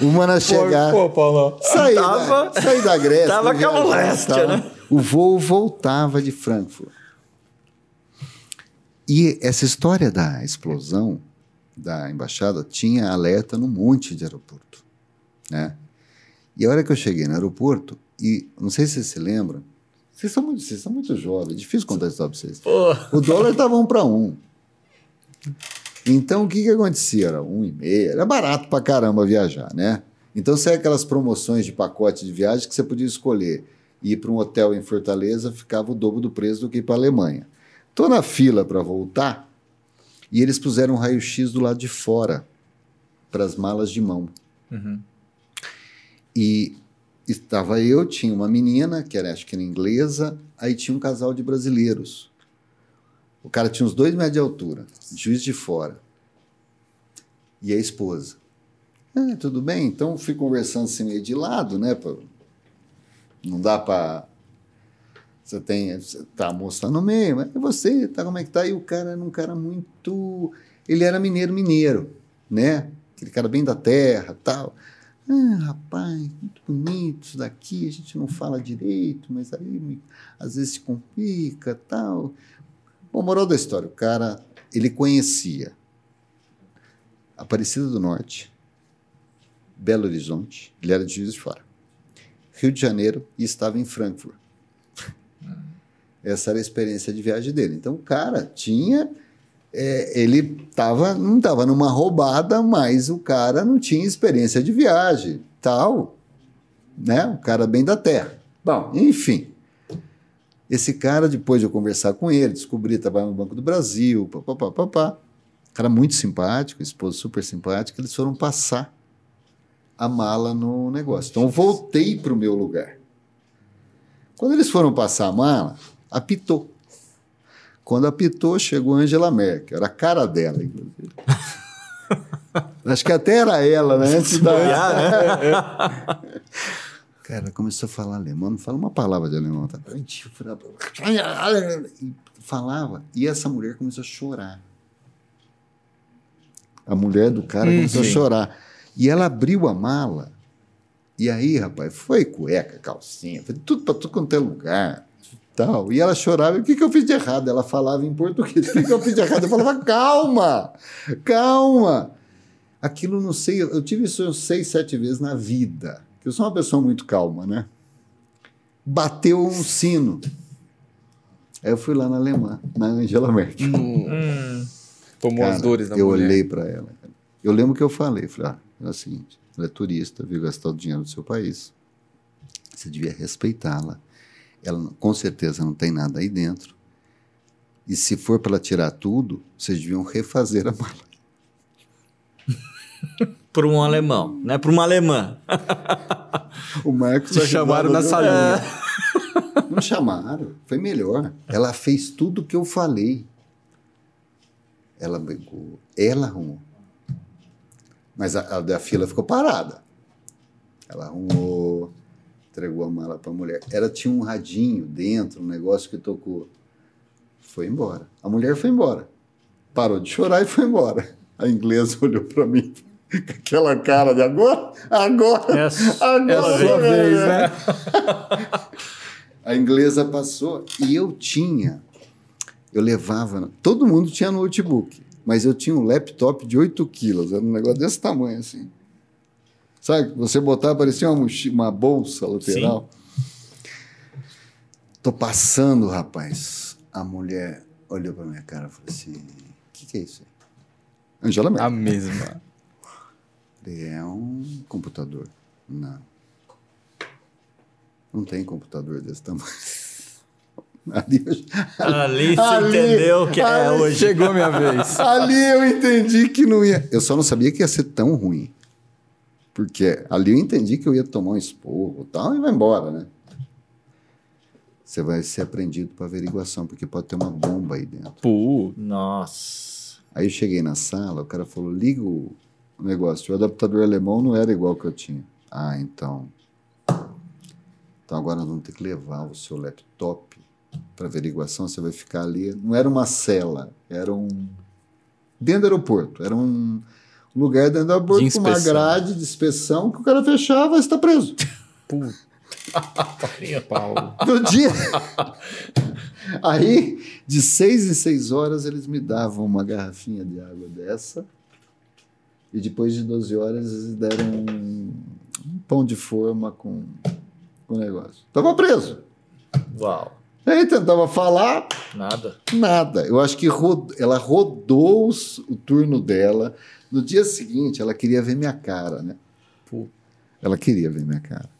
Uma na chegada... Pô, Paulo. Saí, Tava- da, saí da Grécia. (laughs) tava com a moléstia, né? O voo voltava de Frankfurt. E essa história da explosão da embaixada tinha alerta num monte de aeroporto. Né? E a hora que eu cheguei no aeroporto, e não sei se vocês se lembram, vocês são muito, vocês são muito jovens, é difícil contar isso para vocês. O dólar estava um para um. Então, o que, que acontecia? Era um e meio, era barato pra caramba viajar, né? Então, sai aquelas promoções de pacote de viagem que você podia escolher ir para um hotel em Fortaleza, ficava o dobro do preço do que ir para a Alemanha. Tô na fila para voltar e eles puseram um raio-x do lado de fora para as malas de mão. Uhum. E estava eu, tinha uma menina, que era, acho que era inglesa, aí tinha um casal de brasileiros. O cara tinha uns dois metros de altura, juiz de fora. E a esposa. Ah, tudo bem? Então fui conversando assim meio de lado, né? pra- Não dá para Você tem. Você tá tá no meio, mas você, tá? Como é que tá? E o cara era um cara muito. Ele era mineiro, mineiro, né? Aquele cara bem da terra tal. Ah, rapaz, muito bonito isso daqui, a gente não fala direito, mas aí às vezes se complica tal. Bom, moral da história, o cara, ele conhecia Aparecida do Norte, Belo Horizonte, ele era de Juiz de Fora, Rio de Janeiro e estava em Frankfurt. Essa era a experiência de viagem dele. Então, o cara tinha. é, ele tava, não estava numa roubada, mas o cara não tinha experiência de viagem, tal. Né? O cara bem da terra. Bom, enfim. Esse cara, depois de eu conversar com ele, descobri que trabalhava no Banco do Brasil, papapá, papá. Cara muito simpático, esposa super simpática, eles foram passar a mala no negócio. Então eu voltei para o meu lugar. Quando eles foram passar a mala, apitou. Quando apitou, chegou Angela Merkel. Era a cara dela, inclusive. (laughs) Acho que até era ela, né? Antes da... (laughs) Cara, começou a falar alemão, não fala uma palavra de alemão. Tá? E falava. E essa mulher começou a chorar. A mulher do cara Hum, começou sim. a chorar. E ela abriu a mala. E aí, rapaz, foi cueca, calcinha, foi tudo para tudo quanto é lugar. Tal. E ela chorava. E o que, que eu fiz de errado? Ela falava em português. (laughs) O que, que eu fiz de errado? Eu falava, calma, calma. Aquilo não sei, eu tive isso seis, sete vezes na vida. Eu sou uma pessoa muito calma, né? Bateu um sino. Aí eu fui lá na alemã, na Angela Merkel. Hum, Tomou as Cara, dores da eu mulher. olhei para ela. cara. Eu lembro que eu falei, falei, ah, é o seguinte, ela é turista, veio gastar o dinheiro do seu país. Você devia respeitá-la. Ela com certeza não tem nada aí dentro. E se for para ela tirar tudo, vocês deviam refazer a mala. (laughs) Por um alemão, não é por uma alemã. O Marcos Te chamaram na salinha. Não chamaram, foi melhor. Ela fez tudo o que eu falei. Ela pegou, ela arrumou. Mas a, a da fila ficou parada. Ela arrumou, entregou a mala para a mulher. Ela tinha um radinho dentro, um negócio que tocou. Foi embora. A mulher foi embora. Parou de chorar e foi embora. A inglesa (laughs) olhou para mim com aquela cara de agora, agora, É a- agora. É a sua vez, né? A inglesa passou e eu tinha. Eu levava. Todo mundo tinha notebook, mas eu tinha um laptop de 8 quilos, era um negócio desse tamanho assim. Sabe? Você botar, parecia uma, uma bolsa lateral. Tô passando, rapaz. A mulher olhou pra minha cara e falou assim: O que, que é isso? Angela Merkel. A mesma. É um computador. Não. Não tem computador desse tamanho. (laughs) Ali, Ali você Ali- entendeu que é ali- hoje. Chegou a minha vez. (laughs) ali eu entendi que não ia. Eu só não sabia que ia ser tão ruim. Porque ali eu entendi que eu ia tomar um esporro e tal, e vai embora, né? Você vai ser apreendido para averiguação, porque pode ter uma bomba aí dentro. Pô, Nossa. Aí eu cheguei na sala, o cara falou: liga o o negócio. O adaptador alemão não era igual que eu tinha. Ah, então. Então agora nós vamos ter que levar o seu laptop para averiguação. Você vai ficar ali. Não era uma cela, era um. Dentro do aeroporto. Era um lugar dentro do aeroporto com uma grade de inspeção que o cara fechava e está preso. (laughs) puta. (laughs) Paulo. No dia. Aí, de seis em seis horas, eles me davam uma garrafinha de água dessa. E depois de 12 horas, eles deram um, um pão de forma com o negócio. Tava preso. Uau. Aí tentava falar, Nada. nada. Eu acho que rod- ela rodou o turno dela. No dia seguinte, ela queria ver minha cara, né? Pô. Ela queria ver minha cara.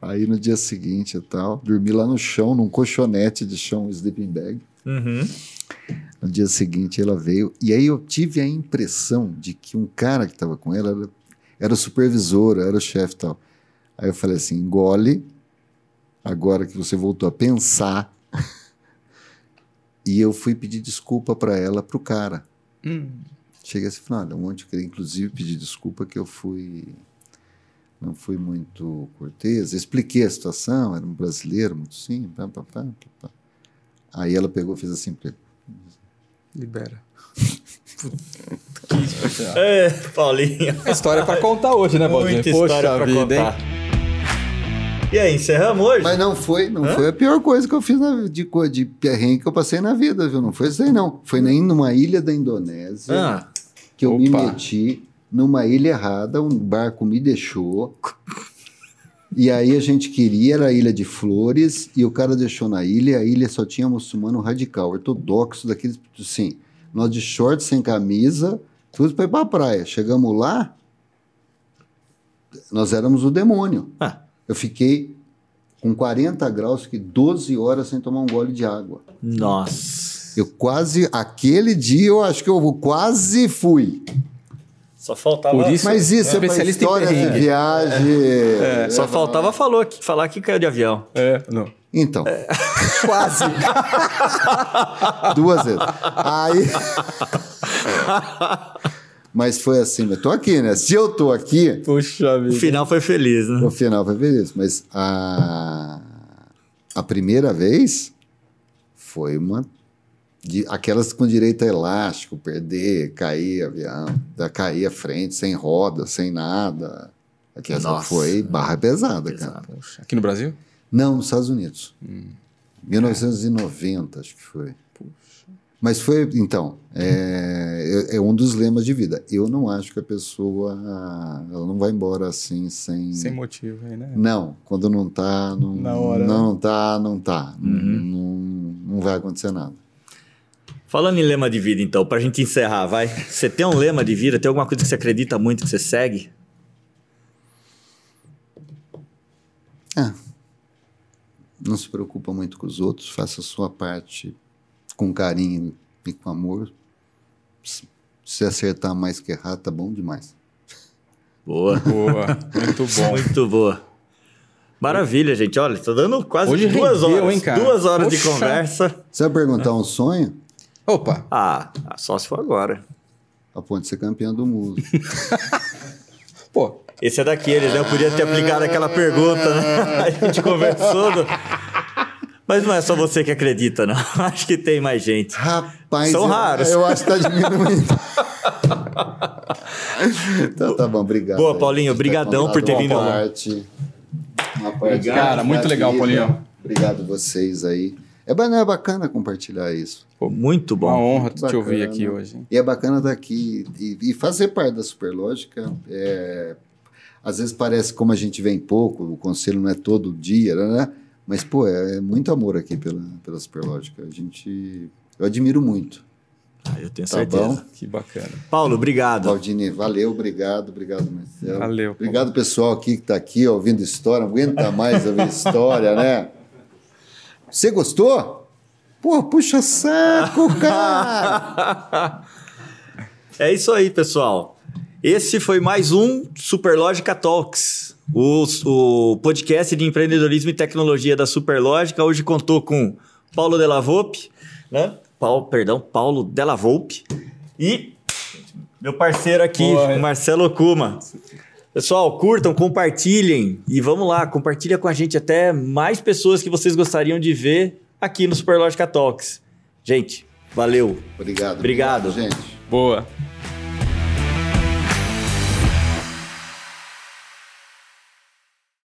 Aí no dia seguinte e tal, dormi lá no chão, num colchonete de chão, um sleeping bag. Uhum. No dia seguinte ela veio, e aí eu tive a impressão de que um cara que estava com ela era, era o supervisor, era o chefe e tal. Aí eu falei assim: engole, agora que você voltou a pensar. e eu fui pedir desculpa para ela, para o cara. Hum. Cheguei assim, falei, olha, ontem eu queria inclusive pedir desculpa que eu fui não fui muito cortês. Expliquei a situação, era um brasileiro, muito sim, pá, pá, pá. Aí ela pegou, fez assim, pra ele, Libera. É, Paulinho. História pra contar hoje, né, Baldinho? Muita história pra contar. E aí, encerramos hoje? Mas não foi, não Hã? foi a pior coisa que eu fiz na, de, de perrengue que eu passei na vida, viu? Não foi isso aí, não. Foi nem numa ilha da Indonésia Ah, que eu me Opa. meti numa ilha errada, um barco me deixou. E aí a gente queria, era a Ilha de Flores, e o cara deixou na ilha, e a ilha só tinha muçulmano radical, ortodoxo, daqueles, assim, nós de short, sem camisa, tudo para ir pra praia. Chegamos lá, nós éramos o demônio. Ah. Eu fiquei com 40 graus, fiquei 12 horas sem tomar um gole de água. nossa. Eu quase, aquele dia eu acho que eu quase fui. Só faltava. Por isso- Mas isso é, para especialista em história de perrengue. viagem. É, Só faltava falou que, falar que caiu de avião. É, não. Então, (laughs) Quase. duas vezes. Aí. Mas foi assim, eu tô aqui, né? Se eu tô aqui, Puxa O vida. final foi feliz, né? no final ver isso. Mas a, a primeira vez foi uma. De, aquelas com direito a elástico, perder, cair avião, da- cair à frente, sem roda, sem nada. Aquela Nossa. foi barra pesada, cara. Puxa. Aqui no Brasil? Não, nos Estados Unidos. 1990, acho que foi. Mas foi, então, é, é- é um dos lemas de vida. Eu não acho que a pessoa ela não vai embora assim sem. Sem motivo aí, né? Não, quando não tá, não, Na hora, não, tá, não tá. Não, não vai acontecer nada. Falando em lema de vida, então, pra gente encerrar, vai. Você tem um lema de vida? Tem alguma coisa que você acredita muito que você segue? Não se preocupa muito com os outros, faça a sua parte com carinho e com amor. Se- acertar mais que errar, tá bom demais. Boa. Boa. Muito bom. Muito boa. Maravilha, gente. Olha, tô dando quase Hoje duas rendeu, horas. hein, cara? Duas horas de Poxa. conversa. Você vai perguntar um sonho? Opa. Ah, só se for agora. A ponte ser campeã do mundo. (laughs) Pô, Esse é daqueles, né? Eu podia ter aplicado aquela pergunta, né? (laughs) A gente conversou. do- Mas não é só você que acredita, não. (laughs) Acho que tem mais gente. Rapaz, São eu, raros. eu acho que tá diminuindo. então tá bom, obrigado. Boa, Paulinho, ter brigadão contado por ter uma vindo. Parte, uma parte Cara, da muito legal, vida. Paulinho. Obrigado vocês aí. É, é bacana compartilhar isso. Muito uma bom. honra te Bacana. ouvir aqui hoje. E é bacana estar aqui e, e fazer parte da Superlógica. É, às vezes parece como a gente vem pouco, o conselho não é todo dia, né? Mas, pô, é, é muito amor aqui pela, pela Superlógica. A gente. Eu admiro muito. Ah, eu tenho Tá certeza. bom? Que bacana. Paulo, obrigado. Valdini, valeu, obrigado, obrigado, Marcelo. Valeu. Obrigado, pessoal aqui que está aqui ó, ouvindo história. Não aguenta mais ouvir história, né? Você gostou? Pô, puxa saco, (laughs) cara! É isso aí, pessoal. Esse foi mais um Superlógica Talks, o, o podcast de empreendedorismo e tecnologia da Superlógica. Hoje contou com Paulo Della Volpe, né? Paulo, perdão, Paulo Della Volpe e meu parceiro aqui, Boa. Marcelo Kuma. Pessoal, curtam, compartilhem e vamos lá, compartilha com a gente até mais pessoas que vocês gostariam de ver aqui no Superlógica Talks. Gente, valeu. Obrigado. Obrigado. gente. Boa.